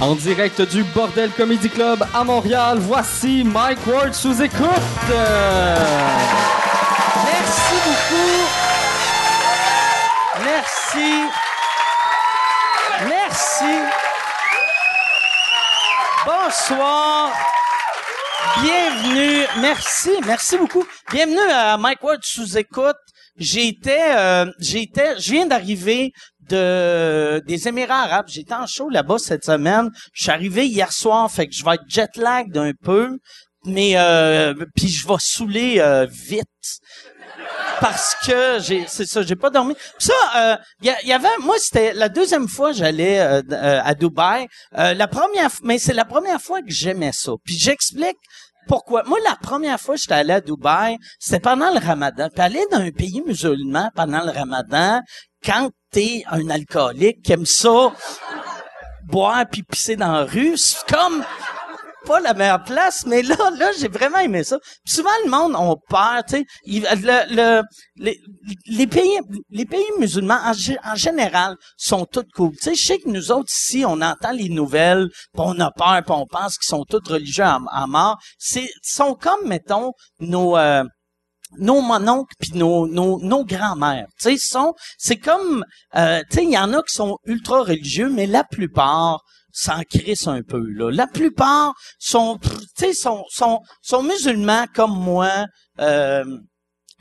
En direct du Bordel Comedy Club à Montréal, voici Mike Ward sous écoute. Merci beaucoup. Merci. Merci. Bonsoir. Bienvenue. Merci. Merci beaucoup. Bienvenue à Mike Ward sous écoute. J'étais, euh, j'étais, je viens d'arriver de des Émirats Arabes. J'étais en show là-bas cette semaine. Je suis arrivé hier soir, fait que je vais être jet lag d'un peu, mais euh, puis je vais saouler euh, vite. Parce que j'ai c'est ça j'ai pas dormi. Ça euh, il y, y avait moi c'était la deuxième fois j'allais euh, euh, à Dubaï. Euh, la première mais c'est la première fois que j'aimais ça. Puis j'explique pourquoi. Moi la première fois que j'étais allé à Dubaï c'était pendant le Ramadan. Puis aller dans un pays musulman pendant le Ramadan quand t'es un alcoolique qui aime ça boire puis pisser dans la rue c'est comme pas la meilleure place, mais là, là, j'ai vraiment aimé ça. Puis souvent, le monde ont peur, tu sais. Le, le, les, pays, les pays musulmans, en, en général, sont tous cool. Tu sais, je sais que nous autres, ici, on entend les nouvelles, puis on a peur, puis on pense qu'ils sont tous religieux à, à mort. C'est, sont comme, mettons, nos, euh, nos mononcles puis nos, nos, nos grands-mères. Tu sais, sont, c'est comme, euh, tu sais, il y en a qui sont ultra religieux, mais la plupart s'en crissent un peu, là. La plupart sont, tu sais, sont, sont, sont musulmans comme moi, euh,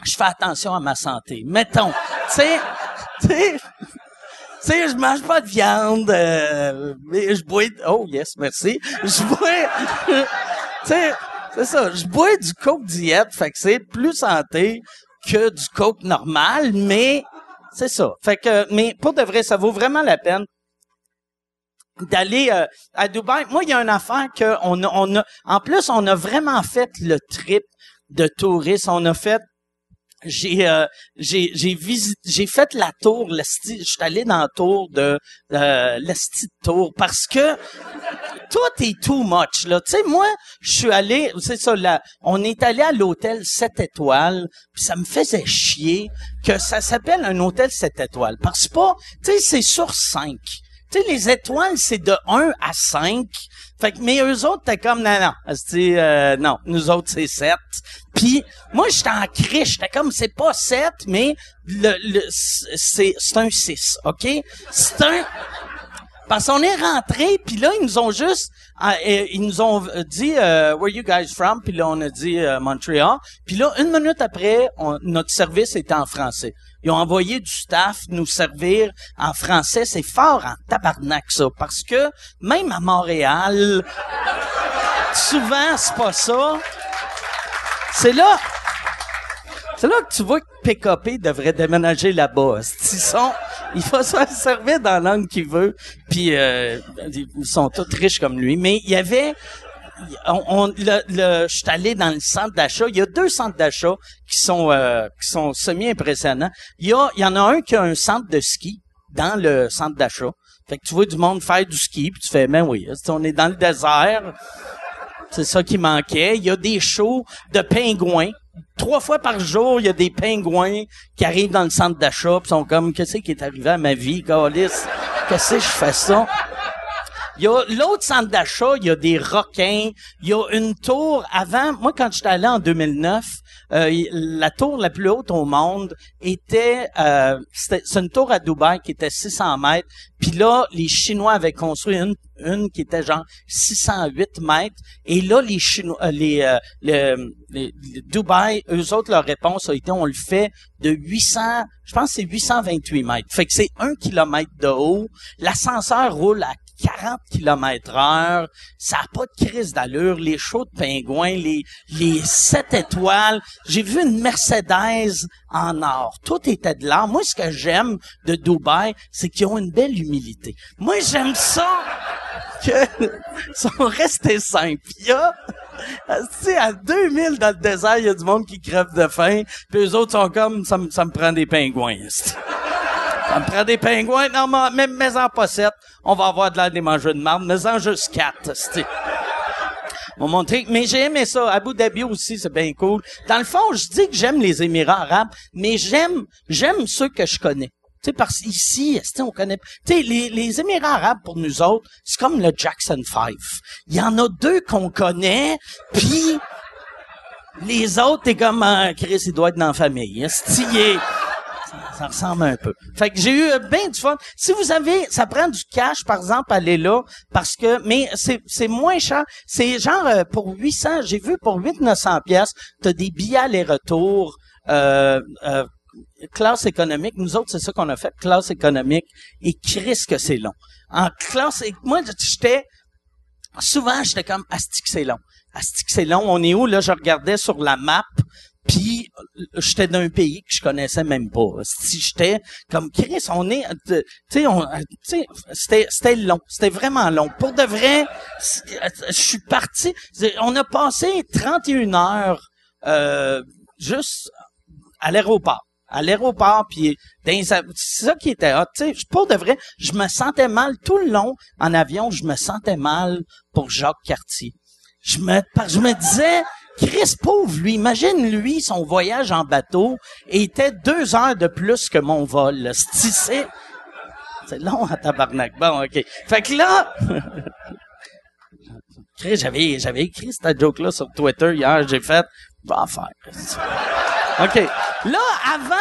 je fais attention à ma santé. Mettons, tu sais, tu sais, je mange pas de viande, euh, mais je bois, oh yes, merci, je bois, tu sais, c'est ça, je bois du coke diète, fait que c'est plus santé que du coke normal, mais c'est ça. Fait que, mais pour de vrai, ça vaut vraiment la peine d'aller euh, à Dubaï. Moi, il y a une affaire que on a, en plus, on a vraiment fait le trip de tourisme. On a fait j'ai euh, j'ai j'ai visité j'ai fait la tour l'esti je suis allé dans la tour de euh, l'esti de tour parce que tout est too much là. Tu sais moi je suis allé c'est ça là on est allé à l'hôtel 7 étoiles puis ça me faisait chier que ça s'appelle un hôtel 7 étoiles parce que pas tu sais c'est sur 5 tu sais, les étoiles, c'est de 1 à 5. Fait que, mais eux autres, t'es comme, non, non. euh, non, nous autres, c'est 7. Puis, moi, j'étais en criche. J'étais comme, c'est pas 7, mais le, le, c'est, c'est un 6, OK? C'est un... Parce qu'on est rentré, puis là, ils nous ont juste... euh, euh, ils nous ont dit euh, Where you guys from? » Puis là, on a dit euh, Montréal. Puis là, une minute après, on- notre service était en français. Ils ont envoyé du staff nous servir en français. C'est fort en tabarnak, ça. Parce que même à Montréal, souvent, c'est pas ça. C'est là... C'est là que tu vois que PKP devrait déménager là-bas. Ils sont, il faut se servir dans la langue qu'il veut. Puis euh, ils sont tous riches comme lui. Mais il y avait, on, le, le- je suis allé dans le centre d'achat. Il y a deux centres d'achat qui sont euh, qui sont semi impressionnants. Il y en a un qui a un centre de ski dans le centre d'achat. Fait que tu vois du monde faire du ski, puis tu fais, ben oui, on est dans le désert. C'est ça qui manquait. Il y a des shows de pingouins. Trois fois par jour, il y a des pingouins qui arrivent dans le centre d'achat pis sont comme, qu'est-ce qui est arrivé à ma vie, Calis? Qu'est-ce que je fais ça? Il y a l'autre centre d'achat, il y a des requins, il y a une tour avant, moi quand j'étais allé en 2009, euh, la tour la plus haute au monde était, euh, c'est une tour à Dubaï qui était 600 mètres, puis là les Chinois avaient construit une, une qui était genre 608 mètres, et là les Chinois, euh, les, euh, le- les- les Dubaï, eux autres leur réponse a été on le fait de 800, je pense que c'est 828 mètres, fait que c'est un kilomètre de haut, l'ascenseur roule à 40 km heure, ça a pas de crise d'allure, les shows de pingouins, les, les 7 étoiles. J'ai vu une Mercedes en or. Tout était de l'or. Moi, ce que j'aime de Dubaï, c'est qu'ils ont une belle humilité. Moi, j'aime ça que sont restés simples. Il y a, à 2000 dans le désert, il y a du monde qui crève de faim, puis les autres sont comme, ça ça me prend des pingouins. Ça me prend des pingouins. Non, mais mais en pas sept, on va avoir de l'air des mangeurs de marde. Mais en juste quatre, esti. On va montrer. Mais j'ai aimé ça. Abu Dhabi aussi, c'est bien cool. Dans le fond, je dis que j'aime les Émirats arabes, mais j'aime, j'aime ceux que je connais. Tu sais, parce sais, on connaît... Tu sais, les, les Émirats arabes, pour nous autres, c'est comme le Jackson 5. Il y en a deux qu'on connaît, puis les autres, t'es comme, ah, Chris, il doit être dans la famille. Esti, il est- Ça, ressemble un peu. Fait que j'ai eu euh, bien du fun. Si vous avez, ça prend du cash, par exemple, aller là, parce que, mais c'est, c'est moins cher. C'est genre, euh, pour 800, j'ai vu pour 800-900 pièces, t'as des billets aller-retour, euh, euh, classe économique. Nous autres, c'est ça qu'on a fait, classe économique. Et Chris que c'est long. En classe, moi, j'étais, souvent, j'étais comme, asti que c'est long. Asti que c'est long. On est où, là? Je regardais sur la map, puis euh, j'étais d'un pays que je connaissais même pas. Si j'étais comme, Chris, on est, euh, tu sais, on, euh, tu sais, c'était, c'était long. C'était vraiment long. Pour de vrai, je suis parti. On a passé 31 heures, euh, juste à l'aéroport. À l'aéroport, puis c'est ça qui était. Tu sais, pour de vrai, je me sentais mal tout le long en avion. Je me sentais mal pour Jacques Cartier. Je me, je me disais, Chris pauvre lui, imagine lui son voyage en bateau était deux heures de plus que mon vol. C'est c'est- long à tabarnak. Bon, ok. Fait que là. Chris, j'avais, j'avais écrit cette joke-là sur Twitter hier, j'ai fait, en faire. OK. Là, avant,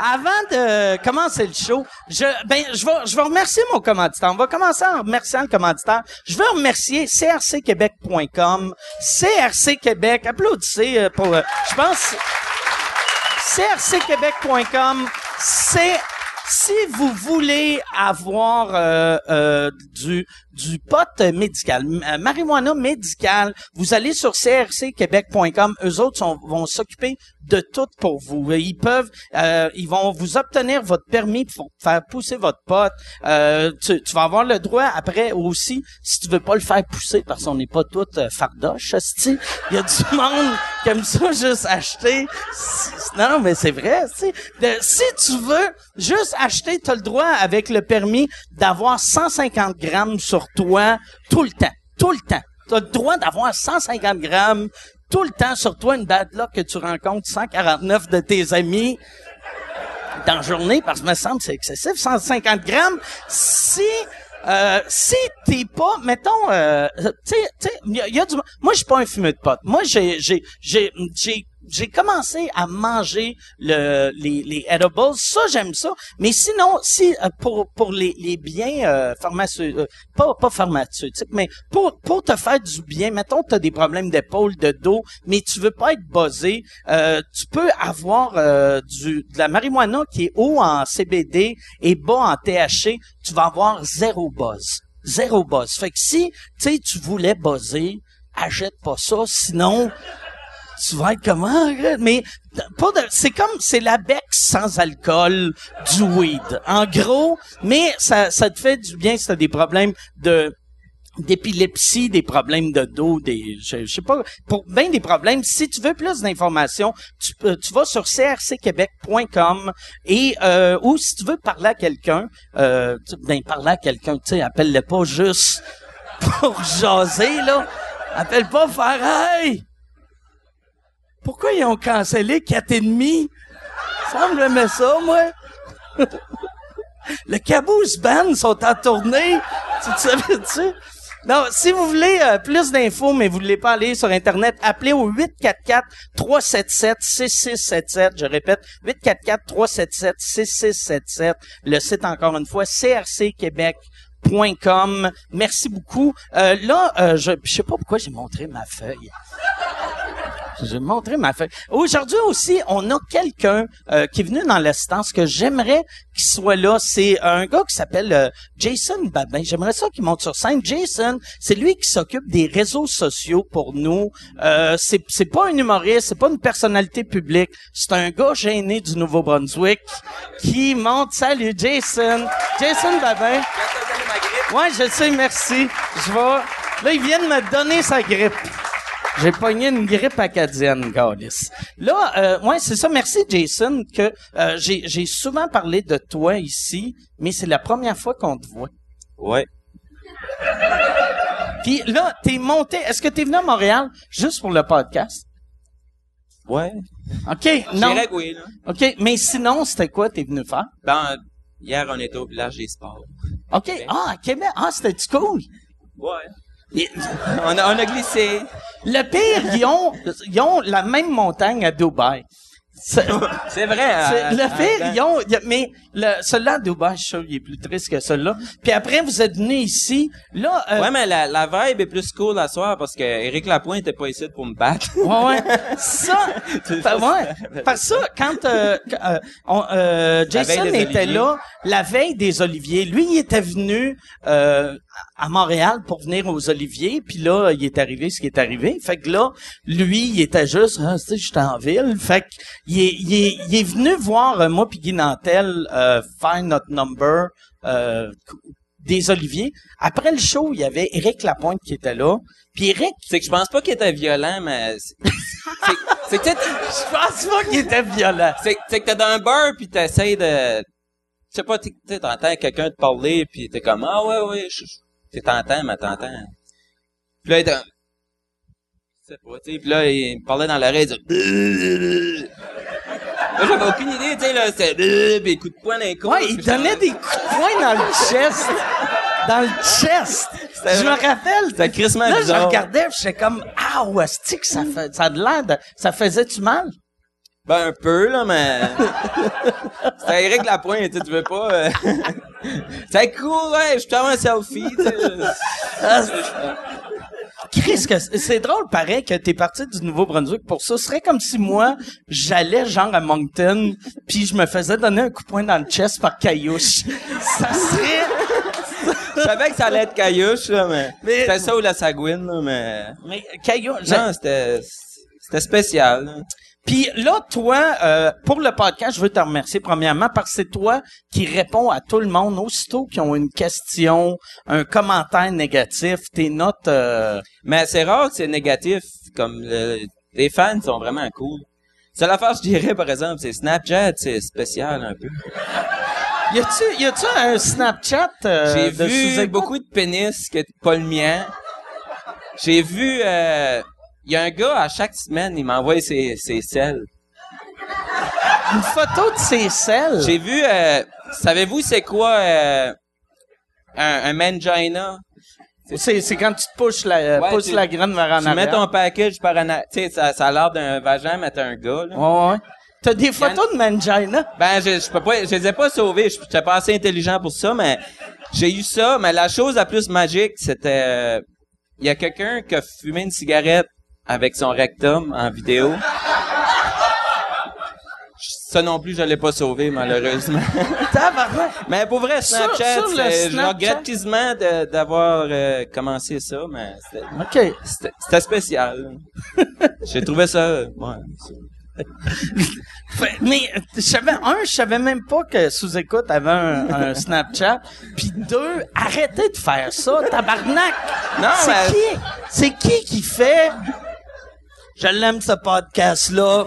avant de commencer le show, je, ben, je vais, je vais remercier mon commanditaire. On va commencer en remerciant le commanditaire. Je veux remercier crcquebec.com, CRC Québec. Applaudissez euh, pour, euh, je pense, crcquebec.com, c'est si vous voulez avoir euh, euh, du du pot médical, euh, marijuana médical, vous allez sur crcquebec.com. Eux autres vont s'occuper de tout pour vous. Ils peuvent, euh, ils vont vous obtenir votre permis pour faire pousser votre pot. Euh, tu, tu vas avoir le droit après aussi, si tu veux pas le faire pousser, parce qu'on n'est pas tous euh, fardoches, esti. Il y a du monde aime ça juste acheter. Non, mais c'est vrai, Si tu veux juste acheter, tu as le droit avec le permis d'avoir 150 grammes sur toi tout le temps. Tout le temps. Tu as le droit d'avoir 150 grammes tout le temps sur toi, une bad luck que tu rencontres 149 de tes amis dans la journée, parce que me semble c'est excessif, 150 grammes. Si euh, si t'es pas, mettons, euh, tu sais, il y, a- du, moi je suis pas un fumeur de pote. Moi j'ai j'ai j'ai commencé à manger le, les, les edibles. Ça, j'aime ça. Mais sinon, si euh, pour pour les, les biens euh, pharmaceutiques, euh, pas pas pharmaceutiques, mais pour pour te faire du bien, mettons, tu as des problèmes d'épaule, de dos, mais tu veux pas être buzzé, euh, tu peux avoir euh, du de la marijuana qui est haut en CBD et bas en THC, tu vas avoir zéro buzz. Zéro buzz. Fait que si, tu voulais buzzer, achète pas ça, sinon tu vas être comment mais pas de c'est comme c'est la bec sans alcool du weed en gros mais ça ça te fait du bien si t'as des problèmes de d'épilepsie, des problèmes de dos, des je, sais pas pour bien des problèmes. Si tu veux plus d'informations, tu tu vas sur crcquebec.com et euh, ou si tu veux parler à quelqu'un, euh, ben parler à quelqu'un, tu sais, appelle-le pas juste pour jaser là. Appelle pas faire hey pourquoi ils ont cancellé quatre et demi? Ça me j'aimais ça, moi. Le Caboose Band sont en tournée. Tu te savais-tu? Non, si vous voulez euh, plus d'infos, mais vous ne voulez pas aller sur Internet, appelez au 844-377-6677. Je répète, 844-377-6677. Le site, encore une fois, crcquebec.com. Merci beaucoup. Euh, là, euh, je je sais pas pourquoi j'ai montré ma feuille. Je vais montrer ma feuille. Aujourd'hui aussi, on a quelqu'un euh, qui est venu dans l'assistance que j'aimerais qu'il soit là. C'est un gars qui s'appelle euh, Jason Babin. J'aimerais ça qu'il monte sur scène. Jason, c'est lui qui s'occupe des réseaux sociaux pour nous. Euh, c'est c'est pas un humoriste, c'est pas une personnalité publique. C'est un gars gêné du Nouveau-Brunswick qui monte. Salut Jason. Jason Babin. Ouais, je sais, merci. Je vais. Là, il vient de me donner sa grippe. J'ai pogné une grippe acadienne, Gaulis. Là, euh, ouais, c'est ça. Merci, Jason, que euh, j'ai j'ai souvent parlé de toi ici, mais c'est la première fois qu'on te voit. Ouais. Puis là, t'es monté. Est-ce que t'es venu à Montréal juste pour le podcast? Ouais. OK, non. que oui, là. OK, mais sinon, c'était quoi t'es venu faire? Ben, hier, on était au village des sports. OK, ah, à Québec. Ah, c'était-tu cool? Ouais. Et- On a, on a glissé. Le pire, ils ont, ils ont la même montagne à Dubaï. C'est- vrai. à- le pire, ils ont, mais celui-là à Dubaï, je suis sûr, il est plus triste que celui-là. Puis après, vous êtes venus ici. Là, euh, Ouais, mais la, la vibe est plus cool à soir parce que Éric Lapointe était pas ici pour me battre. Ouais, ouais. Ça, fa- ouais. Parce que ça, quand euh, euh, on- euh, Jason était Oliviers. là, la veille des Oliviers, lui, il était venu euh, à Montréal pour venir aux Oliviers, puis là, il est arrivé ce qui est arrivé. Fait que là, lui, il était juste, ah, tu sais, j'étais en ville. Fait que il est, il est, il est venu voir euh, moi puis Guy Nantel euh, faire notre number euh, des Oliviers. Après le show, il y avait Éric Lapointe qui était là. Puis Éric, C'est que je pense pas qu'il était violent, mais c'est, que t'es- je pense pas qu'il était violent. c'est, que t'es dans un bar pis t'essayes de, sais pas, tu sais, t'entends quelqu'un te parler pis t'es comme, ah ouais, ouais, t'es t'entends, mais t'entends. Pis là, il sais pas, tu sais, pis là, il me parlait dans l'oreille, il disait, Là, j'avais aucune idée, tu sais, là, c'était, pis coup de poing dans les côtes. Ouais, il Puis donnait des coups de poing dans le chest. Dans le chest. Je me rappelle. C'était crissement Là, je regardais, pis j'étais comme, ah, ouais, que ça fait, ça a de l'air de, ça faisait-tu mal? Ben, un peu, là, mais... C'était Eric Lapointe, tu veux pas... euh, C'est cool, ouais, je te fais un selfie, tu sais. Chris, que c'est c'est drôle, pareil, que t'es parti du Nouveau-Brunswick pour ça. Ce serait comme si moi, j'allais genre à Moncton, puis je me faisais donner un coup de poing dans le chest par Caillouche. ça serait... Je savais que ça allait être caillouche, là, mais... Mais- C'était ça ou la sagouine, là, mais... Mais Caillouche... Non, c'était... C'était spécial, là. Puis là, toi, euh, pour le podcast, je veux te remercier premièrement parce que c'est toi qui réponds à tout le monde aussitôt qu'ils ont une question, un commentaire négatif, tes notes. euh, Mais c'est rare que c'est négatif, comme... le- Les fans sont vraiment cool. C'est l'affaire, je dirais, par exemple, c'est Snapchat, c'est spécial, un peu. Y a-tu, y a-tu un Snapchat euh, J'ai de vu beaucoup de pénis que pas le mien. J'ai vu, euh, il y a un gars à chaque semaine, il m'envoie ses, ses selles. une photo de ses selles? J'ai vu, euh, savez-vous c'est quoi euh, un, un mangina? C'est, c'est quand tu te pushes la, Ouais, pousses tu- la graine vers en Tu mets ton package par en tu sais, ça, ça a l'air d'un vagin, mais t'es un gars, là. Ouais, ouais. T'as des photos de mangina? Ben, je, je peux pas, je les ai pas sauvés. Je j'étais pas assez intelligent pour ça, mais j'ai eu ça. Mais la chose la plus magique, c'était, euh, il y a quelqu'un qui a fumé une cigarette avec son rectum en vidéo. Ça non plus, je l'ai pas sauvé, malheureusement. Tabarnak. mais pour vrai, Snapchat, je regrette quasiment d'avoir euh, commencé ça, mais c'était- spécial. J'ai trouvé ça, ouais. Fait- mais je savais un, je savais même pas que sous-écoute avait un, un Snapchat. Puis deux, arrêtez de faire ça, tabarnak. Non, c'est mais- qui? C'est qui qui fait Je l'aime ce podcast là.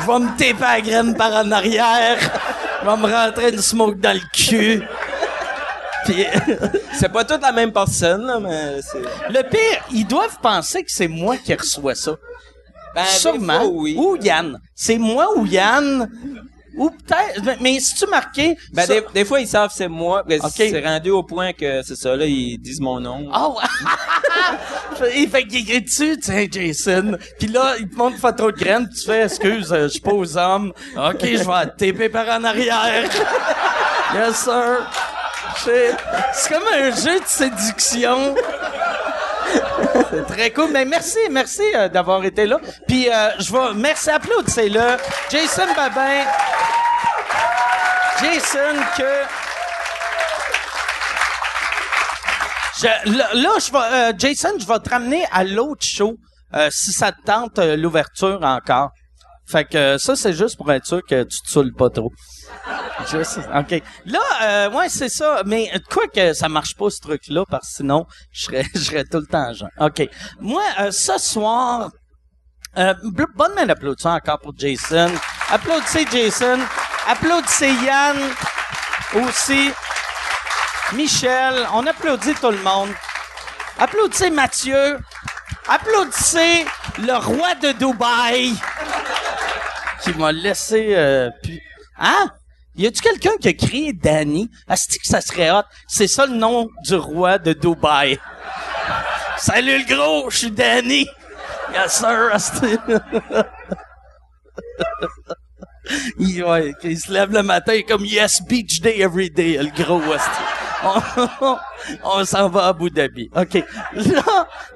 Je vais me taper la graine par en arrière. Je vais me rentrer une smoke dans le cul. Puis C'est pas toute la même personne, là, mais c'est... le pire, ils doivent penser que c'est moi qui reçois ça. Ben, Sûrement. fois, oui. Ou Yann. C'est moi ou Yann. Ou peut-être. mais- Mais si tu marqué. Ben, ça- des, des fois, ils savent c'est moi. mais Ok. C'est rendu au point que c'est ça, là, ils disent mon nom. Ouais. Il fait qu'il écrit dessus, tiens, Jason? Puis là, il te montre une photo de graine, puis tu fais, excuse, euh, je suis pas aux hommes. OK, je vais te taper par en arrière. yes, sir. C'est comme un jeu de séduction. Mais merci, merci euh, d'avoir été là. Puis euh, je vais... Merci, applaudissez-le. Jason Babin. Jason que... Là, je vais, euh, Jason, je vais te ramener à l'autre show, euh, si ça te tente, l'ouverture encore. Fait que euh, ça, c'est juste pour être sûr que tu te saoules pas trop. Juste, OK. Là, euh, ouais, c'est ça. Mais euh, quoi que ça marche pas, ce truc-là, parce que sinon, je serais, tout le temps genre. OK. Moi, euh, ce soir, euh, bonne main d'applaudissement encore pour Jason. Applaudissez Jason. Applaudissez Yann aussi. Michel. On applaudit tout le monde. Applaudissez Mathieu. Applaudissez le roi de Dubaï. Qui m'a laissé... Euh. Hein? Y a-tu quelqu'un qui a créé Danny? Asti que ça serait hot. C'est ça le nom du roi de Dubaï. Salut le gros, je suis Danny. Yes sir. il, il se lève le matin comme Yes Beach Day every day, le gros. On, on s'en va à Abu Dhabi. OK.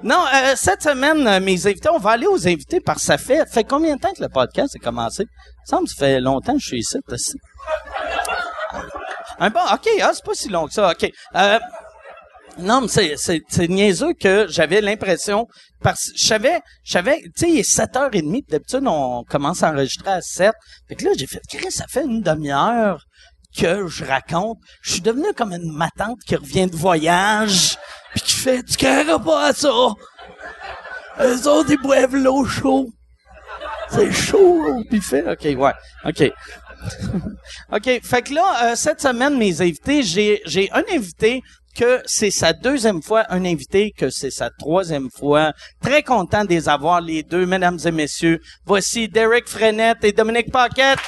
Non, euh, cette semaine, euh, mes invités, on va aller aux invités que ça fait, combien de temps que le podcast a commencé? Ça me semble que ça fait longtemps que je suis ici. aussi. Un bon, OK, ah, c'est pas si long que ça. OK. Euh, non, mais c'est, c'est niaiseux que j'avais l'impression, parce que je savais, je savais, tu sais, il est 7h30, puis d'habitude, on commence à enregistrer à 7. Fait que là, j'ai fait, ça fait une demi-heure que je raconte. Je suis devenu comme une matante qui revient de voyage, puis qui fait, tu carreras pas à ça. Eux autres, ils boivent l'eau chaude. C'est chaud, il fait, OK, ouais, OK. OK, fait que là, euh, cette semaine, mes invités, j'ai un invité que c'est sa deuxième fois, un invité que c'est sa troisième fois. Très content de les avoir, les deux, mesdames et messieurs. Voici Derek Frenette et Dominique Paquette.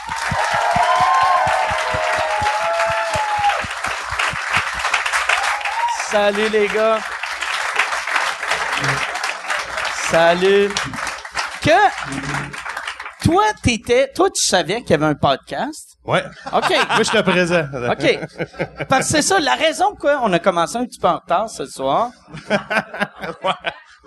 Salut les gars. Salut. Que toi t'étais, toi tu savais qu'il y avait un podcast? Ouais. OK. Moi, je te présent. OK. Parce que c'est ça, la raison pourquoi on a commencé un petit peu en retard ce soir.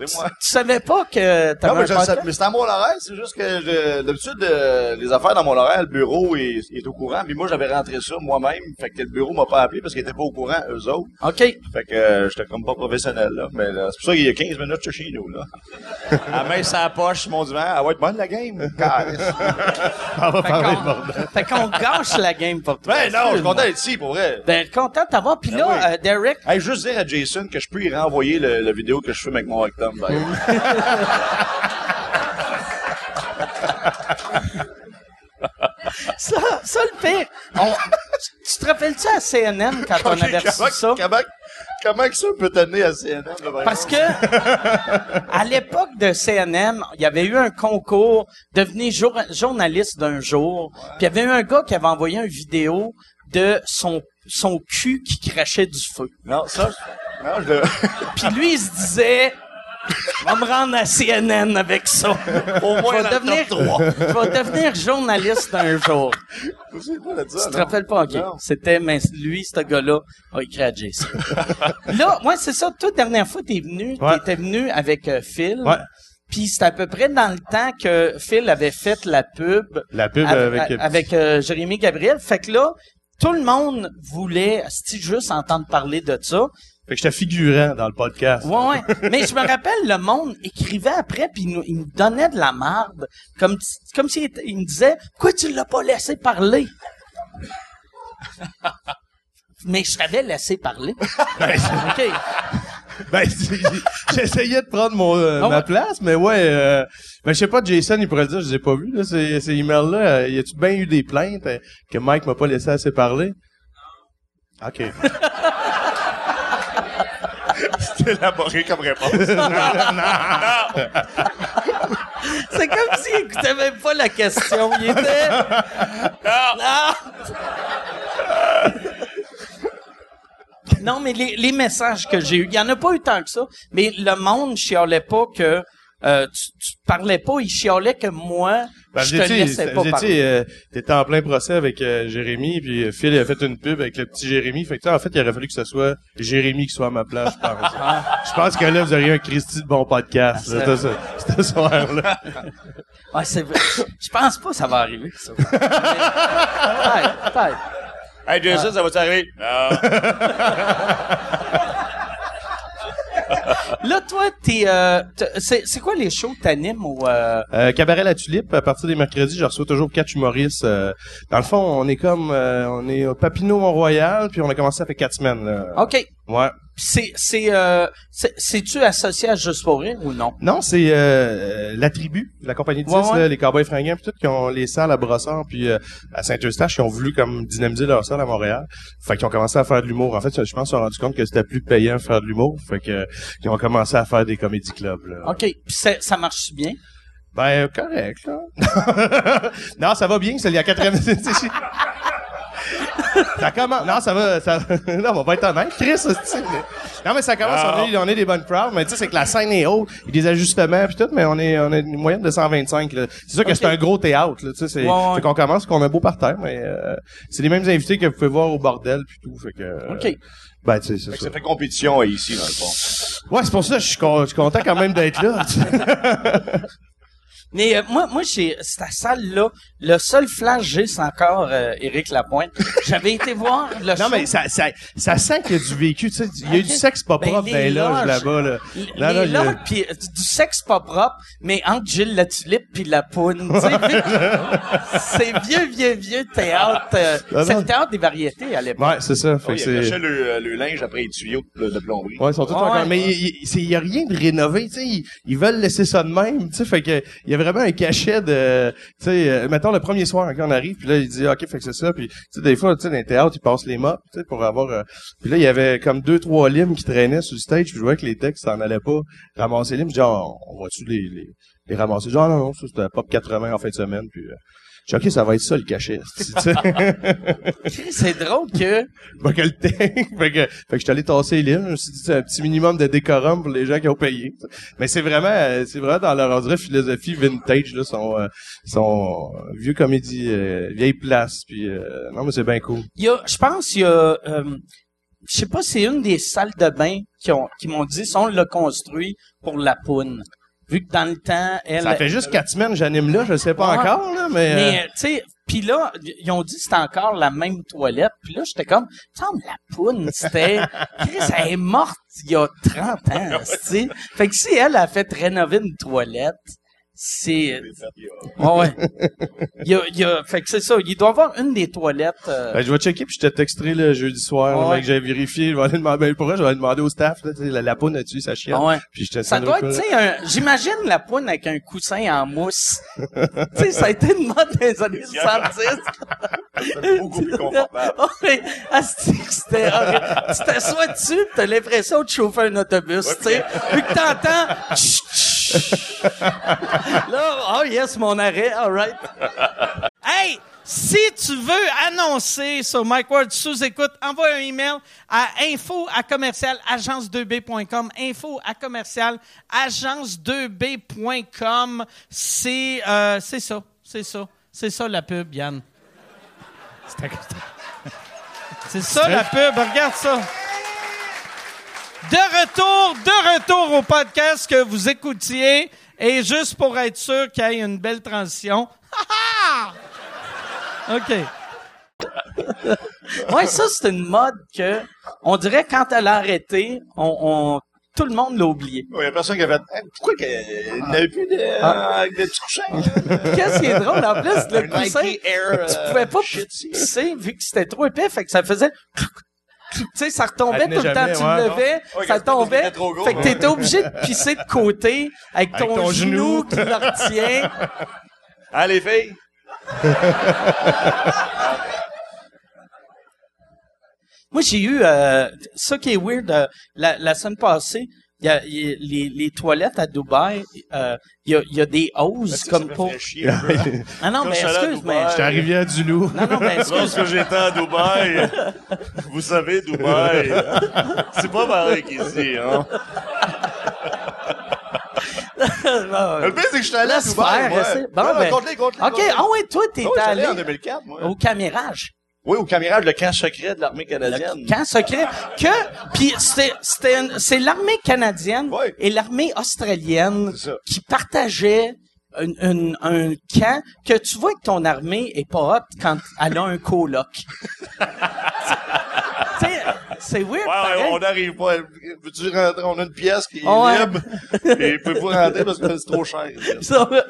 C'est moi. Tu savais pas que Non, t'avais un mais, je le sais- podcast? mais c'est à Mont-Laurent, c'est juste que je- d'habitude, euh, les affaires dans Mont-Laurent, le bureau est, est au courant. Mais moi, j'avais rentré ça moi-même. Fait que le bureau m'a pas appelé parce qu'il était pas au courant, eux autres. OK. Fait que euh, j'étais comme pas professionnel, là. Mais là, c'est pour ça qu'il y a 15 minutes chez nous, là. à la main la poche, sur mon divan. Elle va être bonne, la game. On va Fait parler de qu'on, bordel. fait qu'on gâche la game pour toi. ben non, je suis content d'être ici, pour vrai. Ben, content de t'avoir. Puis Ben là, oui. euh, Derek, Hey, juste dire à Jason que je peux y renvoyer le, la vidéo que je filme avec mon rectum, ça, ça le pire. On, tu te rappelles-tu à CNN quand on avait reçu comment, ça? Comment, comment que ça peut t'amener à CNN, là, Parce que à l'époque de CNN, il y avait eu un concours devenir jour- journaliste d'un jour. Puis il y avait eu un gars qui avait envoyé une vidéo de son son cul qui crachait du feu. Non, ça, non, je. Puis lui, il se disait, je vais me rendre à CNN avec ça. Au moins je, vais devenir, top 3. je vais devenir journaliste un jour. Je sais pas de ça, Tu te rappelles pas? OK. C'était, mais lui, ce gars-là, a écrit à Jason. Là, ouais, c'est ça. Toute dernière fois, t'es venu, Ouais. t'étais venu avec euh, Phil. Ouais. Puis c'est à peu près dans le temps que Phil avait fait la pub La pub av- avec... avec euh, Jérémy Gabriel. Fait que là, tout le monde voulait, si juste entendre parler de ça. Fait que j'étais figurant dans le podcast. Ouais, ouais. Mais je me rappelle, le monde écrivait après, puis il nous, il nous donnait de la marde. Comme, comme s'il il me disait, pourquoi tu l'as pas laissé parler? Mais je t'avais laissé parler. OK. Ben, j'essayais de prendre mon, euh, Ah ma place, mais ouais, euh, ben, je sais pas, Jason, il pourrait le dire, je les ai pas vus, là, ces, ces emails-là. Euh, y a-tu bien eu des plaintes euh, que Mike m'a pas laissé assez parler? OK. C'est élaboré comme réponse. C'est comme s'il écoutait même pas la question. Il était... Non! Non, mais les, les messages que j'ai eus, il y en a pas eu tant que ça, mais le monde chialait pas que euh, tu, tu parlais pas, il chialait que moi, Ben, je te laissais pas parler. euh, t'étais en plein procès avec euh, Jérémy, puis euh, Phil a fait une pub avec le petit Jérémy. Fait que, tu sais, en fait, il aurait fallu que ce soit Jérémy qui soit à ma place, je pense. Ah. Je pense que là, vous auriez un Christy de bon podcast, là, ce, ce- ce soir-là. Ouais, c'est vrai. Je pense pas que ça va arriver, ça. Peut-être, peut-être. hey, Jason, ça va-tu arriver? Non. Là, toi, t'es, euh, c'est, c'est quoi les shows que t'animes ou, euh, Euh, Cabaret La Tulipe, à partir des mercredis, je reçois toujours quatre humoristes. euh, dans le fond, on est comme, euh, on est au Papineau Mont-Royal, puis on a commencé ça fait quatre semaines. Là. OK. Ouais. C'est, c'est, euh, c'est, c'est-tu associé à Juste pour rire ou non? Non, c'est euh, la tribu, la compagnie de 10, Ouais, ouais. là, les Cowboys fringants, puis tout, qui ont les salles à Brossard, puis euh, à Saint-Eustache, qui ont voulu comme dynamiser leur salle à Montréal. Fait qu'ils ont commencé à faire de l'humour. En fait, je pense qu'ils se sont rendus compte que c'était plus payant de faire de l'humour. Fait que euh, ils ont commencé à faire des comédie clubs. Là. OK. Puis ça marche bien? Ben, correct, là. non, ça va bien, c'est la quatrième... ça commence... Non, ça va... Ça... non, on va être honnête, Chris, c'est... Non, mais ça commence, on, est, on est des bonnes crowds, mais tu sais, c'est que la scène est haute, il y a des ajustements puis tout, mais on est, on a une moyenne de 125, là. C'est sûr que c'est un gros théâtre, là, tu sais, c'est... Ouais, ouais. Fait qu'on commence, qu'on a beau par terre, mais euh, c'est les mêmes invités que vous pouvez voir au bordel puis tout, fait que... euh, OK. Ben, tu sais, c'est Fait que ça. ça fait compétition ici, dans le fond. Ouais, c'est pour ça que je suis con- je suis content quand même d'être là. Mais euh, moi, moi, j'ai cette salle-là, le seul flash j'ai, c'est encore euh, Éric Lapointe. J'avais été voir le non, show. mais ça, ça, ça sent qu'il y a du vécu, tu sais. Il y a eu du sexe pas Ben, propre les dans les loges loges. là-bas, là. Les Non, non, là, je- puis euh, du du sexe pas propre, mais entre Gilles la tulipe puis la poune. c'est vieux, vieux, vieux théâtre. euh, Non, c'est non. le théâtre des variétés à l'époque. Ouais, c'est ça. Fait Oui, que il c'est... cachait le, le linge après les tuyaux de, de plomberie. Ouais, ils sont tous Ouais, encore. ouais. Mais il y a rien de rénové, tu sais. Ils, ils veulent laisser ça de même, tu sais. Fait que il vraiment un cachet de, tu sais. euh, mettons le premier soir quand on arrive, puis là il dit ok, fait que c'est ça. Puis tu sais des fois, tu sais, dans les théâtres, ils passent les mops, tu sais, pour avoir. euh, puis là il y avait comme deux trois limes qui traînaient sur le stage. Puis je voyais que les textes s'en allaient pas ramasser les limes. Je dis ah, on, va-tu les, les ramasser? Genre non non, ça c'était pop 80 en fin de semaine. Puis euh, ok, ça va être ça le cachet. C'est drôle que que le tank, fait que, fait que je suis allé tasser les limes. Je me suis dit, c'est un petit minimum de décorum pour les gens qui ont payé. Mais c'est vraiment, euh, c'est vraiment dans leur, on dirait, philosophie vintage, là, son, euh, son euh, vieux comédie, euh, vieille place, puis non, mais c'est bien cool. il y a, je pense qu'il y a, je sais pas, c'est une des salles de bain qui ont, qui m'ont dit, si on l'a construit pour la poune. Vu que dans le temps, elle, Ça fait juste quatre semaines que j'anime là, je sais pas Ouais. encore, là, mais... Mais, euh, tu sais, puis là, ils ont dit que c'était encore la même toilette. Puis là, j'étais comme, me la poune, c'était... Chris, elle est morte il y a 30 ans, tu sais. Fait que si elle a fait rénover une toilette, c'est... Ouais, ouais. Il y a, il y a... Fait que c'est ça, il doit y avoir une des toilettes... euh, ben, je vais checker, puis je te texterai le jeudi soir, là, Ouais. mec, j'ai vérifié, je vais aller demander, ben, pour vrai, je vais aller demander au staff, là, tu sais, la, la poune a-tu sa chienne, ouais. puis je te Ça doit être, tu sais, un- j'imagine la poune avec un coussin en mousse. tu sais, ça a été une mode des années 70. Beaucoup plus confortable. Oh, mais, asti, c'était horrible. Tu t'assois dessus, t'as l'impression de chauffer un autobus, tu sais. Vu que t'entends... Là, oh yes, mon arrêt, alright. Hey! Si tu veux annoncer sur Mike Ward sous écoute, envoie un email à info à commercial agence2b.com. Info à commercial agence2b.com. C'est euh, c'est ça, c'est ça, c'est ça la pub, Yann. C'est ça la pub, regarde ça. De retour, de retour au podcast que vous écoutiez. Et juste pour être sûr qu'il y ait une belle transition. Ha, ha! OK. ouais, ça, c'est une mode que, on dirait quand elle a arrêté, on, on- tout le monde l'a oublié. Il y a personne qui a fait, Hey, pourquoi qu'il n'avait plus de, Ah. euh, de petits couchins? Qu'est-ce qui est drôle? En plus, le coussin, Air, tu euh, pouvais pas pisser vu que c'était trop épais, fait que ça faisait... Tu sais, ça retombait tout le temps, jamais, tu ouais. le levais, Ouais, ça tombait, gros, fait que ouais. t'étais obligé de pisser de côté avec ton, Avec ton genou genou. qui le retient. Les filles? Moi, j'ai eu euh, ça qui est weird. euh, la, la semaine passée, y a, il y a les, les toilettes à Dubaï. euh, Il y, a, il y a des hoses comme pour. chier. Ah non, Quand mais excuse, mais J'étais arrivé à du loup. non, non, mais excuse. Lorsque j'étais à Dubaï, vous savez, Dubaï, c'est pas pareil qu'ici, hein. Le pire, c'est que je suis allé à Laisse Dubaï, faire, moi. Bon, Non, ben, compte-les, compte-les, Ok, compte-les. ah ouais, toi, t'es Oh, j'étais allé allé en 2004, moi. au camérage. Oui, au camérage, le camp secret de l'armée canadienne. Camp secret que puis c'était c'est l'armée canadienne Ouais. et l'armée australienne qui partageaient un, un, un camp que tu vois que ton armée est pas hot quand elle a un coloc. Tu c'est weird. Ouais, pareil. on n'arrive pas. Veux-tu rentrer? On a une pièce qui est Ah ouais. libre. Et pouvez-vous rentrer parce que c'est trop cher. Ça, Mais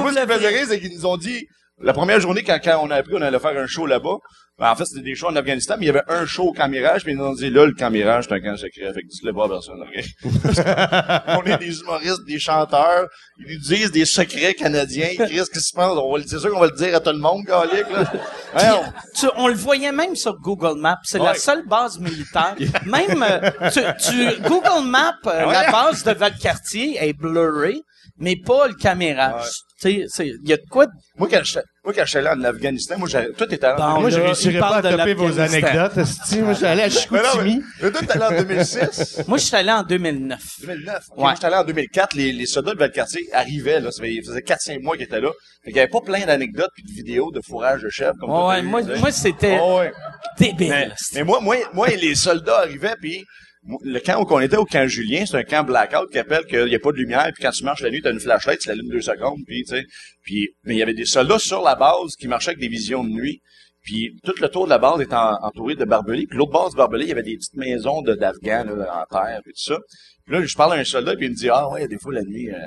moi, ce qui le me faisait rire, c'est qu'ils nous ont dit, la première journée, quand, quand on a appris qu'on allait faire un show là-bas, ben, en fait, c'était des shows en Afghanistan, mais il y avait un show au Camirage, puis ils nous ont dit, là, le Camirage, c'est un camp secret, fait que dites-le pas à personne, ok? on est des humoristes, des chanteurs, ils nous disent des secrets canadiens, ils crient ce qui se passe, on va le, c'est sûr qu'on va le dire à tout le monde, Galic, là. Ouais, on- Tu- on le voyait même sur Google Maps. C'est la seule base militaire. même, euh, tu, tu- Google Maps, euh, la Ouais. base de votre quartier est blurrée. Mais pas le caméra. Ouais. Il y a de quoi de Moi, quand j'étais, moi, quand j'étais allé en Afghanistan, moi, t'étais allé en Bon, Moi, je réussirais pas à taper vos anecdotes. Moi, j'étais allé à Mais non, Chicoutimi. mais, toi, t'es allé en 2006. Moi, je suis allé en 2009. 2009. Ok, Ouais. Moi, j'étais allé en 2004. Les, les soldats de Valcartier arrivaient, là. Ça faisait 4-5 mois qu'ils étaient là. Fait qu'il y avait pas plein d'anecdotes puis de vidéos de fourrage de comme toi, Ouais, moi, moi, c'était Ouais, ouais. débile. Mais, mais moi, moi, moi, les soldats arrivaient, puis le camp où on était au camp Julien, c'est un camp blackout qui appelle qu'il n'y a pas de lumière, puis quand tu marches la nuit, t'as une flashlight, tu l'allumes deux secondes, puis tu sais. Puis, mais il y avait des soldats sur la base qui marchaient avec des visions de nuit. Puis tout le tour de la base en- entouré de barbelés. Puis l'autre base de barbelés, il y avait des petites maisons d'Afghans en terre, puis tout ça. Puis là, je parle à un soldat, puis il me dit, ah ouais, des fois la nuit, euh,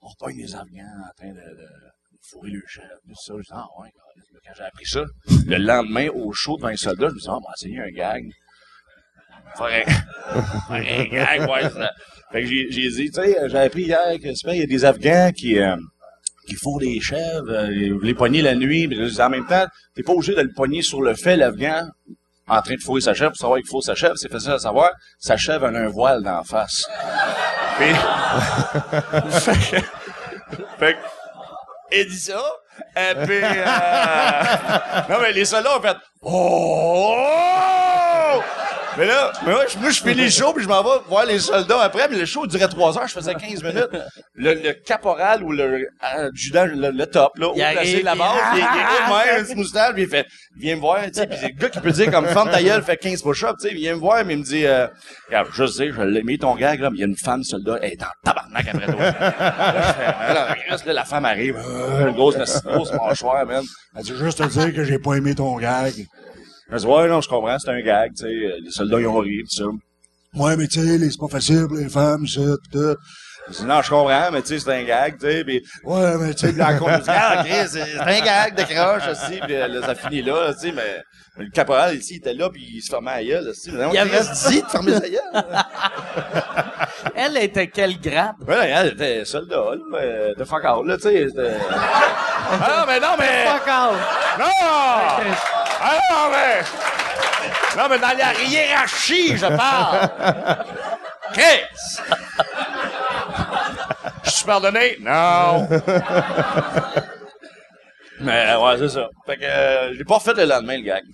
on pogne des Afghans en train de, de fourrer le chef, tout ça. Je dis, ah ouais, quand j'ai appris ça, le lendemain, au show devant un soldat, je me dis, ah, on va essayer un gag. Fait que j'ai, dit, tu sais, j'ai appris hier que il y a des Afghans qui, euh, qui fourrent des chèvres, euh, vous les poignez la nuit, mais en même temps, t'es pas obligé de le pogner sur le fait, l'Afghan, en train de fourrer sa chèvre pour savoir qu'il faut sa chèvre, c'est facile à savoir. Sa chèvre a un voile d'en face. Puis, fait que, fait que, il dit ça, et puis, euh, non, mais les soldats ont fait, oh! Mais là, mais moi, je, moi, je finis le show, puis je m'en vais voir les soldats après, mais le show durait trois heures, je faisais 15 minutes. Le, le caporal ou le adjudant, le, le top, là, Il placé arrive, la base, il- il, il un petit moustache, puis il fait, il vient me voir, tu sais, puis le gars qui peut dire comme femme ta gueule, fait 15 push-ups, tu sais, il vient me voir, mais il me dit, euh, je sais, je l'ai mis ton gag, là, mais il y a une femme soldat, elle est en tabarnak après toi. Là, je fais, alors, reste là, la femme arrive, euh, grosse, grosse mâchoire, man. Elle dit, juste te dire que j'ai pas aimé ton gag. Je dis, ouais, non, je comprends, c'est un gag, tu sais, les soldats, ils ont ri, tout ça. Ouais, mais tu sais, c'est pas facile pour les femmes, ça, pis tout. Je dis, non, je comprends, mais tu sais, c'est un gag, tu sais, pis, ouais, mais tu sais, la con, je dis, ah, Chris, c'est c'est un gag de croche, aussi, pis euh, là, ça finit là, tu sais, mais, mais le caporal, ici, il était là, puis il se fermait la gueule, aussi. Il y avait- dit de fermer sa gueule. Elle était quel grade? Ouais, elle était soldat, là, euh, de fuck out, là, tu sais, c'était... Ah non, mais non, mais... Fuck out! Non! Ah non, mais... Non, mais dans la hiérarchie, je parle! Chris! Je suis pardonné? Non! mais, ouais, c'est ça. Fait que, euh, je l'ai pas refait le lendemain, le gag.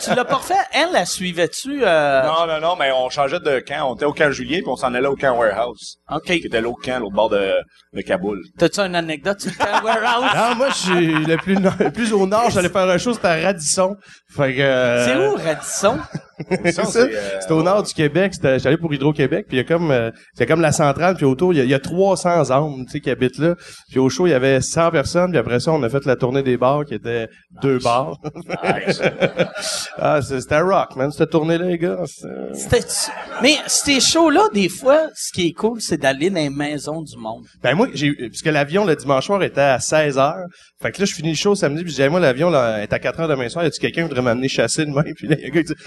Tu l'as pas refait? Elle, la suivais-tu? Euh... Non, non, non, mais on changeait de camp. On était au camp Julien, puis on s'en allait au camp Warehouse. OK. Qui était l'autre camp, l'autre bord de, de Kaboul. T'as-tu une anecdote sur le camp warehouse? Non, moi, je suis le plus, nord- le plus au nord. J'allais faire un show, c'était à Radisson. Fait que, euh, C'est où, Radisson? C'est, euh, C'était au nord du Québec. C'était, j'allais pour Hydro-Québec. Puis il y a comme, euh, c'est comme la centrale. Puis autour, il y a, il y a 300 âmes, tu sais, qui habitent là. Puis au show, il y avait 100 personnes. Puis après ça, on a fait la tournée des bars, qui était deux bars. Nice. ah, c'est- c'était rock, man. Cette tournée-là, les gars. C'était- Mais ces shows-là, des fois, ce qui est cool, c'est d'aller dans les maisons du monde. Ben moi, j'ai puisque l'avion le dimanche soir était à 16 h Fait que là, je finis le show samedi, puis Hey, moi, l'avion là, est à 4 h demain soir. Y a-tu quelqu'un qui voudrait m'amener chasser demain? Puis là, il y a un gars qui dit,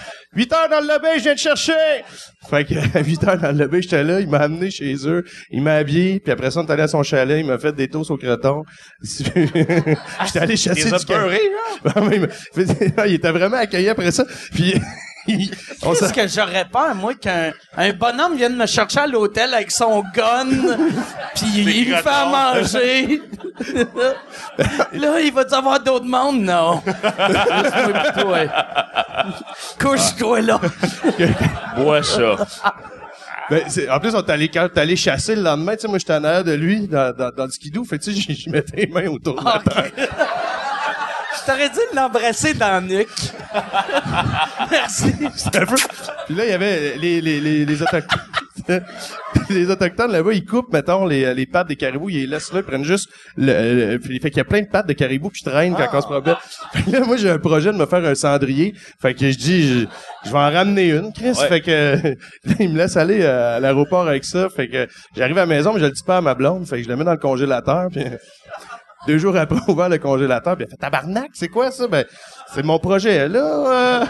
8 heures dans le lobby, je viens te chercher! Fait que, à 8 heures dans le lobby, j'étais là, il m'a amené chez eux, il m'a habillé, puis après ça, on est allé à son chalet, il m'a fait des toasts au croton. j'étais allé chasser Les a du? Ah, il était vraiment accueilli après ça. Puis, Qu'est-ce que j'aurais peur, moi, qu'un un bonhomme vienne me chercher à l'hôtel avec son gun, puis il lui fait à manger. là, il va-tu avoir d'autres mondes? Non? Laisse-moi pis toi. Couche-toi là. Bois ça. Ben, en plus, on allé, quand t'es allé chasser le lendemain, tu sais, moi, j'étais en arrière de lui, dans, dans, dans le skidoo. Fait tu sais, je- mettais les mains autour de la Ok. tête. Je t'aurais dit de l'embrasser dans le nuque. Merci. C'était un peu- Puis là, il y avait les, les, les, les autochtones. les autochtones, là-bas, ils coupent, mettons, les, les pattes des caribous, ils les laissent là, ils prennent juste le, le- fait qu'il y a plein de pattes de caribous qui traînent quand on se promène. Fait que là, moi, j'ai un projet de me faire un cendrier. Fait que je dis, je, je vais en ramener une, Chris. Ouais. Fait que, là, il me laisse aller euh, à l'aéroport avec ça. Fait que, j'arrive à la maison, mais je le dis pas à ma blonde. Fait que je le mets dans le congélateur, puis deux jours après, on ouvert le congélateur, puis elle fait tabarnak, c'est quoi ça? Ben, c'est mon projet, là. euh.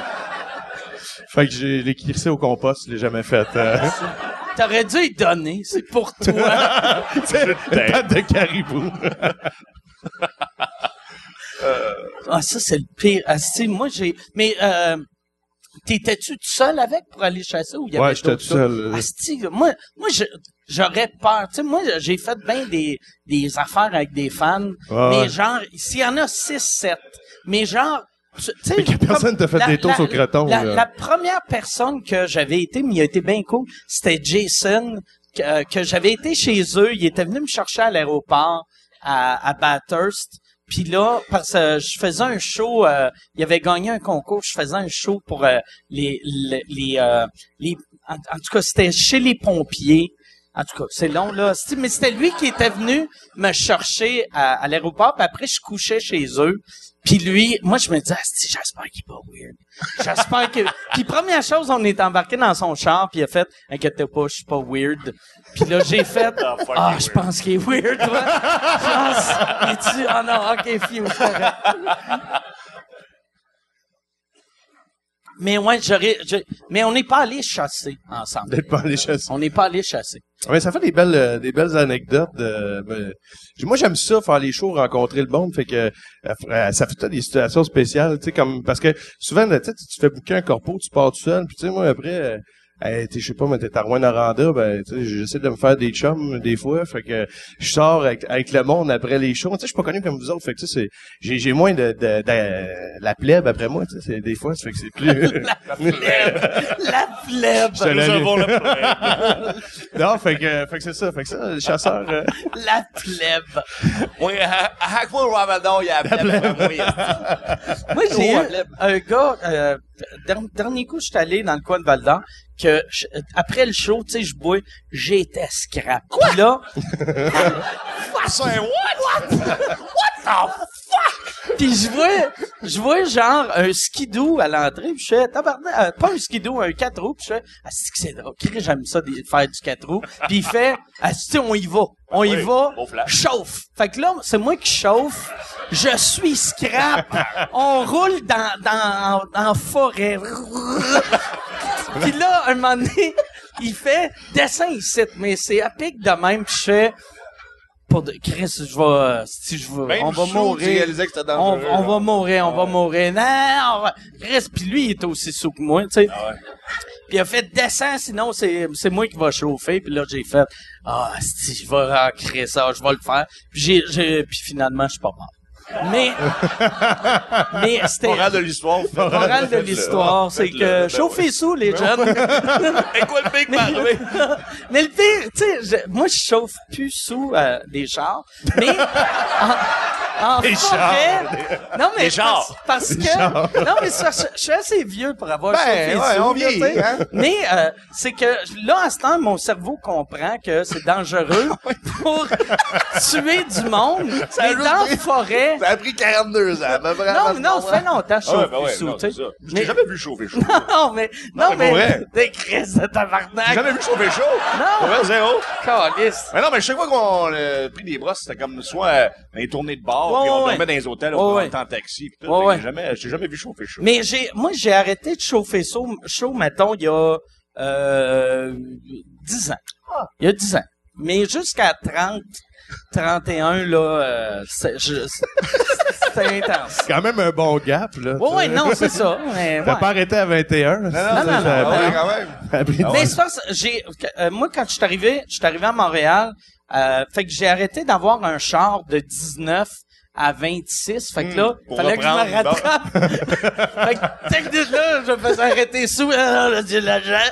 Fait que j'ai l'ai crissé au compost, je l'ai jamais fait. euh. T'aurais dû y donner. C'est pour toi. C'est une patte de caribou. Ah, ça, c'est le pire. Asti, moi, j'ai... Mais, euh, t'étais-tu tout seul avec pour aller chasser ou il y avait Ouais, j'étais d'autres tout seul. Asti, moi, moi, je... j'aurais peur. Tu sais, moi, j'ai fait bien des, des affaires avec des fans, Ouais, mais ouais. genre, s'il y en a 6, 7, mais genre, tu sais... Mais que personne t'a fait la- des tours sur croton, La, la première personne que j'avais été, mais il a été bien cool, c'était Jason, que, euh, que j'avais été chez eux. Il était venu me chercher à l'aéroport à, à Bathurst. Puis là, parce que je faisais un show, euh, il avait gagné un concours, je faisais un show pour euh, les les les, euh, les- en, en tout cas c'était chez les pompiers. En tout cas, c'est long là, mais c'était lui qui était venu me chercher à, à l'aéroport, puis après je couchais chez eux. Puis lui, moi je me disais, Asti, j'espère qu'il est pas weird. J'espère que. Puis première chose, on est embarqué dans son char, puis il a fait, inquiète pas, je suis pas weird. Puis là j'ai fait, Ah, ah, je pense qu'il est weird, toi. Je pense, es-tu, ah non, ok, correct. Mais ouais, j'aurais, mais on n'est pas allé chasser ensemble. D'être pas allé chasser. On n'est pas allé chasser. Ouais, ça fait des belles, euh, des belles anecdotes. De, ben, moi, j'aime ça, faire les shows, rencontrer le monde. Fait que euh, ça fait des situations spéciales, tu sais, comme parce que souvent, tu tu fais bouquer un corpo, tu pars tout seul. Puis tu sais, moi après, euh, hey, je sais pas, mais t'es à Rouen-Noranda, ben, tu sais, j'essaie de me faire des chums des fois. Fait que je sors avec, avec le monde après les shows. Tu sais, je suis pas connu comme vous autres. Fait que tu sais, c'est, j'ai, j'ai moins de, de, de- la plèbe après moi. Tu sais, des fois, ça fait que c'est plus. La plèbe! Je te Nous avons problème. non, fait que, fait que c'est ça. Fait que ça, le chasseur. euh, La plèbe! Oui, à, à chaque fois, Rob Aldon, il y a la plèbe pour moi. Moi, j'ai eu la plèbe. un gars, euh, dernier coup, je suis allé dans le coin de Val-d'Or, que je- après le show, tu sais, je bois, j'étais scrap. Quoi? là, C'est un what? Puis je vois, je vois genre un skidoo à l'entrée, puis je fais euh, pas un skidoo, un 4 roues, puis je fais ah c'est que c'est j'aime ça de faire du 4 roues. Puis il fait ah c'est on y va, on y va, chauffe. Fait que là c'est moi qui chauffe, je suis scrap, on roule dans dans en forêt. Puis là un moment donné, il fait descends ici, mais c'est à pic de même, puis je fais pour de Chris, je vais si je Même on va mourir. que On, va mourir, on va mourir. Non, on va... Reste, puis lui, il est aussi sous que moi, tu sais. Ah ouais. Puis il a fait descend, sinon c'est c'est moi qui va chauffer. Puis là, j'ai fait ah, si je vais ancrer ça, je vais le faire. Puis j'ai j'ai puis finalement, je suis pas mort. Mais mais c'était Morale de l'histoire. morale de l'histoire, c'est que ben chauffez sous les jeunes. Et quoi le pic, Marley? mais le pire, tu sais, moi, je chauffe plus sous euh, des chars, mais en, en forêt... Non, mais Des parce, chars. parce que... Non, mais ça, je, je suis assez vieux pour avoir Ben, chauffé ouais, sous, on vieillit, hein. Mais euh, c'est que là, à ce temps, mon cerveau comprend que c'est dangereux pour tuer du monde. mais dans la pris- Ça a pris 42 ans. Non, mais non, ça comprendre. fait longtemps que je Ah ouais, chauffe ben ouais, plus sous, non, tu sais. c'est ça. Je Mais- t'ai jamais vu chauffer chaud. Non, mais... Non, mais. Des crises de tabarnak. J'ai jamais vu chauffer chaud. Non. Vrai, zéro. Calice. Mais non, mais chaque fois qu'on a pris des brosses, c'était comme soit euh, dans les tournées de bar, Ouais, puis on ouais, dormait dans les hôtels, on temps en taxi, puis tout. Jamais, j'ai jamais vu chauffer chaud. Mais j'ai, moi, j'ai arrêté de chauffer chaud, chaud mettons, il y a, euh, 10 ans. Il y a 10 ans. Mais jusqu'à 30, 31, là, euh, c'est, je- c'était intense. quand même un bon gap, là. Ouais, ouais, non, c'est ça. Mais, T'as ouais. pas arrêté à 21. non, non, non, Ah non. ouais, quand même. Après, Mais c'est j'ai, euh, moi, quand je suis arrivé, je suis arrivé à Montréal, euh, fait que j'ai arrêté d'avoir un char de 19 à 26. Fait que là, Hmm, pour fallait que je me rattrape. fait que techniquement, je me faisais arrêter sous. Ah, là, j'ai de l'argent.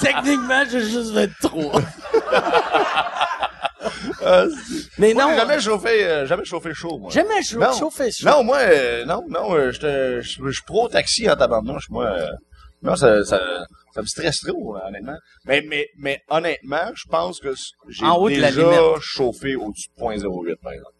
techniquement, j'ai juste 23. Mais Moi, non, j'ai jamais chauffé, euh, jamais chauffé chaud, moi. jamais Non. chauffer chaud. Non, moi, euh, non, non, euh, je suis pro taxi en tabarnouche, moi. euh, non, ça, ça, ça me stresse trop, honnêtement. Mais, mais, mais honnêtement, je pense que j'ai déjà chauffé au-dessus de 0.08, par exemple.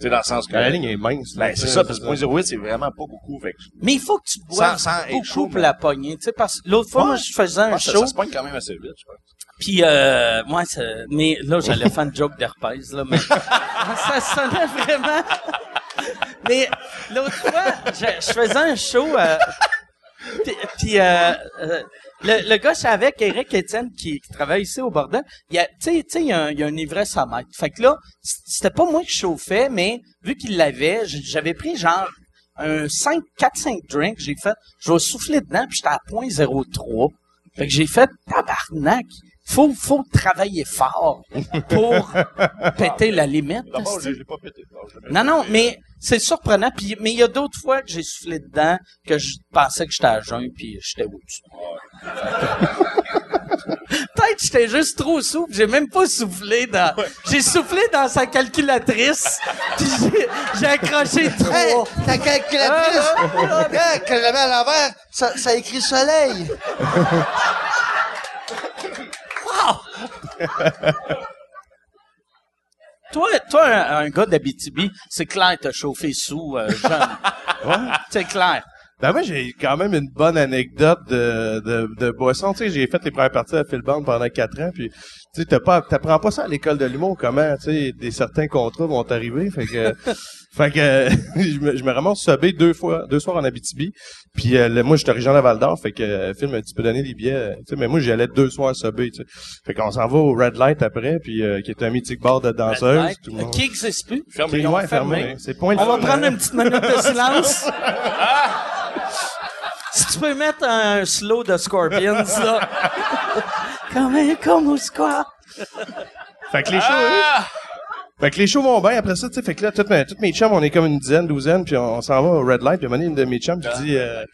C'est dans le sens que... la ligne est mince. Ben, c'est ça, parce que 0.08, c'est vraiment pas beaucoup. Fait que, Mais il faut que tu boives Sans- sans être beaucoup chaud, pour mais- la pogner. Tu sais, parce que l'autre fois, Ouais. moi, je faisais un ça, show. ça se pogne quand même assez vite, je pense. Puis, euh, moi, ça- mais là, j'allais faire une joke d'herpès, là, mais ça sonnait vraiment. mais l'autre fois, je, faisais un show, euh, puis, euh, euh, le, gars, je savais qu'Éric Étienne, qui, qui travaille ici au bordel, il y a, tu sais, il y a, un- ivresse à. Fait que là, c'était pas moi qui chauffais, mais vu qu'il l'avait, j'avais pris genre un 5, 4, 5 drinks, j'ai fait, je vais souffler dedans, puis j'étais à 0.03. Fait que j'ai fait tabarnak. Faut, faut travailler fort pour péter la limite. D'abord, je esti. l'ai pas pété. Non, Non, non, mais c'est surprenant. Puis, mais il y a d'autres fois que j'ai soufflé dedans que je pensais que j'étais à jeun puis j'étais au-dessus. Peut-être que j'étais juste trop souple. J'ai même pas soufflé dans... J'ai soufflé dans sa calculatrice. Puis j'ai, j'ai accroché trop. Hey, ta calculatrice! Quand je la mets à l'envers, ça, ça écrit soleil. Toi, toi, un, un gars d'Abitibi, c'est clair t'as chauffé sous euh, jeune. C'est clair. Ben moi, j'ai quand même une bonne anecdote de, de, de boisson. Tu sais, j'ai fait les premières parties à Philband pendant quatre ans, puis tu sais, t'as pas, t'apprends pas ça à l'école de l'humour, comment, tu sais, des certains contrats vont arriver, fait que, fait que, je me, je me ramasse subé deux fois, deux soirs en Abitibi, puis euh, le- moi, j'étais originaire de Val d'Or, fait que euh, Phil m'a dit, tu peux donner des billets, euh, tu sais, mais moi, j'y allais deux soirs subé, tu sais. Fait qu'on s'en va au Red Light après, puis euh, qui est un mythique bar de danseuses, tout le monde. Qui existe plus? C'est Fermé. ouais, fermé. fermé. C'est point On va prendre hein. une petite minute de silence. Si tu peux mettre un slow de Scorpions, là. comme un comme au squat. Fait que les shows, eux, fait que les shows vont bien après ça, tu sais, fait que là, toutes mes, toutes mes chums, on est comme une dizaine, douzaine, puis on, on s'en va au Red Light, puis à un moment donné, une de mes chums, je dis, euh,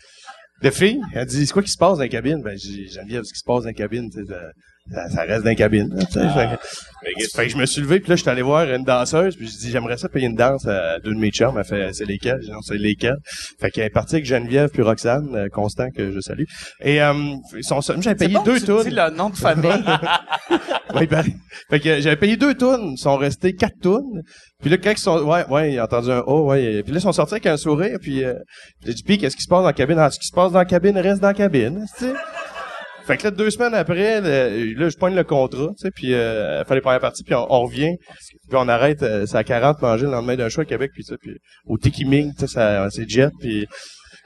de fille, elle dit, c'est quoi qui se passe dans la cabine? Ben, je dis, Geneviève, ce qui se passe dans la cabine, tu sais, ça, reste dans la cabine, là, tu sais. fait, que, fait que je me suis levé, puis là, je suis allé voir une danseuse, puis je dis, j'aimerais ça payer une danse à deux de mes chums, elle fait, c'est lesquels? Non, c'est lesquels? Fait qu'elle est partie avec Geneviève puis Roxane, euh, Constant, que je salue. Et, euh, ils sont, j'avais payé bon, deux tu tours. dis le nom de famille. Oui, ben, fait que j'avais payé deux tonnes, ils sont restés quatre tonnes. Puis là, quand ils sont, ouais, ouais, il a entendu un oh, ouais. Puis là, ils sont sortis avec un sourire, puis euh, j'ai dit, puis qu'est-ce qui se passe dans la cabine? Ah, ce qui se passe dans la cabine reste dans la cabine, tu sais. Fait que là, deux semaines après, là, je pogne le contrat, tu sais, puis euh, les premières parties, puis on, on revient, puis on arrête, euh, c'est à 40 manger le lendemain d'un show à Québec, puis ça, puis au Tiki Ming, tu sais, c'est jet, puis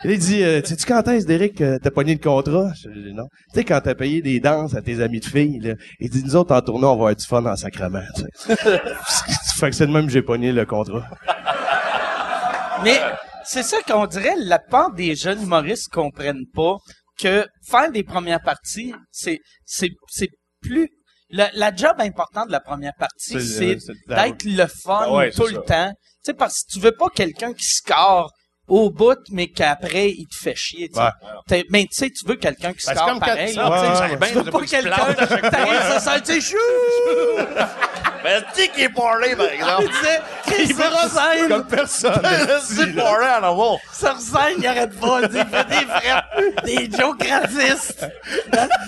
il dit, euh, sais-tu quand est-ce, Derek, que t'as pogné le contrat? Je dis, non. Tu sais, quand t'as payé des danses à tes amis de filles, là, il dit, nous autres, en tournant, on va avoir du fun en sacrement, tu sais. fait que c'est de même j'ai pogné le contrat. Mais c'est ça qu'on dirait, la part des jeunes humoristes comprennent pas que faire des premières parties, c'est, c'est, c'est plus, la, la job importante de la première partie, C'est, d'être le fun Ah ouais, tout le temps. Tu sais, parce que tu veux pas quelqu'un qui score au bout, mais qu'après, il te fait chier, tu sais. Mais tu sais, tu veux quelqu'un qui c'est score comme pareil. ça, là, ouais, tu sais. Tu veux pas quelqu'un, t'arrives, ça sent, tu sais, chou! Ben, c'est qui est parlé, par Il exemple. disait, Chris, sur scène, personne. c'est parlé en amour. sur scène, il arrête pas, il dit, il fait des frettes, des jokes racistes.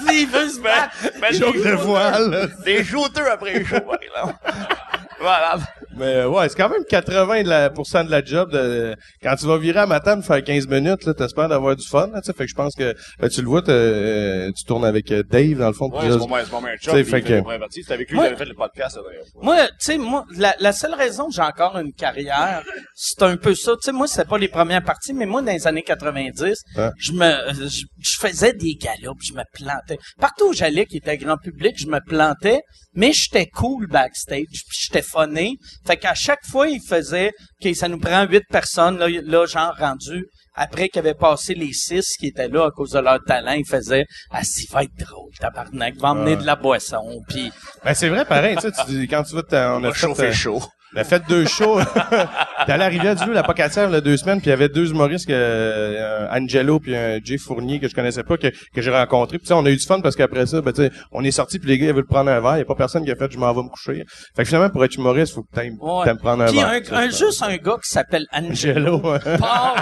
Il il veut se battre. Ben, Joke de voile. Des shooters après show, par exemple. Voilà. Mais euh, ouais, c'est quand même 80 de la, de la job. De, quand tu vas virer à Matane faire 15 minutes, là, t'espères d'avoir du fun. Là, fait que je pense que ben, tu le vois, euh, tu tournes avec euh, Dave dans le fond. Ouais, c'est pas mal, c'est fait que-. C'était avec lui que j'avais fait le podcast. Moi, tu sais, moi, la, la seule raison que j'ai encore une carrière, c'est un peu ça. Tu sais, moi, c'était pas les premières parties, mais moi, dans les années 90, Ouais. je me, je, je faisais des galas, puis je me plantais. Partout où j'allais, qui était grand public, je me plantais, mais j'étais cool backstage, puis j'étais funné. Fait qu'à chaque fois, il faisait, OK, ça nous prend huit personnes, là, là genre rendu, après qu'ils avaient passé les six qui étaient là à cause de leur talent, il faisait, ah, ça va être drôle, tabarnak, va emmener de la boisson, puis Ben c'est vrai, pareil. Tu sais, tu- quand tu vas, t'as- on On a va fait, chauffer euh, chaud. On a fait deux shows. T'es allé à Rivière-du-Loup, la Pocatière, il y a deux semaines, puis il y avait deux humoristes, que, euh, un Angelo puis un Jay Fournier que je connaissais pas, que, que j'ai rencontré. Puis tu sais, on a eu du fun parce qu'après ça, ben, tu sais, on est sortis puis les gars ils veulent prendre un verre. Il y a pas personne qui a fait je m'en vais me coucher. Fait que finalement, pour être humoriste, faut que t'aimes, Ouais. t'aimes prendre un Puis verre. un, sais, un- juste un gars qui s'appelle Angelo. Angelo. part,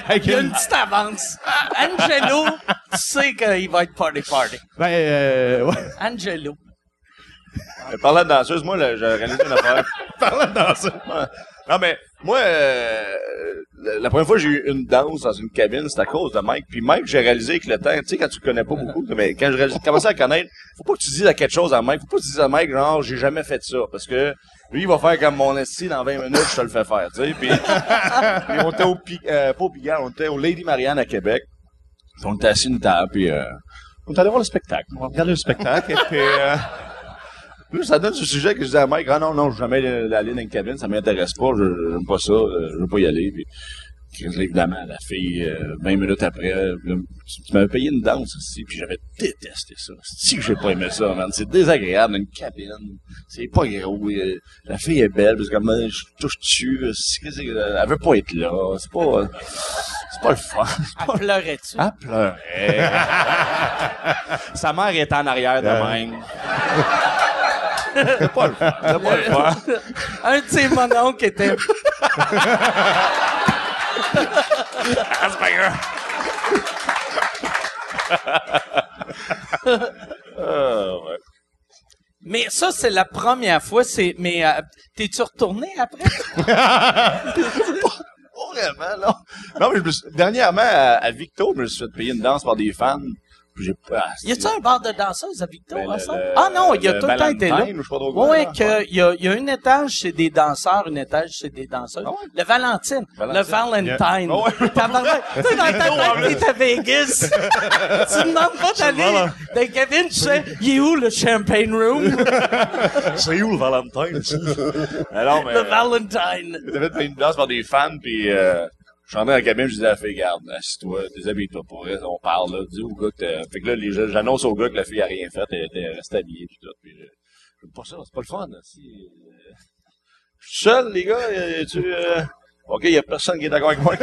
Avec il y a une- petite avance. Angelo, tu sais qu'il va être party party. Ben, euh, ouais. Angelo. Mais Parlant de danseuse, moi, là, j'ai réalisé une affaire. Parlant de danseuse. Non, mais moi, euh, la, première fois que j'ai eu une danse dans une cabine, c'est à cause de Mike. Puis Mike, j'ai réalisé avec le temps, tu sais, quand tu connais pas beaucoup, mais quand j'ai commencé à connaître, faut pas que tu dises à quelque chose à Mike. Faut pas que tu dises à Mike, genre, j'ai jamais fait ça. Parce que lui, il va faire comme mon esti dans 20 minutes, je te le fais faire, tu sais. Puis, puis on était au, euh, pas au Pigalle, on était au Lady Marianne à Québec. Puis on était assis une table, puis euh, on est allé voir le spectacle. On a regardé le spectacle, et puis... Euh, Là, ça donne ce sujet que je disais à Mike, ah non, non, je vais jamais aller dans une cabine, ça m'intéresse pas, je j'aime pas ça, euh, je veux pas y aller. Puis, évidemment, la fille, euh, 20 minutes après, là, tu, tu m'avais payé une danse aussi, puis j'avais détesté ça. Si que j'ai pas aimé ça, man. C'est désagréable, une cabine. C'est pas gros. euh, la fille est belle, parce que comme je touche dessus, euh, elle veut pas être là. C'est pas, euh, c'est pas le fun. Elle pleurait-tu? Elle pleurait. Sa mère est en arrière de même. C'est pas le fun. Pas le fun. Un de ses mononcles était... Asperger. Ah, ouais. Mais ça, c'est la première fois. C'est mais euh, t'es-tu retourné après? Pas vraiment, non. Non, mais je me suis- dernièrement, à, à Victo, je me suis fait payer une danse par des fans. J'ai pas. Y a-tu un bar de danseuses à Victor? Ben, à le- ah non, il a tout le temps été là. Oui, que il y a, y a un étage chez des danseurs, un étage chez des danseuses. Ah ouais? Le Valentine, Valentine. le Valentine. Ah ouais. Tu sais, dans ta tête, t'es à Vegas. tu demandes pas d'aller le cabine, tu sais, il est où le champagne room? C'est où le Valentine? Alors, mais. le Valentine. J'avais fait payer une danse par des fans, puis euh, je suis rentré dans la cabine, je disais à la fille, garde, assis-toi, déshabille-toi pour elle, on parle, là, dis au gars que Fait que là, les, gens- j'annonce au gars que la fille a rien fait, elle était restée habillée, puis tout, puis euh, j'aime pas ça, c'est pas le fun, là, si... euh, Je suis seul, les gars, euh, tu... Euh... OK, y a personne qui est d'accord avec moi.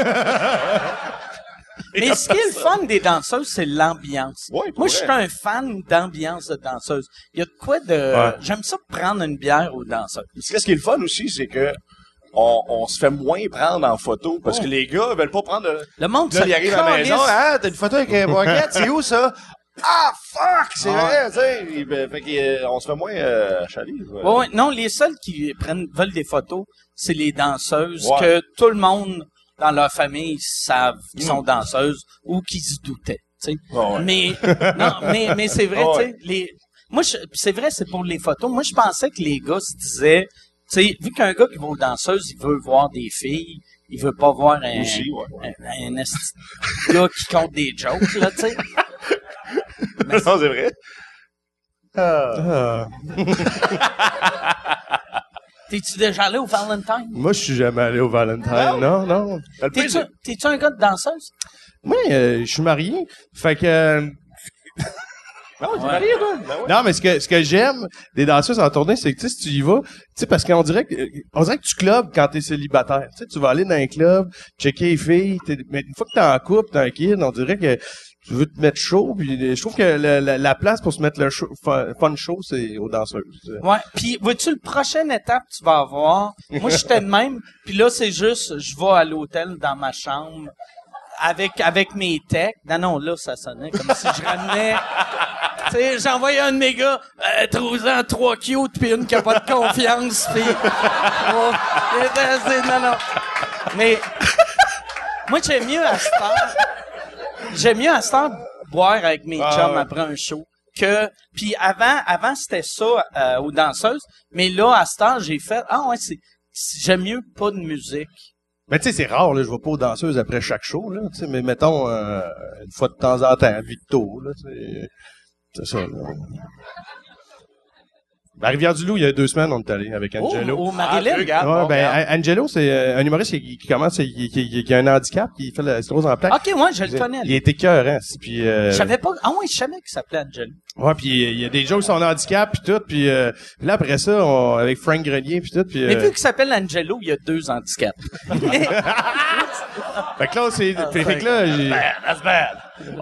Mais ce qui est le fun des danseuses, c'est l'ambiance. Ouais, Moi, je suis un fan d'ambiance de danseuse. Il y a de quoi de... J'aime ça prendre une bière aux danseuses. Ce qui est le fun aussi, c'est que on, on se fait moins prendre en photo, parce que les gars veulent pas prendre... le- Le monde Là, il arrive à la maison, calisse. ah, t'as une photo avec un baguette, c'est où ça? Ah, fuck, c'est Ah. vrai, tu sais. Il- ben, Fait qu'on se fait moins euh, chaler. quoi. Ouais, ouais. non, les seuls qui prennent, veulent des photos, c'est les danseuses Ouais. que tout le monde dans leur famille savent qu'ils Mm. sont danseuses ou qu'ils se doutaient. tu sais. Ouais, ouais. Mais non, mais mais c'est vrai, Ouais. tu sais, les moi je- c'est vrai, c'est pour les photos. Moi je pensais que les gars se disaient, sais, vu qu'un gars qui va aux danseuses, il veut voir des filles, il veut pas voir un Aussi, ouais. un, gars qui compte des jokes là, tu sais. non, c'est vrai. Ah. T'es-tu déjà allé au Valentine? Moi, je suis jamais allé au Valentine. Non, non. T'es-tu un gars de danseuse? Moi, euh, je suis marié. Fait que... euh, Non, marié, toi? Ben ouais. Non, mais ce que, ce que j'aime des danseuses en tournée, c'est que, tu sais, si tu y vas, tu sais, parce qu'on dirait que, on dirait que tu clubs quand t'es célibataire. Tu sais, tu vas aller dans un club, checker les filles, mais une fois que t'es en couple, t'es un kid, on dirait que tu veux te mettre chaud, puis je trouve que la, la- la place pour se mettre le show, fun, fun show, c'est aux danseuses. Ouais. Puis, vois-tu, le prochaine étape que tu vas avoir, moi, j'étais de même, puis là, c'est juste, je vais à l'hôtel dans ma chambre avec, avec mes techs. Non, non, là, ça sonnait comme si je ramenais... J'envoyais un de mes gars, euh, trois cute, puis une qui a pas de confiance, puis... Oh, non, non. Mais... Moi, j'aime mieux à cette heure... J'aime mieux à cette heure boire avec mes Ah, chums ouais. après un show que puis avant avant c'était ça euh, aux danseuses mais là à cette heure j'ai fait ah ouais c'est j'aime mieux pas de musique Mais tu sais, c'est rare, là, je vais pas aux danseuses après chaque show, là, tu sais, mais mettons, euh, une fois de temps en temps, Victo, là, c'est ça, là. À Rivière-du-Loup, il y a deux semaines, on est allé avec oh, Angelo. au Marilyn Ah, regarde, Ouais, bon, ben, regarde. Angelo, c'est euh, un humoriste qui, qui commence, qui, qui, qui- qui a un handicap, qui fait la sclérose en plaques. ok moi je le connais Il cœur, hein, puis euh, je savais pas ah ouais je savais qu'il s'appelait Angelo ouais, puis il y a des jokes sur son handicap, puis tout, puis euh, puis là, après ça, on, avec Frank Grenier, puis tout, puis... mais euh, vu qu'il s'appelle Angelo il y a deux handicaps Mais- Fait que là, on s'est, fait, que là, j'ai-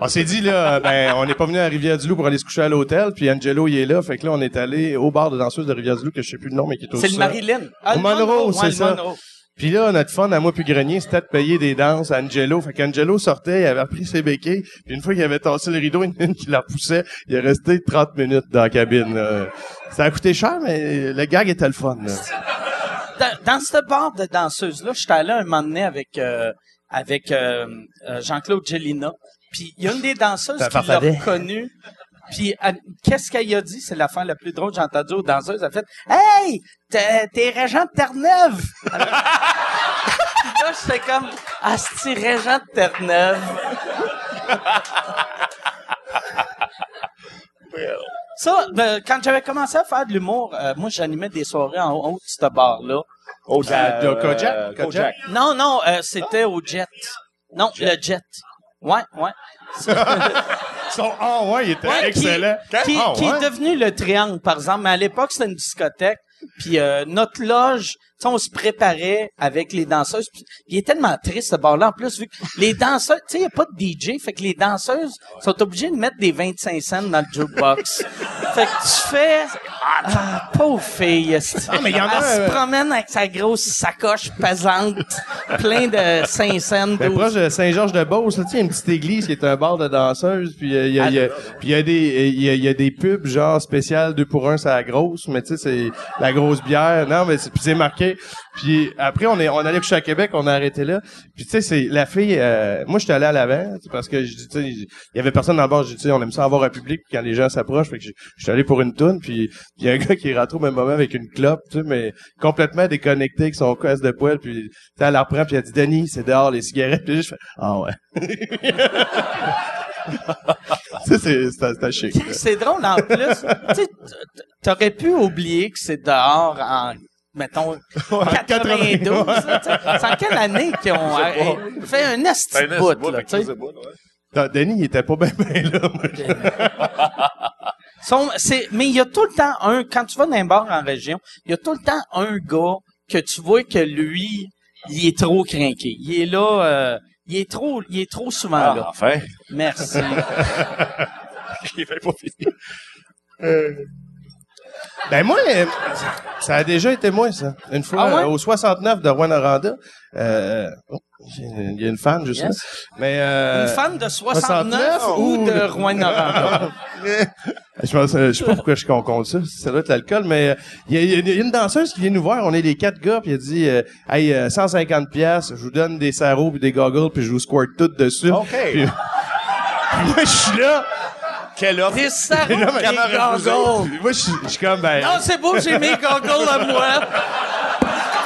on s'est dit, là, ben, on n'est pas venu à Rivière-du-Loup pour aller se coucher à l'hôtel, puis Angelo, il est là, fait que là, on est allé au bar de danseuse de Rivière-du-Loup, que je sais plus le nom, mais qui est au c'est le. Marilyn ah, Au le Monroe, c'est ça. Monroe. Puis là, notre fun à moi puis Grenier, c'était de payer des danses à Angelo. Fait qu'Angelo sortait, il avait repris ses béquilles, puis une fois qu'il avait tassé le rideau, une qui la poussait, il est resté 30 minutes dans la cabine. là. Ça a coûté cher, mais le gag était le fun. là. dans, dans ce bar de danseuse là j'étais allé un moment donné avec euh, avec euh, euh, Jean-Claude Gelina puis il y a une des danseuses qui l'a reconnue puis qu'est-ce qu'elle a dit? C'est l'affaire la plus drôle que j'ai entendue aux danseuses elle a fait hey t'es régent de Terre-Neuve là j'étais comme asti régent de Terre-Neuve Ça, ben, quand j'avais commencé à faire de l'humour, euh, moi, j'animais des soirées en haut de ce bar-là. Au Euh, euh? Kojak? Non, non, euh, c'était au Jet. Non, le Jet. Ouais, ouais. Son- Ah ouais, il était Ouais, excellent. Qui, qui- Ah qui ouais? est devenu le Triangle, par exemple. Mais à l'époque, c'était une discothèque. Puis euh, notre loge, on se préparait avec les danseuses. Puis il est tellement triste, ce bar-là. En plus, vu que les danseuses, tu sais, il n'y a pas de DJ. Fait que les danseuses sont obligées de mettre des 25 cents dans le jukebox. fait que tu fais... Ah, pauvre fille. esti. mais y en a, Elle se euh, promène avec sa grosse sacoche pesante, plein de 5 cents, Ben, 12 proche de Saint-Georges-de-Beauce, tu sais, il y a une petite église qui est un bar de danseuses, puis euh, il y a, il y a- y des, il y a, il y a des pubs genre spécial 2 pour 1 c'est la grosse, mais tu sais, c'est la grosse bière. Non, mais c'est marqué. Puis après, on est, on allait coucher à Québec, on a arrêté là. Puis tu sais, c'est la fille, euh, moi, j'étais allé à l'avant, parce que je tu sais, il y avait personne dans le bar, je dis, tu sais, on aime ça avoir un public quand les gens s'approchent, fait que suis allé pour une toune, puis il y a un gars qui est rentré au même moment avec une clope, tu sais, mais complètement déconnecté avec son casse de poêle, puis tu sais, elle la reprend, puis elle dit, Denis, c'est dehors les cigarettes, puis je fais, ah ouais. c'est, chic. C'est drôle en plus. tu t'aurais pu oublier que c'est dehors en mettons 92. là, tu sais. c'est en quelle année qu'ils ont euh, fait un esti Ben, de bout, là, tu sais. Non, Denis, il était pas bien là. moi. Sont- c'est- mais il y a tout le temps un, quand tu vas dans un bar en région, il y a tout le temps un gars que tu vois que lui, il est trop craqué. Il est là, euh, il est trop, il est trop souvent Ah, là. enfin. Merci. Il pas fini. Ben moi, euh, ça a déjà été moi, ça. Une fois, Ah ouais? euh, au 69 de Rwanda, euh, oh, il y a une fan, juste Yes. là. Mais, euh, Une fan de 69 69 ou de Rouen-Noranda? Je pense, je sais pas pourquoi je compte ça. Ça doit être l'alcool, mais euh, il y, a- y y une danseuse qui vient nous voir. On est les quatre gars, puis elle dit, hey, euh, 150 pièces, je vous donne des sarraux puis des goggles, puis je vous squirt tout dessus. OK. Puis- moi, je suis là. Quelle offre. Des mais des goggles. Moi, je suis- je suis comme, ben, Non, c'est beau, j'ai mes goggles à moi.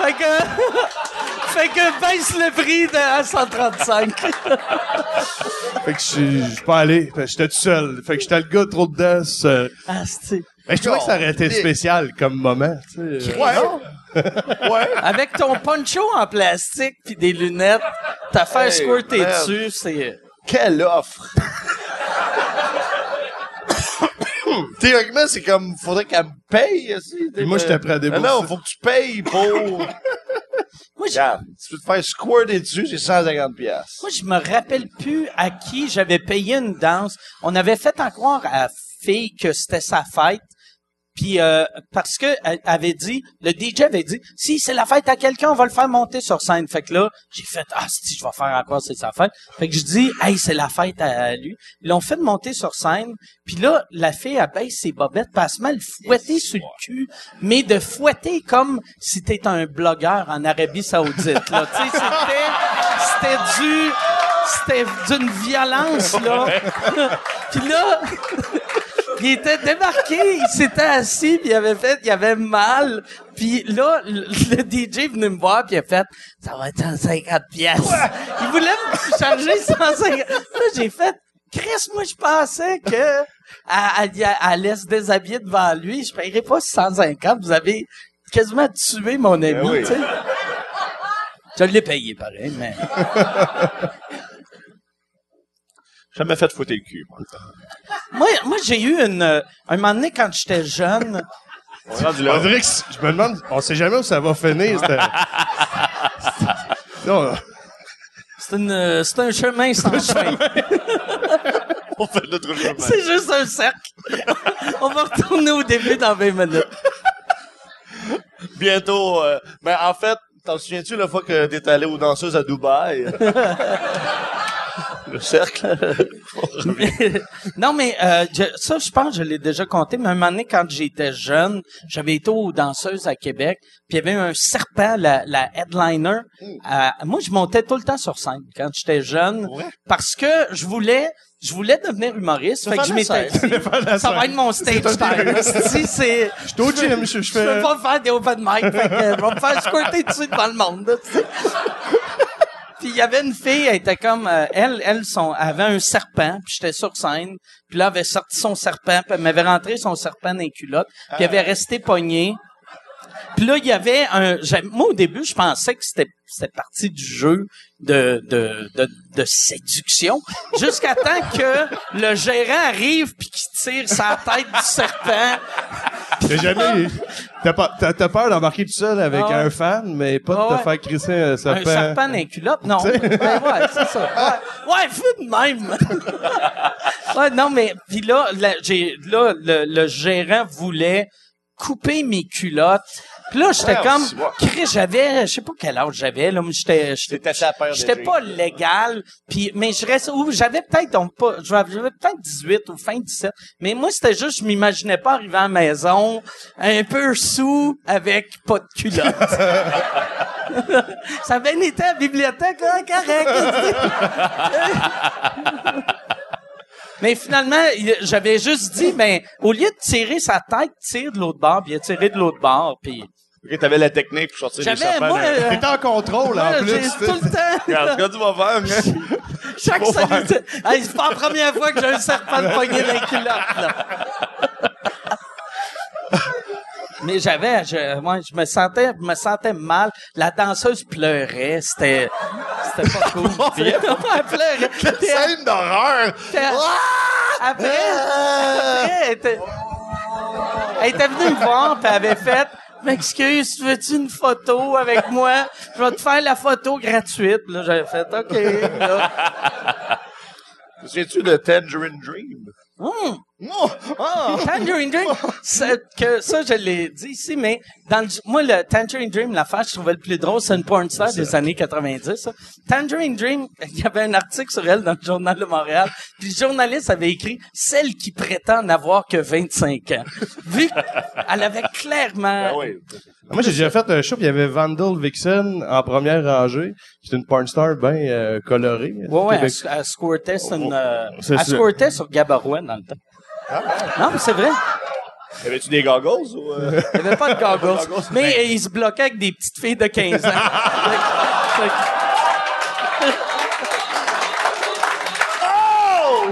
Fait que, fait que baisse le prix de à 135. fait que je suis- je suis pas allé. Fait que J'étais tout seul. Fait que j'étais le gars trop dedans. seul. Ah, c'est- Ben, je trouvais que ça aurait été spécial comme moment. tu sais. Ouais. ouais. Avec ton poncho en plastique puis des lunettes, t'as fait Hey, squirter man. dessus, c'est... Quelle offre! Théoriquement, c'est comme, faudrait qu'elle me paye, aussi. Puis moi, j'étais prêt à débourser. Non, non, faut que tu payes pour... Moi, je, Regarde, tu veux te faire squirter dessus, c'est 150 pièces. moi, je me rappelle plus à qui j'avais payé une danse. On avait fait en croire à la fille que c'était sa fête. Puis euh, parce que elle avait dit, le DJ avait dit, si c'est la fête à quelqu'un, on va le faire monter sur scène. Fait que là, j'ai fait, ah si je vais faire encore c'est sa fête. Fait que je dis, hey c'est la fête à, lui. Ils l'ont fait monter sur scène. Puis là, la fille elle baisse ses bobettes, passe mal fouetter sur le cul, mais de fouetter comme si t'étais un blogueur en Arabie Saoudite. Là, tu sais, c'était, c'était du, c'était d'une violence là. Puis là. Il était débarqué, il s'était assis, puis il avait fait, il avait mal. Puis là, le, le DJ venait me voir, puis il a fait, ça va être 150 pièces. Il voulait me charger 150. Là, j'ai fait, Chris, moi, je pensais que elle, allait se déshabiller devant lui. Je paierais pas 150. Vous avez quasiment tué mon ami, oui. tu sais. Je l'ai payé, pareil, mais... Jamais fait foutre le cul, moi. Moi, moi j'ai eu une... euh, Un moment donné, quand j'étais jeune... On dirait que je me demande, on sait jamais où ça va finir. c'était- Non, C'est une, euh, c'est un chemin sans fin. On fait notre chemin. C'est juste un cercle. On va retourner au début dans 20 minutes. Bientôt, euh, ben, en fait, t'en souviens-tu la fois que t'es allé aux danseuses à Dubaï? Le cercle. non, mais euh, je- ça, je pense que je l'ai déjà compté, mais un moment donné, quand j'étais jeune, j'avais été aux danseuses à Québec, puis il y avait un serpent, la, la headliner. Euh, moi, je montais tout le temps sur scène quand j'étais jeune, Ouais? parce que je voulais... Je voulais devenir humoriste, fait que je m'étais ça va être mon stage time. esti, c'est, je suis au gym, je, je je peux fais... pas faire des open mic, fait que je vais me faire squirter dessus devant le monde. Puis il y avait une fille, elle était comme euh, elle, elle son, avait un serpent, puis j'étais sur scène, puis là elle avait sorti son serpent, puis elle m'avait rentré son serpent dans les culottes, puis elle avait resté pogné. Puis là, il y avait un... Moi, au début, je pensais que c'était c'était partie du jeu de, de, de, de séduction, jusqu'à temps que le gérant arrive puis qu'il tire sa tête du serpent. T'as jamais. T'as, pas, t'as, t'as peur d'embarquer tout seul avec Ah un fan, mais pas de Ah te ouais. faire crisser un serpent. Un serpent dans les culottes? Non. Ouais, ouais, c'est ça. Ouais, ouais fou de même. ouais, non, mais puis là, la- j'ai, là, le, le gérant voulait couper mes culottes. Puis là, j'étais Ouais, comme. Chris, j'avais, je sais pas quel âge j'avais, là, mais j'étais, j'étais, pas légal, puis mais je restais, ou j'avais peut-être, donc pas, j'avais peut-être 18 ou fin 17, mais moi, c'était juste, je m'imaginais pas arriver à la maison, un peu sous, avec pas de culotte. Ça a bien été à la bibliothèque, là, correct. Mais finalement, j'avais juste dit, ben, au lieu de tirer sa tête, tire de l'autre bord, puis il a tiré de l'autre bord, puis Ok, t'avais la technique pour sortir les j'avais, serpents. moi, euh, T'es en contrôle, moi, en plus. j'ai tu sais. tout le temps, Regarde, regarde, tu vas faire, mais... chaque hey, c'est pas la première fois que j'ai un serpent de poignet dans les culottes, là. Mais j'avais, je, moi, je me sentais, je me sentais mal. La danseuse pleurait, c'était, c'était pas cool. Elle pleurait. Puis elle- Scène d'horreur! elle- Après, après, elle était, elle était venue me voir, puis elle avait fait, m'excuse, veux-tu une photo avec moi? Je vais te faire la photo gratuite. Puis Là, j'avais fait, OK. Là. Souviens-tu de Tangerine Dream? Hum. Oh! Ah! Tangerine Dream, que ça, je l'ai dit ici, mais dans le- moi, le Tangerine Dream, l'affaire je trouvais le plus drôle, c'est une porn star des années 90. ça. Tangerine Dream, il y avait un article sur elle dans le Journal de Montréal, puis le journaliste avait écrit « Celle qui prétend n'avoir que 25 ans ». Vu qu'elle avait clairement... Oui. Moi, j'ai déjà fait un show, puis il y avait Vandal Vixen en première rangée. C'est une porn star bien euh, colorée. Ouais, ouais, elle, squirtait sur euh, squirtait sur Gabarouin dans le temps. Non, mais c'est vrai. Avais-tu des goggles ou... euh? Il n'y avait pas de goggles. mais euh, il se bloquait avec des petites filles de 15 ans. Que- Oh!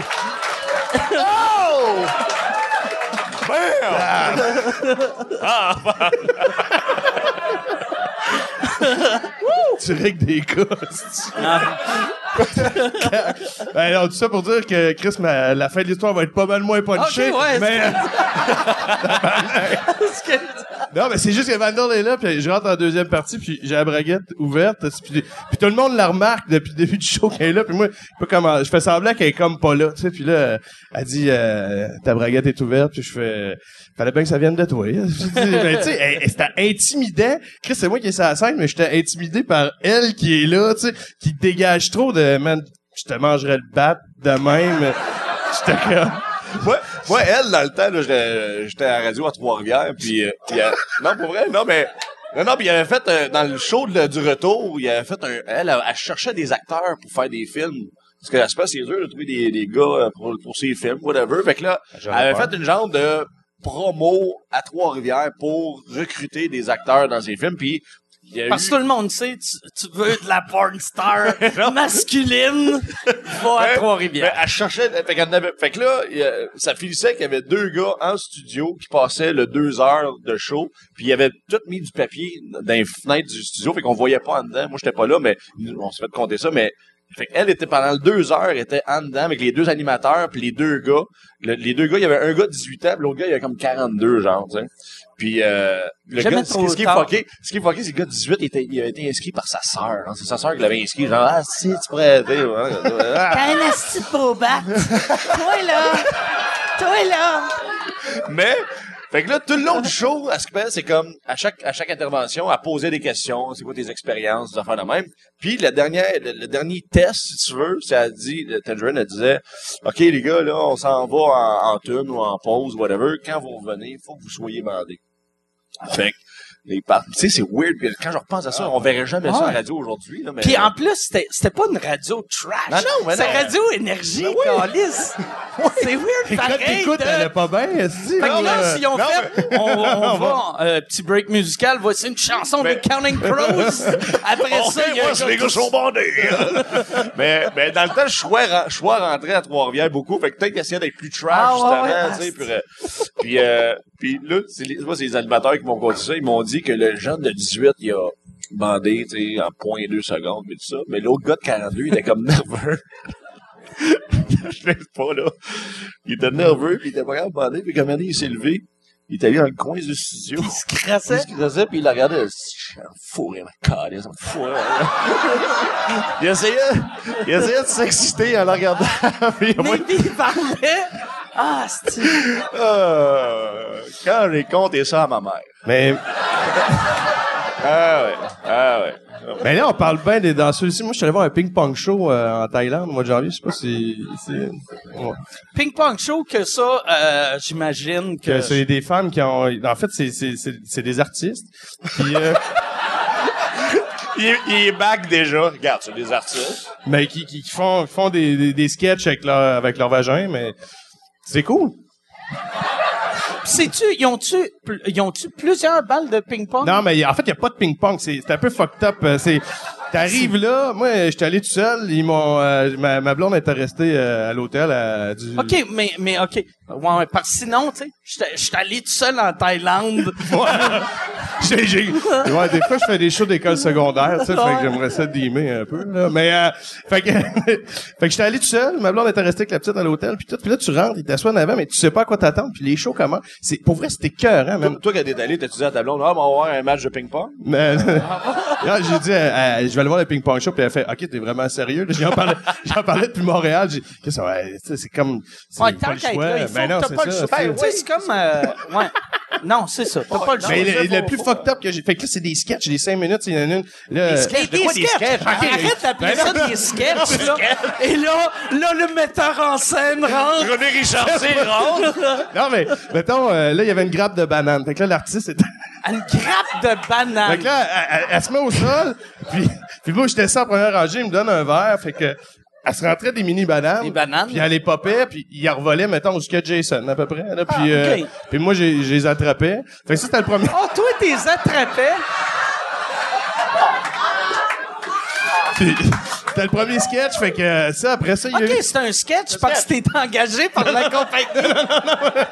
Tu règles des cas. ben, non, tout ça pour dire que Chris, ma- la fin de l'histoire va être pas mal moins punchée. Ok, ouais, mais, Parce que- non, mais c'est juste que Vandal est là, puis je rentre en deuxième partie, puis j'ai la braguette ouverte, puis, puis tout le monde la remarque depuis le début du show qu'elle est là, puis moi, je sais pas comment, je fais semblant qu'elle est comme pas là, tu sais, puis là, elle dit, euh, ta braguette est ouverte, puis je fais, fallait bien que ça vienne de toi. Je dis, ben, tu sais, c'était intimidant. Chris, c'est moi qui ai sur la scène, mais j'étais intimidé par elle qui est là, tu sais, qui dégage trop de, man, je te mangerais le bat de même. J'étais comme, moi, moi, elle, dans le temps, là, j'étais à la radio à Trois-Rivières, puis... euh, non, pour vrai, non, mais... Non, non, puis il avait fait, euh, dans le show de- du retour, il avait fait un... Elle, elle, elle cherchait des acteurs pour faire des films. Parce que, c'est pas, c'est dur de trouver des, des gars euh, pour, pour ses films, whatever. Fait que là, elle avait fait une genre de promo à Trois-Rivières pour recruter des acteurs dans ses films, puis... il y a Parce eu- que tout le monde sait, tu, tu veux de la porn star masculine, va à. Trois-Rivières. Elle cherchait, fait, avait- fait que là, il a- ça finissait qu'il y avait deux gars en studio qui passaient le deux heures de show, puis ils avaient tout mis du papier dans les fenêtres du studio, fait qu'on voyait pas en dedans. Moi, j'étais pas là, mais on s'est fait compter ça, mais fait qu'elle était pendant deux heures, était en dedans avec les deux animateurs, puis les deux gars. Le- les deux gars, il y avait un gars de 18 ans, puis l'autre gars, il avait comme 42, genre, tu sais. Puis euh, le gars, ce qui est fucké, ce qui est fucké, c'est que le gars de 18, il, était, il a été inscrit par sa sœur. hein. C'est sa sœur qui l'avait inscrit, genre, ah, si, tu pourrais, ah. T'as un asti de. Toi là. Toi là. Mais, fait que là, tout le long du show, à ce que c'est comme, à chaque, à chaque intervention, elle posait des questions, c'est quoi tes expériences, des affaires de même. Puis, le dernier, le, le dernier test, si tu veux, c'est elle dit, le Tangerine, elle disait, OK, les gars, là, on s'en va en, en tune ou en pause, whatever. Quand vous revenez, il faut que vous soyez bandés. Fait que, les tu sais, c'est weird. Quand je repense à ça, on verrait jamais ça à la radio aujourd'hui, mais. Puis en plus, c'était, pas une radio trash. Non, non, mais C'est radio énergie, oui. calice. C'est weird, Et quand pareil. t'écoutes, de- elle est pas bien, Fait que là, euh, si on non, fait, on, on va, euh, petit break musical, voici une chanson Mais- de Counting Crows. Après On ça, il y a un les gars sont bandés. mais, mais dans le temps, je choix rentrer à Trois-Rivières beaucoup. Fait que peut-être qu'il essayait d'être plus trash, Ah, justement, ouais. tu sais. Puis, euh, puis, euh, puis là, c'est les, moi, c'est les animateurs qui m'ont conté ça. Ils m'ont dit que le jeune de 18, il a bandé, tu sais, en point deux secondes, mais tout ça. Mais l'autre gars de 42, il était comme nerveux. je laisse pas, là. Il était nerveux, puis il était pas capable de bander. Puis comme il il s'est levé, il est allé dans le coin du studio. Il se crassait. Il se creusait, puis il la regardait. Fourré, ma calisse, un fourré. il essayait, il essayait de s'exciter en la regardant. Mais puis il parlait. Ah, c'est euh, quand j'ai compté ça à ma mère. Mais, Ah ouais, ah ouais. mais là, on parle bien des danseurs ici. Moi, je suis allé voir un ping-pong show euh, en Thaïlande au mois de janvier. Je sais pas si... si ouais. Ping Pong Show que ça, euh, j'imagine que. Que c'est des femmes qui ont... En fait, c'est, c'est, c'est, c'est des artistes. Puis, euh, Il, est- il est back déjà. Regarde, c'est des artistes. mais qui, qui, qui font, font des, des, des sketchs avec leur, avec leur vagin, mais c'est cool. Sais-tu, ils ont-tu, ils ont-tu plusieurs balles de ping-pong? Non, mais en fait, il n'y a pas de ping-pong. C'est un peu fucked up. Euh, C'est T'arrives là, moi, j'étais allé tout seul. Ils m'ont, euh, ma, ma blonde était restée euh, à l'hôtel à du. OK, mais, mais OK. Ouais, ouais, parce que sinon, tu sais, j'étais allé tout seul en Thaïlande. J'ai, j'ai- ouais, des fois, je fais des shows d'école secondaire, tu sais, fait que j'aimerais ça dimer un peu, là. Mais, euh, fait que, fait que j'étais allé tout seul, ma blonde était restée avec la petite à l'hôtel, puis tout, puis là, tu rentres, il t'assoit en avant, mais tu sais pas à quoi t'attendre, puis les shows comment. C'est, pour vrai, c'était cœur, hein, même. Toi, toi, quand t'es allé, t'as-tu dit à ta blonde, ah, on va avoir un match de ping-pong? Mais, là, j'ai dit, euh, euh, je vais aller voir le ping-pong show, puis elle fait, OK, t'es vraiment sérieux, là? J'en parlais, j'en parlais depuis Montréal, j'ai, qu'est-ce que ça, sais, c'est comme, c'est Ouais, pas le choix. là, il faut Ben non, c'est pas le ça, Ben, c'est comme, euh, ouais. Non, c'est ça. T'as pas le choix. Mais le, le plus fucked up que j'ai fait que là, c'est des sketchs, des 5 minutes, il y en a une. Là, Des, des sketchs. Arrête d'appeler ça des sketchs, là. Et là, là, le metteur en scène rentre. René Richard, c'est rentre. Non, mais, mettons, euh, là, il y avait une grappe de banane. Fait que là, l'artiste était. Une grappe de Fait banane. que là, elle, elle- elle se met au sol, puis, puis moi, j'étais ça en première rangée, il me donne un verre, fait que. Elle se rentrait des mini bananes. Des bananes. Puis elle les popait, puis il revolait, mettons, jusqu'à Jason, à peu près. Là, puis, Ah, euh, puis moi, j'ai, les attrapais. Fait que ça, c'était le premier. Oh, toi, t'es attrapais? Puis, c'était le premier sketch, fait que euh, ça, après ça, il y a OK, eu... c'est un sketch parce que t'es engagé par la compagnie.